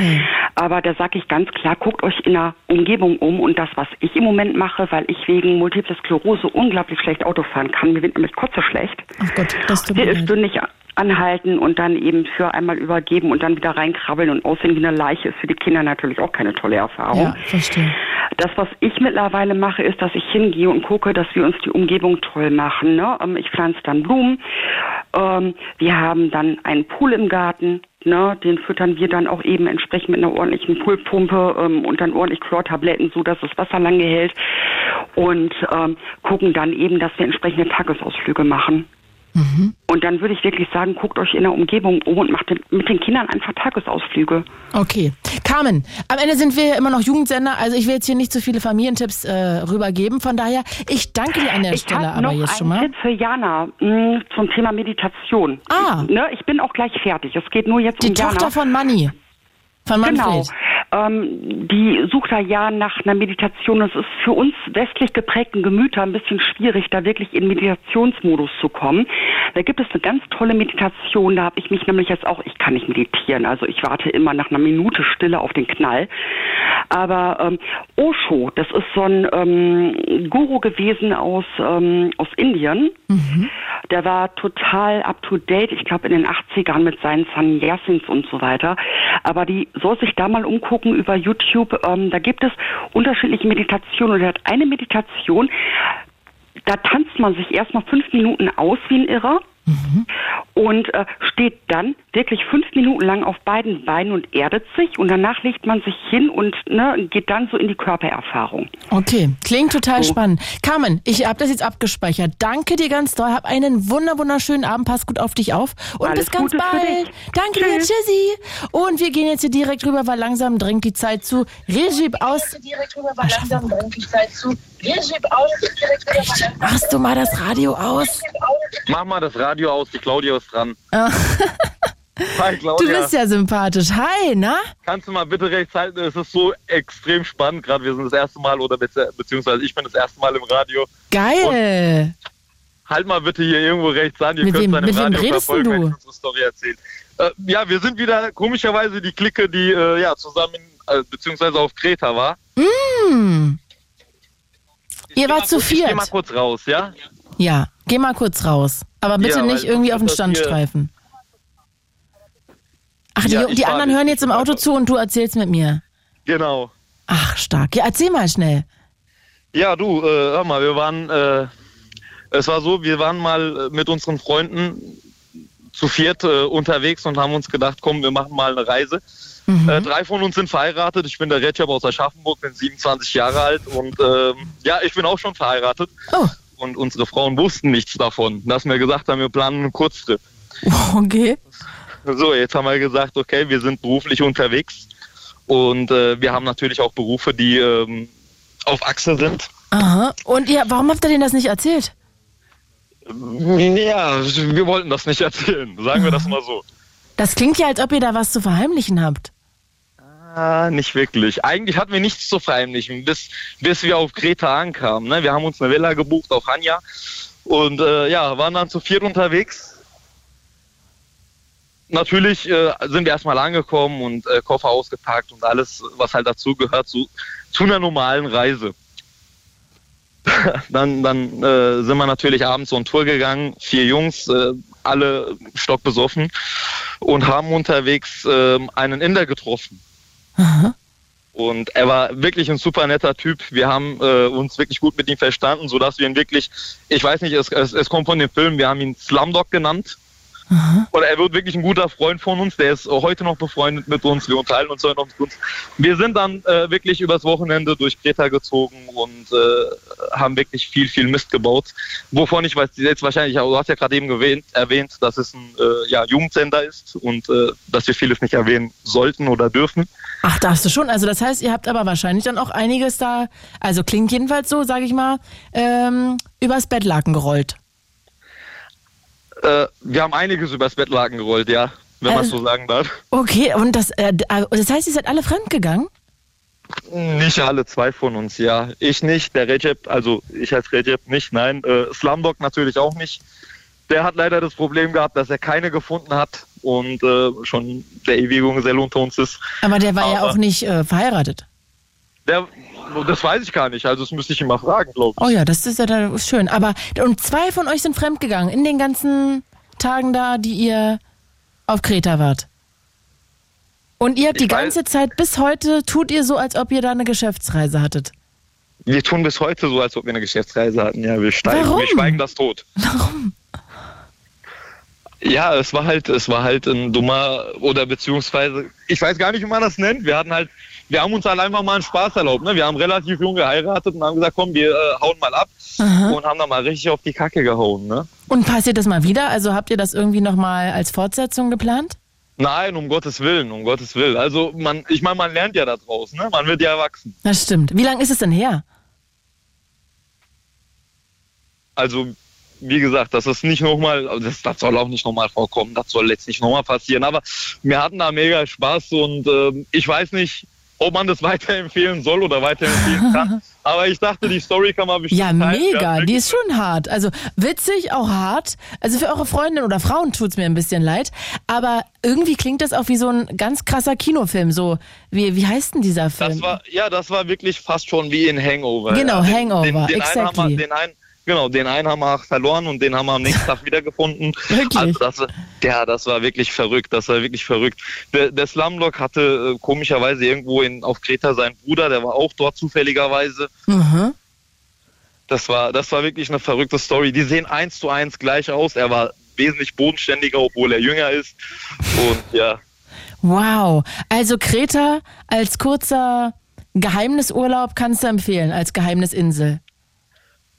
Aber da sage ich ganz klar, guckt euch in der Umgebung um und das, was ich im Moment mache, weil ich wegen Multiple Sklerose unglaublich schlecht Auto fahren kann, mir wird nämlich kotze schlecht. Ach Gott, das tut mir leid. Stündig anhalten und dann eben für einmal übergeben und dann wieder reinkrabbeln und aussehen wie eine Leiche ist für die Kinder natürlich auch keine tolle Erfahrung. Ja, verstehe. Das, was ich mittlerweile mache, ist, dass ich hingehe und gucke, dass wir uns die Umgebung toll machen. Ne? Ähm, Ich pflanze dann Blumen. Ähm, wir haben dann einen Pool im Garten. Ne? Den füttern wir dann auch eben entsprechend mit einer ordentlichen Poolpumpe ähm, und dann ordentlich Chlortabletten, so dass das Wasser lange hält. Und ähm, gucken dann eben, dass wir entsprechende Tagesausflüge machen. Und dann würde ich wirklich sagen, guckt euch in der Umgebung um und macht mit den Kindern einfach Tagesausflüge. Okay. Carmen, am Ende sind wir ja immer noch Jugendsender, also ich will jetzt hier nicht zu viele Familientipps äh, rübergeben. Von daher, ich danke dir an der Ich Stelle habe aber noch jetzt schon einen mal. Tipp für Jana mh, zum Thema Meditation. Ah. Ne, ich bin auch gleich fertig. Es geht nur jetzt Die um Jana. Tochter von Manni. Von Genau. Ähm, die sucht da ja nach einer Meditation. Es ist für uns westlich geprägten Gemüter ein bisschen schwierig, da wirklich in Meditationsmodus zu kommen. Da gibt es eine ganz tolle Meditation. Da habe ich mich nämlich jetzt auch, ich kann nicht meditieren, also ich warte immer nach einer Minute Stille auf den Knall. Aber ähm, Osho, das ist so ein ähm, Guru gewesen aus, ähm, aus Indien. Der war total up to date, ich glaube in den 80ern mit seinen Sanyasins und so weiter. Aber die soll sich da mal umgucken über YouTube. Ähm, da gibt es unterschiedliche Meditationen und er hat eine Meditation, da tanzt man sich erstmal fünf Minuten aus wie ein Irrer und äh, steht dann wirklich fünf Minuten lang auf beiden Beinen und erdet sich und danach legt man sich hin und ne, geht dann so in die Körpererfahrung. Okay, klingt total spannend. Carmen, ich habe das jetzt abgespeichert. Danke dir ganz doll. Hab einen wunder wunderschönen Abend. Pass gut auf dich auf. Und Alles bis ganz Gute für bald. dich. Danke dir. Tschüssi. Und wir gehen jetzt hier direkt rüber, weil langsam drängt die Zeit zu. Regie aus. Direkt rüber, weil langsam drängt die Zeit zu. Regie aus, direkt rüber, weil langsam Machst du mal das Radio aus? Mach mal das Radio aus, die Claudia ist dran. Hi Du Claudia. bist ja sympathisch. Hi, na? Kannst du mal bitte rechts halten? Es ist so extrem spannend. Gerade wir sind das erste Mal oder bezieh- beziehungsweise ich bin das erste Mal im Radio. Geil. Halt mal bitte hier irgendwo rechts an. Ihr Mit könnt wem- mit wem Radio redest verfolgen, wenn du? ich unsere Story erzähle. Äh, ja, wir sind wieder komischerweise die Clique, die äh, ja zusammen äh, beziehungsweise auf Kreta war. Mm. Ihr wart zu kurz- Ich geh viert. mal kurz raus, ja? Ja, geh mal kurz raus. Aber bitte Ja, nicht irgendwie auf den Standstreifen. Ach, die, Ja, die anderen hören jetzt im Auto zu und du erzählst mit mir. Genau. Ach, stark. Ja, erzähl mal schnell. Ja, du, äh, hör mal, wir waren, äh, es war so, wir waren mal äh, mit unseren Freunden zu viert äh, unterwegs und haben uns gedacht, komm, wir machen mal eine Reise. Äh, drei von uns sind verheiratet. Ich bin der Retschab aus Aschaffenburg, bin 27 Jahre alt und ähm, ja, ich bin auch schon verheiratet. Und unsere Frauen wussten nichts davon, dass wir gesagt haben, wir planen einen Kurztrip. Okay. So, jetzt haben wir gesagt, okay, wir sind beruflich unterwegs Und äh, wir haben natürlich auch Berufe, die ähm, auf Achse sind. Aha. Und ihr, warum habt ihr denen das nicht erzählt? Ja, wir wollten das nicht erzählen, sagen wir das mal so. Das klingt ja, als ob ihr da was zu verheimlichen habt. Ah, nicht wirklich. Eigentlich hatten wir nichts zu verheimlichen, bis, bis wir auf Kreta ankamen. Ne? Wir haben uns eine Villa gebucht auf Hanja und äh, ja, waren dann zu viert unterwegs. Natürlich äh, sind wir erstmal angekommen und äh, Koffer ausgepackt und alles, was halt dazu gehört, zu, zu einer normalen Reise. dann dann äh, sind wir natürlich abends so eine Tour gegangen, vier Jungs, äh, alle stockbesoffen und haben unterwegs äh, einen Inder getroffen. Und er war wirklich ein super netter Typ. Wir haben äh, uns wirklich gut mit ihm verstanden, sodass wir ihn wirklich, ich weiß nicht, es, es, es kommt von dem Film, wir haben ihn Slumdog genannt. Und er wird wirklich ein guter Freund von uns. Der ist heute noch befreundet mit uns. Wir unterhalten uns heute noch mit uns. Wir sind dann äh, wirklich übers Wochenende durch Kreta gezogen und äh, haben wirklich viel, viel Mist gebaut. Wovon ich weiß, jetzt wahrscheinlich, du hast ja gerade eben erwähnt, erwähnt, dass es ein äh, ja, Jugendsender ist und äh, dass wir vieles nicht erwähnen sollten oder dürfen. Ach, darfst du schon. Also das heißt, ihr habt aber wahrscheinlich dann auch einiges da, also klingt jedenfalls so, sage ich mal, ähm, übers Bettlaken gerollt. Äh, wir haben einiges übers Bettlaken gerollt, ja, wenn man Also- so sagen darf. Okay, und das, äh, das heißt, ihr seid alle fremdgegangen? Nicht alle zwei von uns, ja. Ich nicht, der Recep, also ich als Recep nicht, nein. Äh, Slumdog natürlich auch nicht. Der hat leider das Problem gehabt, dass er keine gefunden hat und äh, schon der ewige Gesell unter uns ist. Aber der war ja Aber- auch nicht äh, verheiratet. Der, das weiß ich gar nicht, also das müsste ich mal fragen, glaube ich. Oh ja, das ist ja da ist schön. Aber und zwei von euch sind fremdgegangen in den ganzen Tagen da, die ihr auf Kreta wart. Und ihr habt die ganze Zeit bis heute tut ihr so, als ob ihr da eine Geschäftsreise hattet. Wir tun bis heute so, als ob wir eine Geschäftsreise hatten. Ja, wir steigen, Warum? wir schweigen das tot. Warum? Ja, es war halt, es war halt ein dummer oder beziehungsweise, ich weiß gar nicht, wie man das nennt. Wir hatten halt, wir haben uns halt einfach mal einen Spaß erlaubt. Ne? Wir haben relativ jung geheiratet und haben gesagt, komm, wir äh, hauen mal ab Aha. und haben dann mal richtig auf die Kacke gehauen. Ne? Und passiert das mal wieder? Also habt ihr das irgendwie nochmal als Fortsetzung geplant? Nein, um Gottes Willen, um Gottes Willen. Also man, ich meine, man lernt ja da draus, ne? Man wird ja erwachsen. Das stimmt. Wie lange ist es denn her? Also wie gesagt, das ist nicht nochmal, also das, das soll auch nicht nochmal vorkommen, das soll jetzt nicht nochmal passieren. Aber wir hatten da mega Spaß und ähm, ich weiß nicht, ob man das weiterempfehlen soll oder weiterempfehlen kann. Aber ich dachte, die Story kann man bestimmt Ja, mega. Die ist schon hart. Also witzig, auch hart. Also für eure Freundinnen oder Frauen tut's mir ein bisschen leid. Aber irgendwie klingt das auch wie so ein ganz krasser Kinofilm. So, wie, wie heißt denn dieser Film? Das war, ja, das war wirklich fast schon wie in Hangover. Genau, ja. Hangover, Den, den, exactly. einen haben wir, den einen, genau, den einen haben wir verloren und den haben wir am nächsten Tag wiedergefunden. Wirklich? Also das, ja, das war wirklich verrückt. Das war wirklich verrückt. Der, der Slumdog hatte äh, komischerweise irgendwo in, auf Kreta seinen Bruder, der war auch dort zufälligerweise. Mhm. Das war, das war wirklich eine verrückte Story. Die sehen eins zu eins gleich aus. Er war wesentlich bodenständiger, obwohl er jünger ist. Und ja, Wow. Also Kreta als kurzer Geheimnisurlaub kannst du empfehlen, als Geheimnisinsel.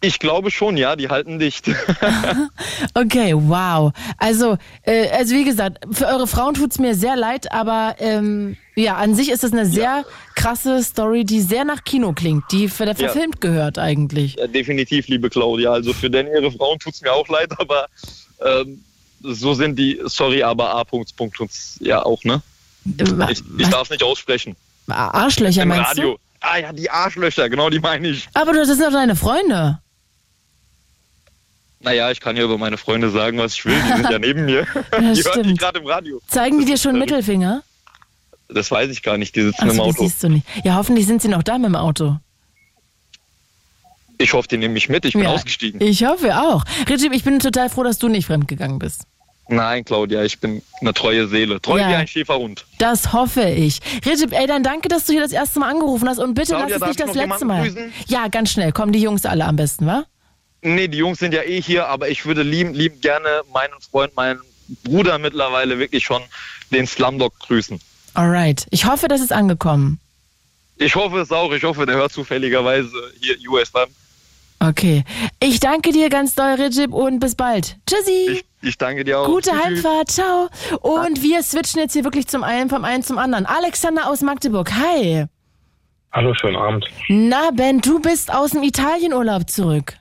Ich glaube schon, ja, die halten dicht. Okay, wow. Also, äh, also wie gesagt, für eure Frauen tut's mir sehr leid, aber ähm, ja, an sich ist es eine sehr krasse Story, die sehr nach Kino klingt, die ver Ja. verfilmt gehört eigentlich. Ja, definitiv, liebe Claudia. Also für denn ihre Frauen tut's mir auch leid, aber ähm, so sind die, sorry, aber A. Punkt, Punkt, ja auch, ne? Ich, ich darf nicht aussprechen. Arschlöcher Im meinst Radio. du? Ah ja, die Arschlöcher, genau die meine ich. Aber das sind doch deine Freunde. Naja, ich kann ja über meine Freunde sagen, was ich will. Die sind ja neben mir. die hören mich gerade im Radio. Zeigen die dir schon Verrückt. Mittelfinger? Das weiß ich gar nicht, die sitzen im Achso, die Auto. siehst du nicht. Ja, hoffentlich sind sie noch da mit dem Auto. Ich hoffe, die nehmen mich mit, ich bin ja, ausgestiegen. Ich hoffe auch. Richard, ich bin total froh, dass du nicht fremdgegangen bist. Nein, Claudia, ich bin eine treue Seele. Treu Ja. wie ein Schäferhund. Das hoffe ich. Recep, ey, dann danke, dass du hier das erste Mal angerufen hast und bitte Claudia, lass es nicht ich das letzte Mal. grüßen? Ja, ganz schnell. Kommen die Jungs alle am besten, wa? Nee, die Jungs sind ja eh hier, aber ich würde lieben, lieben gerne meinen Freund, meinen Bruder mittlerweile wirklich schon den Slumdog grüßen. Alright. Ich hoffe, das ist angekommen. Ich hoffe es auch, ich hoffe, der hört zufälligerweise hier USM. Okay. Ich danke dir ganz doll, Recep, und bis bald. Tschüssi. Ich, Ich danke dir auch. Gute Tschüss. Heimfahrt, ciao. Und wir switchen jetzt hier wirklich zum einen, vom einen zum anderen. Alexander aus Magdeburg, hi. Hallo, schönen Abend. Na, Ben, du bist aus dem Italienurlaub zurück.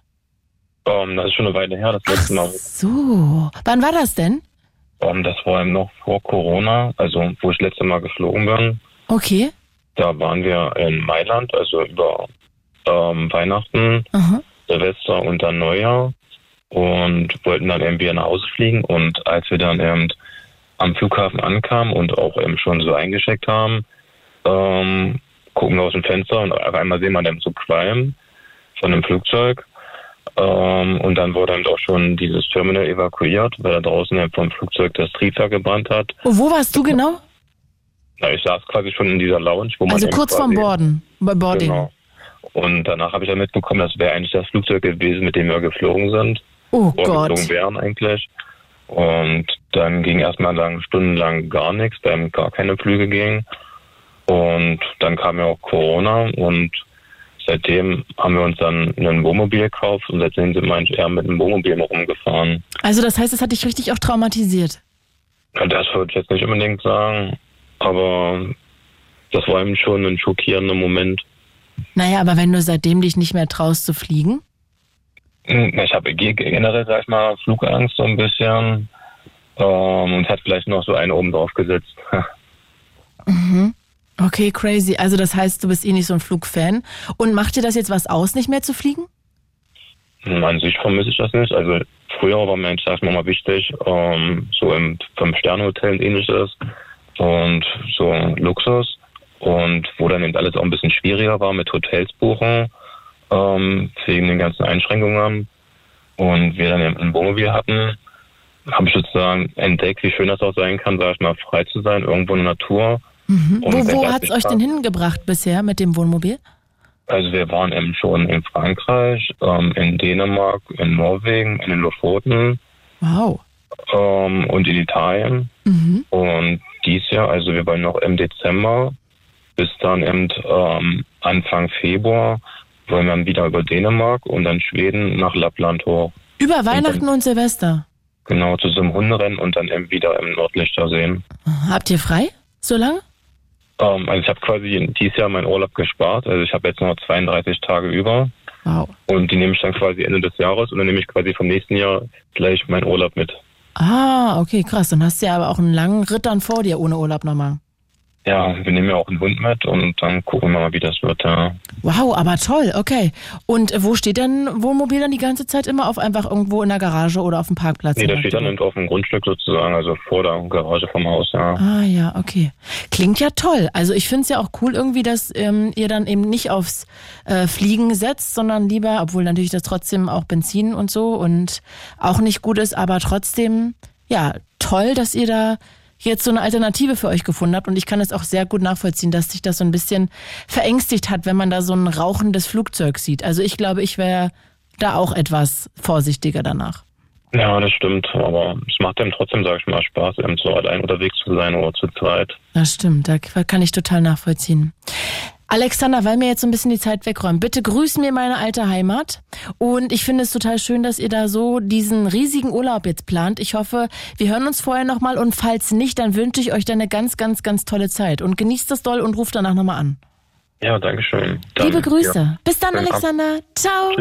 Ähm, das ist schon eine Weile her, das letzte Mal. So, wann war das denn? Ähm, das war eben noch vor Corona, also wo ich das letzte Mal geflogen bin. Okay. Da waren wir in Mailand, also über ähm, Weihnachten, Aha. Silvester und dann Neujahr und wollten dann eben wieder nach Hause fliegen. Und als wir dann eben am Flughafen ankamen und auch eben schon so eingeschickt haben, ähm, gucken wir aus dem Fenster und auf einmal sehen wir dann so Qualm von dem Flugzeug. Ähm, und dann wurde dann auch schon dieses Terminal evakuiert, weil da draußen eben vom Flugzeug das Triebwerk gebrannt hat. Und wo warst du genau? Na, ich saß quasi schon in dieser Lounge, wo man Also kurz vorm Borden, bei Boarding. Genau. Und danach habe ich dann mitbekommen, das wäre eigentlich das Flugzeug gewesen, mit dem wir geflogen sind. Oh Oder Gott. geflogen wären eigentlich. Und dann ging erstmal lang, stundenlang gar nichts, weil gar keine Flüge gingen. Und dann kam ja auch Corona und seitdem haben wir uns dann ein Wohnmobil gekauft und seitdem sind wir eigentlich eher mit einem Wohnmobil mal rumgefahren. Also das heißt, es hat dich richtig auch traumatisiert. Und das würde ich jetzt nicht unbedingt sagen, aber das war eben schon ein schockierender Moment. Naja, aber wenn du seitdem dich nicht mehr traust zu fliegen? Hm, Ich habe ge- generell, sag ich mal, Flugangst so ein bisschen. Ähm, und hat vielleicht noch so eine oben drauf gesetzt. Mhm. Okay, crazy. Also das heißt, du bist eh nicht so ein Flugfan. Und macht dir das jetzt was aus, nicht mehr zu fliegen? Hm, An sich vermisse ich das nicht. Also früher war mir eigentlich, sag ich mal, mal wichtig, ähm, so im Fünf-Sterne-Hotel und ähnliches und so Luxus. Und wo dann eben alles auch ein bisschen schwieriger war mit Hotels buchen, ähm, wegen den ganzen Einschränkungen. Und wir dann eben ein Wohnmobil hatten, habe ich sozusagen entdeckt, wie schön das auch sein kann, sag ich mal, frei zu sein, irgendwo in der Natur. Mhm. Und Wo, wo hat's das euch denn hingebracht bisher mit dem Wohnmobil? Also wir waren eben schon in Frankreich, ähm, in Dänemark, in Norwegen, in den Lofoten Wow. ähm, und in Italien. Mhm. Und dies Jahr, also wir wollen noch im Dezember bis dann eben ähm, Anfang Februar wollen wir dann wieder über Dänemark und dann Schweden nach Lappland hoch. Über Weihnachten und Silvester. Genau, zu so einem Hunderennen und dann eben wieder im Nordlichtersee. Habt ihr frei? So lange? Ähm, also ich habe quasi dieses Jahr meinen Urlaub gespart. Also ich habe jetzt noch 32 Tage über. Wow. Und die nehme ich dann quasi Ende des Jahres und dann nehme ich quasi vom nächsten Jahr gleich meinen Urlaub mit. Ah, okay, krass. Dann hast du ja aber auch einen langen Ritt dann vor dir ohne Urlaub nochmal. Ja, wir nehmen ja auch einen Hund mit und dann gucken wir mal, wie das wird. Ja. Wow, aber toll, okay. Und wo steht denn Wohnmobil dann die ganze Zeit immer? Auf einfach irgendwo in der Garage oder auf dem Parkplatz? Nee, das steht dann auf dem Grundstück sozusagen, also vor der Garage vom Haus, ja. Ah ja, okay. Klingt ja toll. Also ich finde es ja auch cool irgendwie, dass ähm, ihr dann eben nicht aufs äh, Fliegen setzt, sondern lieber, obwohl natürlich das trotzdem auch Benzin und so und auch nicht gut ist, aber trotzdem, ja, toll, dass ihr da jetzt so eine Alternative für euch gefunden habt. Und ich kann es auch sehr gut nachvollziehen, dass sich das so ein bisschen verängstigt hat, wenn man da so ein rauchendes Flugzeug sieht. Also ich glaube, ich wäre da auch etwas vorsichtiger danach. Ja, das stimmt, aber es macht dem trotzdem, sag ich mal, Spaß, eben so allein unterwegs zu sein oder zu zweit. Das stimmt, da kann ich total nachvollziehen. Alexander, weil mir jetzt so ein bisschen die Zeit wegräumt, bitte grüß mir meine alte Heimat. Und ich finde es total schön, dass ihr da so diesen riesigen Urlaub jetzt plant. Ich hoffe, wir hören uns vorher nochmal und falls nicht, dann wünsche ich euch dann eine ganz, ganz, ganz tolle Zeit. Und genießt das doll und ruft danach nochmal an. Ja, danke schön. Dann, Liebe Grüße. ja. Bis dann. Alexander. Ciao.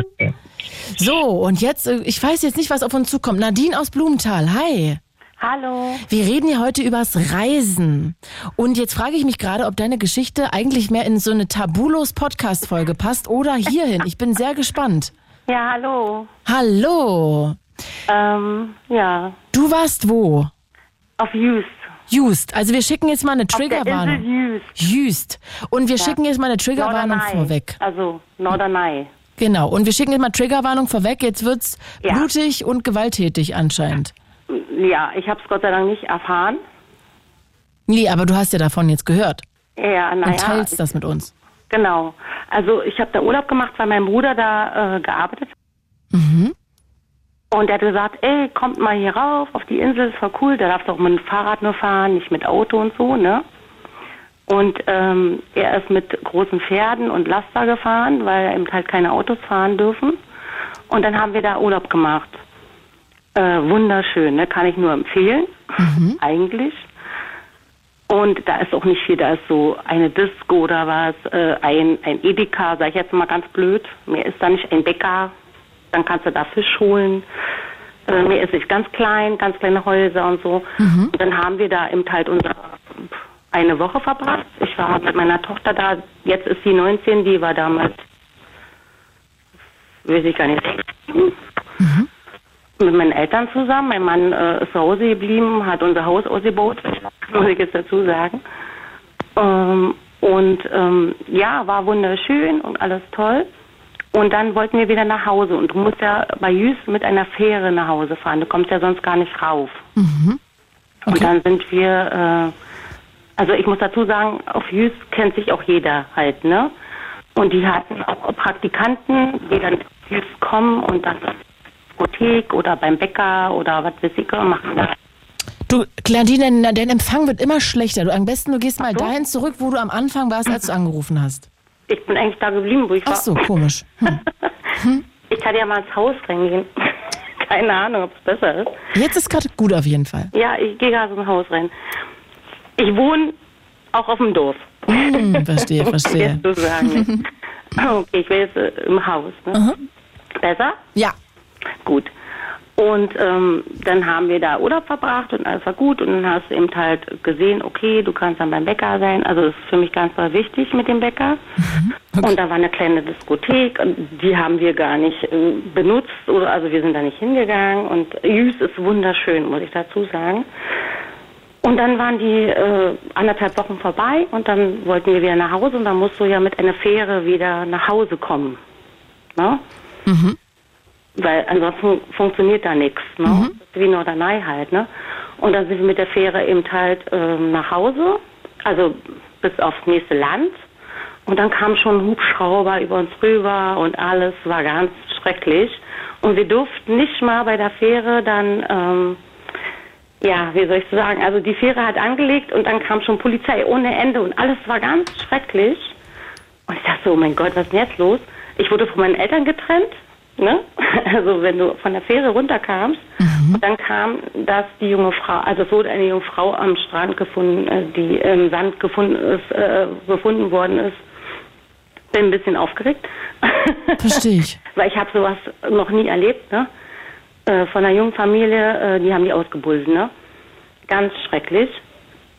So, und jetzt, äh, ich weiß jetzt nicht, was auf uns zukommt. Nadine aus Blumenthal, hi. Hallo. Wir reden ja heute übers Reisen. Und jetzt frage ich mich gerade, ob deine Geschichte eigentlich mehr in so eine Tabulos-Podcast-Folge passt oder hierhin. Ich bin sehr gespannt. Ja, hallo. Hallo. Ähm, ja. Du warst wo? Auf Just. Just. Also wir schicken jetzt mal eine Triggerwarnung. Just. Just. Und wir Ja. schicken jetzt mal eine Triggerwarnung vorweg. Also Norderney. Genau. Und wir schicken jetzt mal Triggerwarnung vorweg. Jetzt wird's Ja. blutig und gewalttätig anscheinend. Ja, ich habe es Gott sei Dank nicht erfahren. Nee, aber du hast ja davon jetzt gehört. Ja, Und naja. teilst das mit uns. Genau. Also ich habe da Urlaub gemacht, weil mein Bruder da äh, gearbeitet hat. Mhm. Und er hat gesagt, ey, kommt mal hier rauf auf die Insel, ist voll cool. Da darfst du auch mit dem Fahrrad nur fahren, nicht mit Auto und so, ne? Und ähm, er ist mit großen Pferden und Laster gefahren, weil eben halt keine Autos fahren dürfen. Und dann haben wir da Urlaub gemacht. Äh, wunderschön, ne? kann ich nur empfehlen, eigentlich. Und da ist auch nicht viel, da ist so eine Disco oder was, äh, ein, ein Edeka, sag ich jetzt mal ganz blöd. Mehr ist da nicht ein Bäcker, dann kannst du da Fisch holen. Äh, mehr ist nicht ganz klein, ganz kleine Häuser und so. Und dann haben wir da eben halt unser eine Woche verbracht. Ich war mit meiner Tochter da, jetzt ist sie 19, die war damals, weiß ich gar nicht, 16. Mit meinen Eltern zusammen. Mein Mann äh, ist zu Hause geblieben, hat unser Haus ausgebaut, muss ich jetzt dazu sagen. Ähm, und ähm, ja, war wunderschön und alles toll. Und dann wollten wir wieder nach Hause. Und du musst ja bei Jüs mit einer Fähre nach Hause fahren. Du kommst ja sonst gar nicht rauf. Und dann sind wir, äh, also ich muss dazu sagen, auf Jüs kennt sich auch jeder halt, ne? Und die hatten auch Praktikanten, die dann auf Jüs kommen und dann Diskothek oder beim Bäcker oder was weiß ich, machen da. Du, Claudine, dein Empfang wird immer schlechter. Du, am besten, du gehst mal dahin zurück, wo du am Anfang warst, als du angerufen hast. Ich bin eigentlich da geblieben, wo ich war. Ach so, komisch. Hm. Ich kann ja mal ins Haus reingehen. Keine Ahnung, ob es besser ist. Jetzt ist gerade gut auf jeden Fall. Ja, ich gehe gerade ins Haus rein. Ich wohne auch auf dem Dorf. Hm, verstehe, verstehe. Jetzt. Okay, ich bin jetzt äh, im Haus. Ne? Besser? Ja. Gut. Und ähm, dann haben wir da Urlaub verbracht und alles war gut. Und dann hast du eben halt gesehen, okay, du kannst dann beim Bäcker sein. Also das ist für mich ganz wichtig mit dem Bäcker. Und da war eine kleine Diskothek und die haben wir gar nicht äh, benutzt. Oder, also wir sind da nicht hingegangen. Und Jüs ist wunderschön, muss ich dazu sagen. Und dann waren die äh, anderthalb Wochen vorbei und dann wollten wir wieder nach Hause und dann musst du ja mit einer Fähre wieder nach Hause kommen. Ne? Weil ansonsten funktioniert da nichts. Ne? Ist Wie Norderney halt. Ne? Und dann sind wir mit der Fähre eben halt ähm, nach Hause, also bis aufs nächste Land. Und dann kam schon ein Hubschrauber über uns rüber und alles war ganz schrecklich. Und wir durften nicht mal bei der Fähre dann, ähm, ja, wie soll ich sagen, also die Fähre hat angelegt und dann kam schon Polizei ohne Ende und alles war ganz schrecklich. Und ich dachte so, oh mein Gott, was ist denn jetzt los? Ich wurde von meinen Eltern getrennt, ne? Also wenn du von der Fähre runterkamst und dann kam, dass die junge Frau, also es wurde eine junge Frau am Strand gefunden, äh, die im Sand gefunden ist, äh, gefunden worden ist. Bin ein bisschen aufgeregt. Verstehe ich. Weil ich habe sowas noch nie erlebt, ne? Äh, von einer jungen Familie, äh, die haben die ausgebunden, ne? Ganz schrecklich.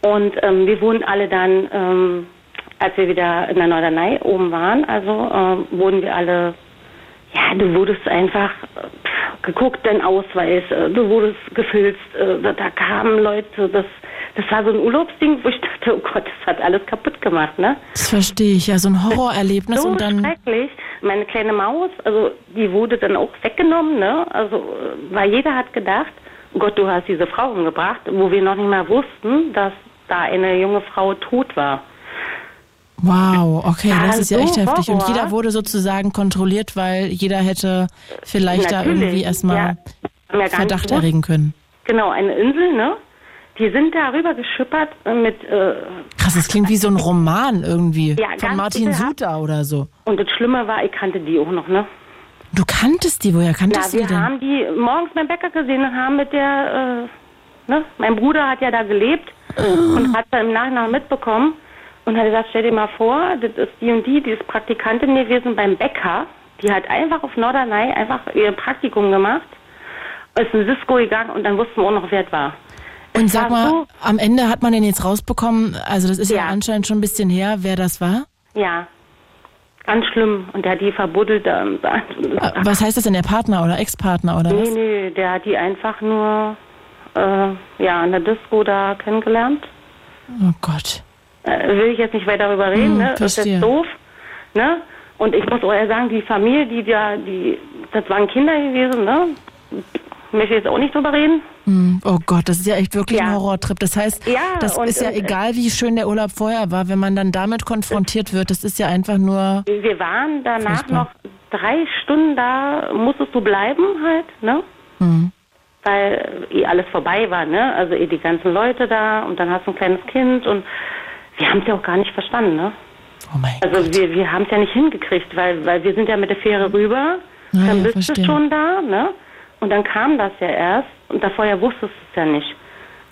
Und ähm, wir wurden alle dann, ähm, als wir wieder in der Norderney oben waren, also wurden wir alle, ja, du wurdest einfach pff, geguckt, dein Ausweis, äh, du wurdest gefilzt, äh, da, da kamen Leute, das, das war so ein Urlaubsding, wo ich dachte, oh Gott, das hat alles kaputt gemacht, ne? Das verstehe ich. Ja, so ein Horrorerlebnis so und dann. schrecklich. Meine kleine Maus, also die wurde dann auch weggenommen, ne? Also, äh, weil jeder hat gedacht, oh Gott, du hast diese Frau umgebracht, wo wir noch nicht mal wussten, dass da eine junge Frau tot war. Wow, okay, das ist ja echt heftig. Und jeder wurde sozusagen kontrolliert, weil jeder hätte vielleicht da Natürlich, irgendwie erstmal ja. Verdacht erregen können. Genau, eine Insel, ne? Die sind da rüber geschippert mit, äh, Krass, das klingt wie so ein Roman irgendwie. Ja, von Martin. Suter oder so. und das Schlimme war, ich kannte die auch noch, ne? Du kanntest die, woher kanntest ja, du die wir denn? haben die morgens beim Bäcker gesehen und haben mit der, äh, ne? Mein Bruder hat ja da gelebt und hat da im Nachhinein mitbekommen und hat gesagt, stell dir mal vor, das ist die und die, die ist Praktikantin gewesen beim Bäcker. Die hat einfach auf Norderney einfach ihr Praktikum gemacht, ist in Cisco gegangen und dann wussten wir auch noch, wer es war. Und Es sag war mal, so- am Ende hat man den jetzt rausbekommen, also das ist ja, Ja. anscheinend schon ein bisschen her, wer das war. Ja, ganz schlimm. Und der hat die verbuddelt. Äh, Was heißt das denn, der Partner oder Ex-Partner oder Nee, was? nee, der hat die einfach nur äh, ja, an der Disco da kennengelernt. Oh Gott. Äh, will ich jetzt nicht weiter darüber reden, Hm, ne? Das ist jetzt doof. Ne? Und ich muss auch eher sagen, die Familie, die da, die, das waren Kinder gewesen, ne? Möchte ich jetzt auch nicht drüber reden. Hm, Oh Gott, das ist ja echt wirklich ein Ja. Horrortrip. Das heißt, Ja, das und, ist ja äh, egal, wie schön der Urlaub vorher war, wenn man dann damit konfrontiert wird. Das ist ja einfach nur. Wir waren danach Furchtbar. noch drei Stunden da, musstest du bleiben halt, ne? Hm. Weil eh alles vorbei war, ne? Also eh die ganzen Leute da und dann hast du ein kleines Kind und wir haben es ja auch gar nicht verstanden, ne? Oh mein Also wir, wir haben es ja nicht hingekriegt, weil, weil wir sind ja mit der Fähre rüber, Ja, dann ja, bist verstehe. du schon da, ne? Und dann kam das ja erst und davor ja wusstest du es ja nicht.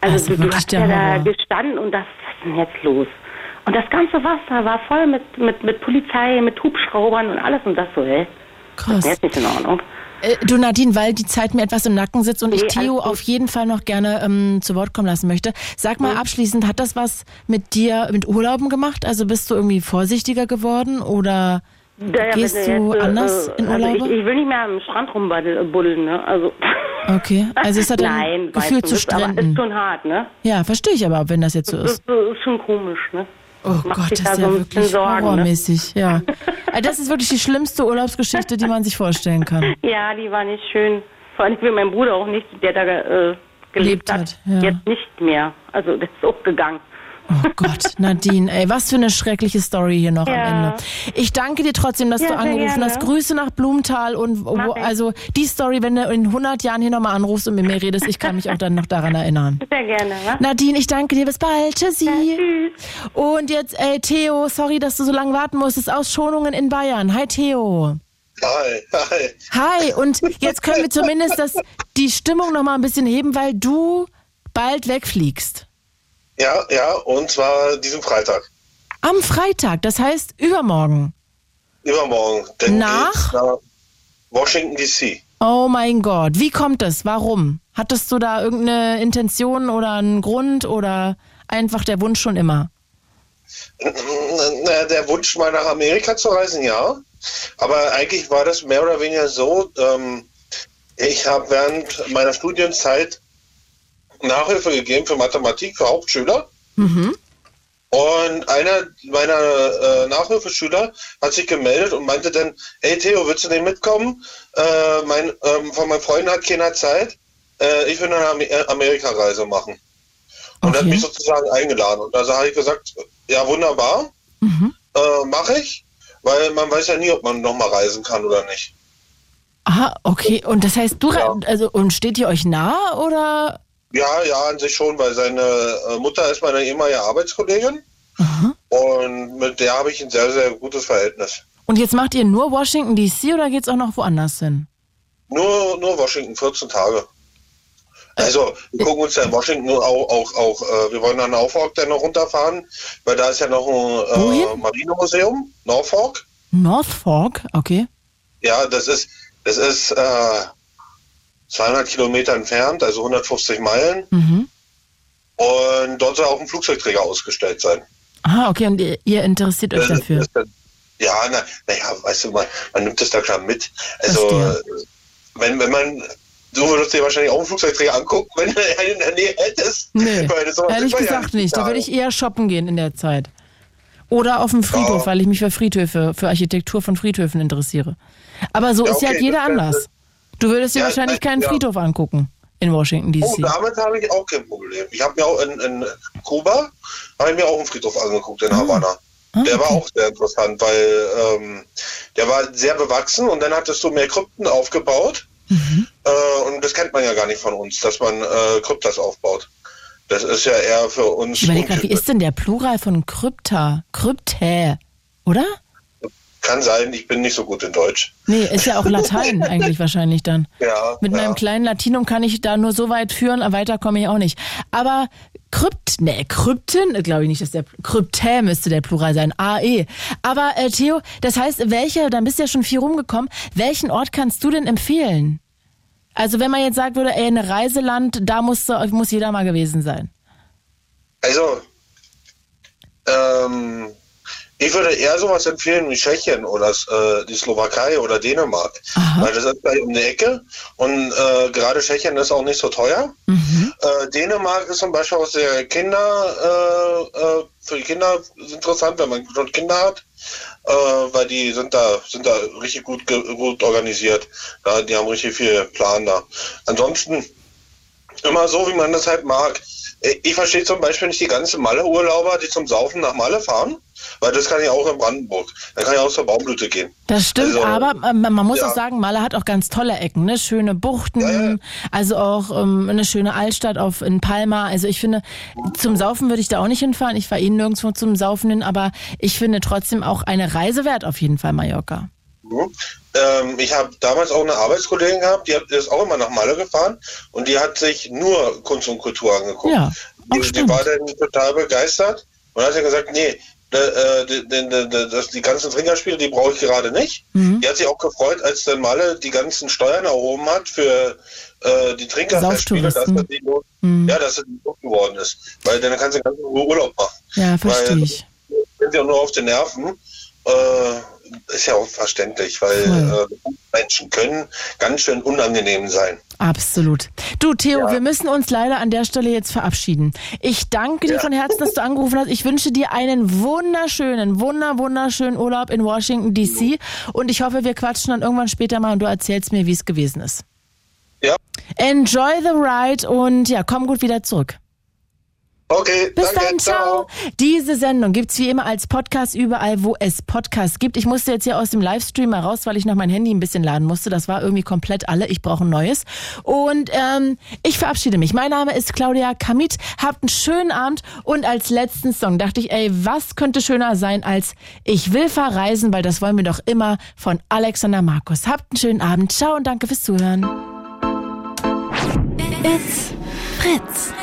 Also ist du, du hast ja da Horror. gestanden und das, was ist denn jetzt los? Und das ganze Wasser war voll mit, mit, mit Polizei, mit Hubschraubern und alles und das so, hä? Krass. Das ist jetzt nicht in Ordnung. Äh, du Nadine, weil die Zeit mir etwas im Nacken sitzt und ich Theo auf jeden Fall noch gerne ähm, zu Wort kommen lassen möchte. Sag mal abschließend, hat das was mit dir, mit Urlauben gemacht? Also bist du irgendwie vorsichtiger geworden oder Ja, gehst du jetzt, äh, anders in also Urlaube? ich, ich will nicht mehr am Strand rumbuddeln, ne? Also. Okay, also es hat ein Nein, Gefühl weißt du, zu ist Stränden. ist schon hart, ne? Ja, verstehe ich aber, wenn das jetzt so Das ist. ist, ist schon komisch, ne? Oh Macht Gott, das da ist ja wirklich ne? horrormäßig, ja. Also Das ist wirklich die schlimmste Urlaubsgeschichte, die man sich vorstellen kann. Ja, die war nicht schön. Vor allem will mein Bruder auch nicht, der da äh, gelebt Gelebt hat, hat, ja. jetzt nicht mehr. Also der ist auch gegangen. Oh Gott, Nadine, ey, was für eine schreckliche Story hier noch Ja. am Ende. Ich danke dir trotzdem, dass Ja, du angerufen hast. Grüße nach Blumenthal und wo, also die Story, wenn du in 100 Jahren hier nochmal anrufst und mit mir redest, ich kann mich auch dann noch daran erinnern. Sehr gerne, wa? Nadine, ich danke dir. Bis bald. Tschüssi. tschüss. Und jetzt, ey, Theo, sorry, dass du so lange warten musstest. Aus Schonungen in Bayern. Hi, Theo. Hi, hi. Hi. Und jetzt können wir zumindest das, die Stimmung nochmal ein bisschen heben, weil du bald wegfliegst. Ja, ja, und zwar diesen Freitag. Am Freitag, das heißt übermorgen. Übermorgen. Denn Nach? nach Washington DC. Oh mein Gott, wie kommt es? Warum? Hattest du da irgendeine Intention oder einen Grund oder einfach der Wunsch schon immer? Na, der Wunsch, mal nach Amerika zu reisen, ja. Aber eigentlich war das mehr oder weniger so, ähm, ich habe während meiner Studienzeit Nachhilfe gegeben für Mathematik für Hauptschüler. Mhm. Und einer meiner äh, Nachhilfeschüler hat sich gemeldet und meinte dann, hey Theo, willst du nicht mitkommen? Äh, mein, ähm, von meinen Freunden hat keiner Zeit. Äh, ich will eine äh, Amerikareise machen. Und hat mich sozusagen eingeladen. Und da habe ich gesagt, ja wunderbar, äh, mache ich, weil man weiß ja nie, ob man nochmal reisen kann oder nicht. Ah, okay. Und das heißt, du, re- also, und steht ihr euch nah oder? Ja, ja, an sich schon, weil seine äh, Mutter ist meine ehemalige Arbeitskollegin. Und mit der habe ich ein sehr, sehr gutes Verhältnis. Und jetzt macht ihr nur Washington DC oder geht's auch noch woanders hin? Nur, nur Washington, 14 Tage. Also, wir gucken uns ja in Washington auch, auch, auch äh, wir wollen nach Norfolk dann noch runterfahren, weil da ist ja noch ein äh? Marinemuseum, Norfolk. Norfolk, okay. Ja, das ist, das ist äh, 200 Kilometer entfernt, also 150 Meilen. Mhm. Und dort soll auch ein Flugzeugträger ausgestellt sein. Ah, okay. Und ihr, ihr interessiert euch Das- dafür. das- Ja, na, naja, weißt du, man, man nimmt das da klar mit. Also, Verstehe. wenn, wenn man, du würdest dir wahrscheinlich auch einen Flugzeugträger angucken, wenn du einen in der Nähe hättest. Nee, ehrlich man ja gesagt nicht. Da würde ich eher shoppen gehen in der Zeit. Oder auf dem Friedhof, weil ich mich für Friedhöfe, für Architektur von Friedhöfen interessiere. Aber so Ja, ist ja okay, jeder das wär- anders. Du würdest dir Ja, wahrscheinlich nein, keinen ja. Friedhof angucken in Washington Oh, DC. damit habe ich auch kein Problem. Ich habe mir auch in, in Kuba, habe ich mir auch einen Friedhof angeguckt Ah. in Havanna. Der war auch sehr interessant, weil ähm, der war sehr bewachsen und dann hattest du mehr Krypten aufgebaut. Mhm. Äh, und das kennt man ja gar nicht von uns, dass man äh, Kryptas aufbaut. Das ist ja eher für uns. Ich überlege gerade, wie ist denn der Plural von Krypta? Kryptä, oder? Kann sein, ich bin nicht so gut in Deutsch. Nee, ist ja auch Latein eigentlich wahrscheinlich dann. Ja. Mit ja. meinem kleinen Latinum kann ich da nur so weit führen, weiter komme ich auch nicht. Aber Krypt, ne, Krypten, glaube ich nicht, dass der Kryptä müsste der Plural sein, AE. Aber äh, Theo, das heißt, welche, dann bist du ja schon viel rumgekommen, welchen Ort kannst du denn empfehlen? Also wenn man jetzt sagt würde, ey, ein Reiseland, da muss, muss jeder mal gewesen sein. Also, ähm, ich würde eher sowas empfehlen wie Tschechien oder äh, die Slowakei oder Dänemark. Weil das ist gleich um die Ecke und äh, gerade Tschechien ist auch nicht so teuer. Äh, Dänemark ist zum Beispiel auch sehr Kinder, äh, äh, für die Kinder interessant, wenn man dort Kinder hat, äh, weil die sind da, sind da richtig gut, gut organisiert. Ja, die haben richtig viel Plan da. Ansonsten immer so, wie man das halt mag. Ich verstehe zum Beispiel nicht die ganzen Malle-Urlauber, die zum Saufen nach Malle fahren, weil das kann ich auch in Brandenburg. Dann kann ich auch zur Baumblüte gehen. Das stimmt, Also, aber äh, man muss ja. auch sagen, Malle hat auch ganz tolle Ecken, ne? Schöne Buchten, also auch ähm, eine schöne Altstadt auf in Palma. Also ich finde, zum Saufen würde ich da auch nicht hinfahren. Ich fahre eh nirgendwo zum Saufen hin, aber ich finde trotzdem auch eine Reise wert auf jeden Fall Mallorca. Ähm, ich habe damals auch eine Arbeitskollegin gehabt, die hat- ist auch immer nach Malle gefahren und die hat sich nur Kunst und Kultur angeguckt. Ja, die, die war dann total begeistert und hat ja gesagt, nee, äh, das, die ganzen Trinkerspiele, die brauche ich gerade nicht. Mhm. Die hat sich auch gefreut, als dann Malle die ganzen Steuern erhoben hat für äh, die Trinkerspiele, dass das die Not, Mhm. ja, dass das die Not geworden ist. Weil dann kannst du ganz in Ruhe Urlaub machen. Ja, verstehe Weil, ich. Sind ja nur auf den Nerven. Äh, ist ja auch verständlich, weil äh, Menschen können ganz schön unangenehm sein. Absolut. Du, Theo, wir müssen uns leider an der Stelle jetzt verabschieden. Ich danke dir von Herzen, dass du angerufen hast. Ich wünsche dir einen wunderschönen, wunder, wunderschönen Urlaub in Washington, D.C. Und ich hoffe, wir quatschen dann irgendwann später mal und du erzählst mir, wie es gewesen ist. Ja. Enjoy the ride und ja, komm gut wieder zurück. Okay, Bis danke, dann, ciao. Diese Sendung gibt's wie immer als Podcast überall, wo es Podcasts gibt. Ich musste jetzt hier aus dem Livestream mal raus, weil ich noch mein Handy ein bisschen laden musste. Das war irgendwie komplett alle. Ich brauche ein neues. Und ähm, ich verabschiede mich. Mein Name ist Claudia Kamit. Habt einen schönen Abend. Und als letzten Song dachte ich, ey, was könnte schöner sein als Ich will verreisen, weil das wollen wir doch immer von Alexander Markus. Habt einen schönen Abend. Ciao und danke fürs Zuhören. It's Fritz.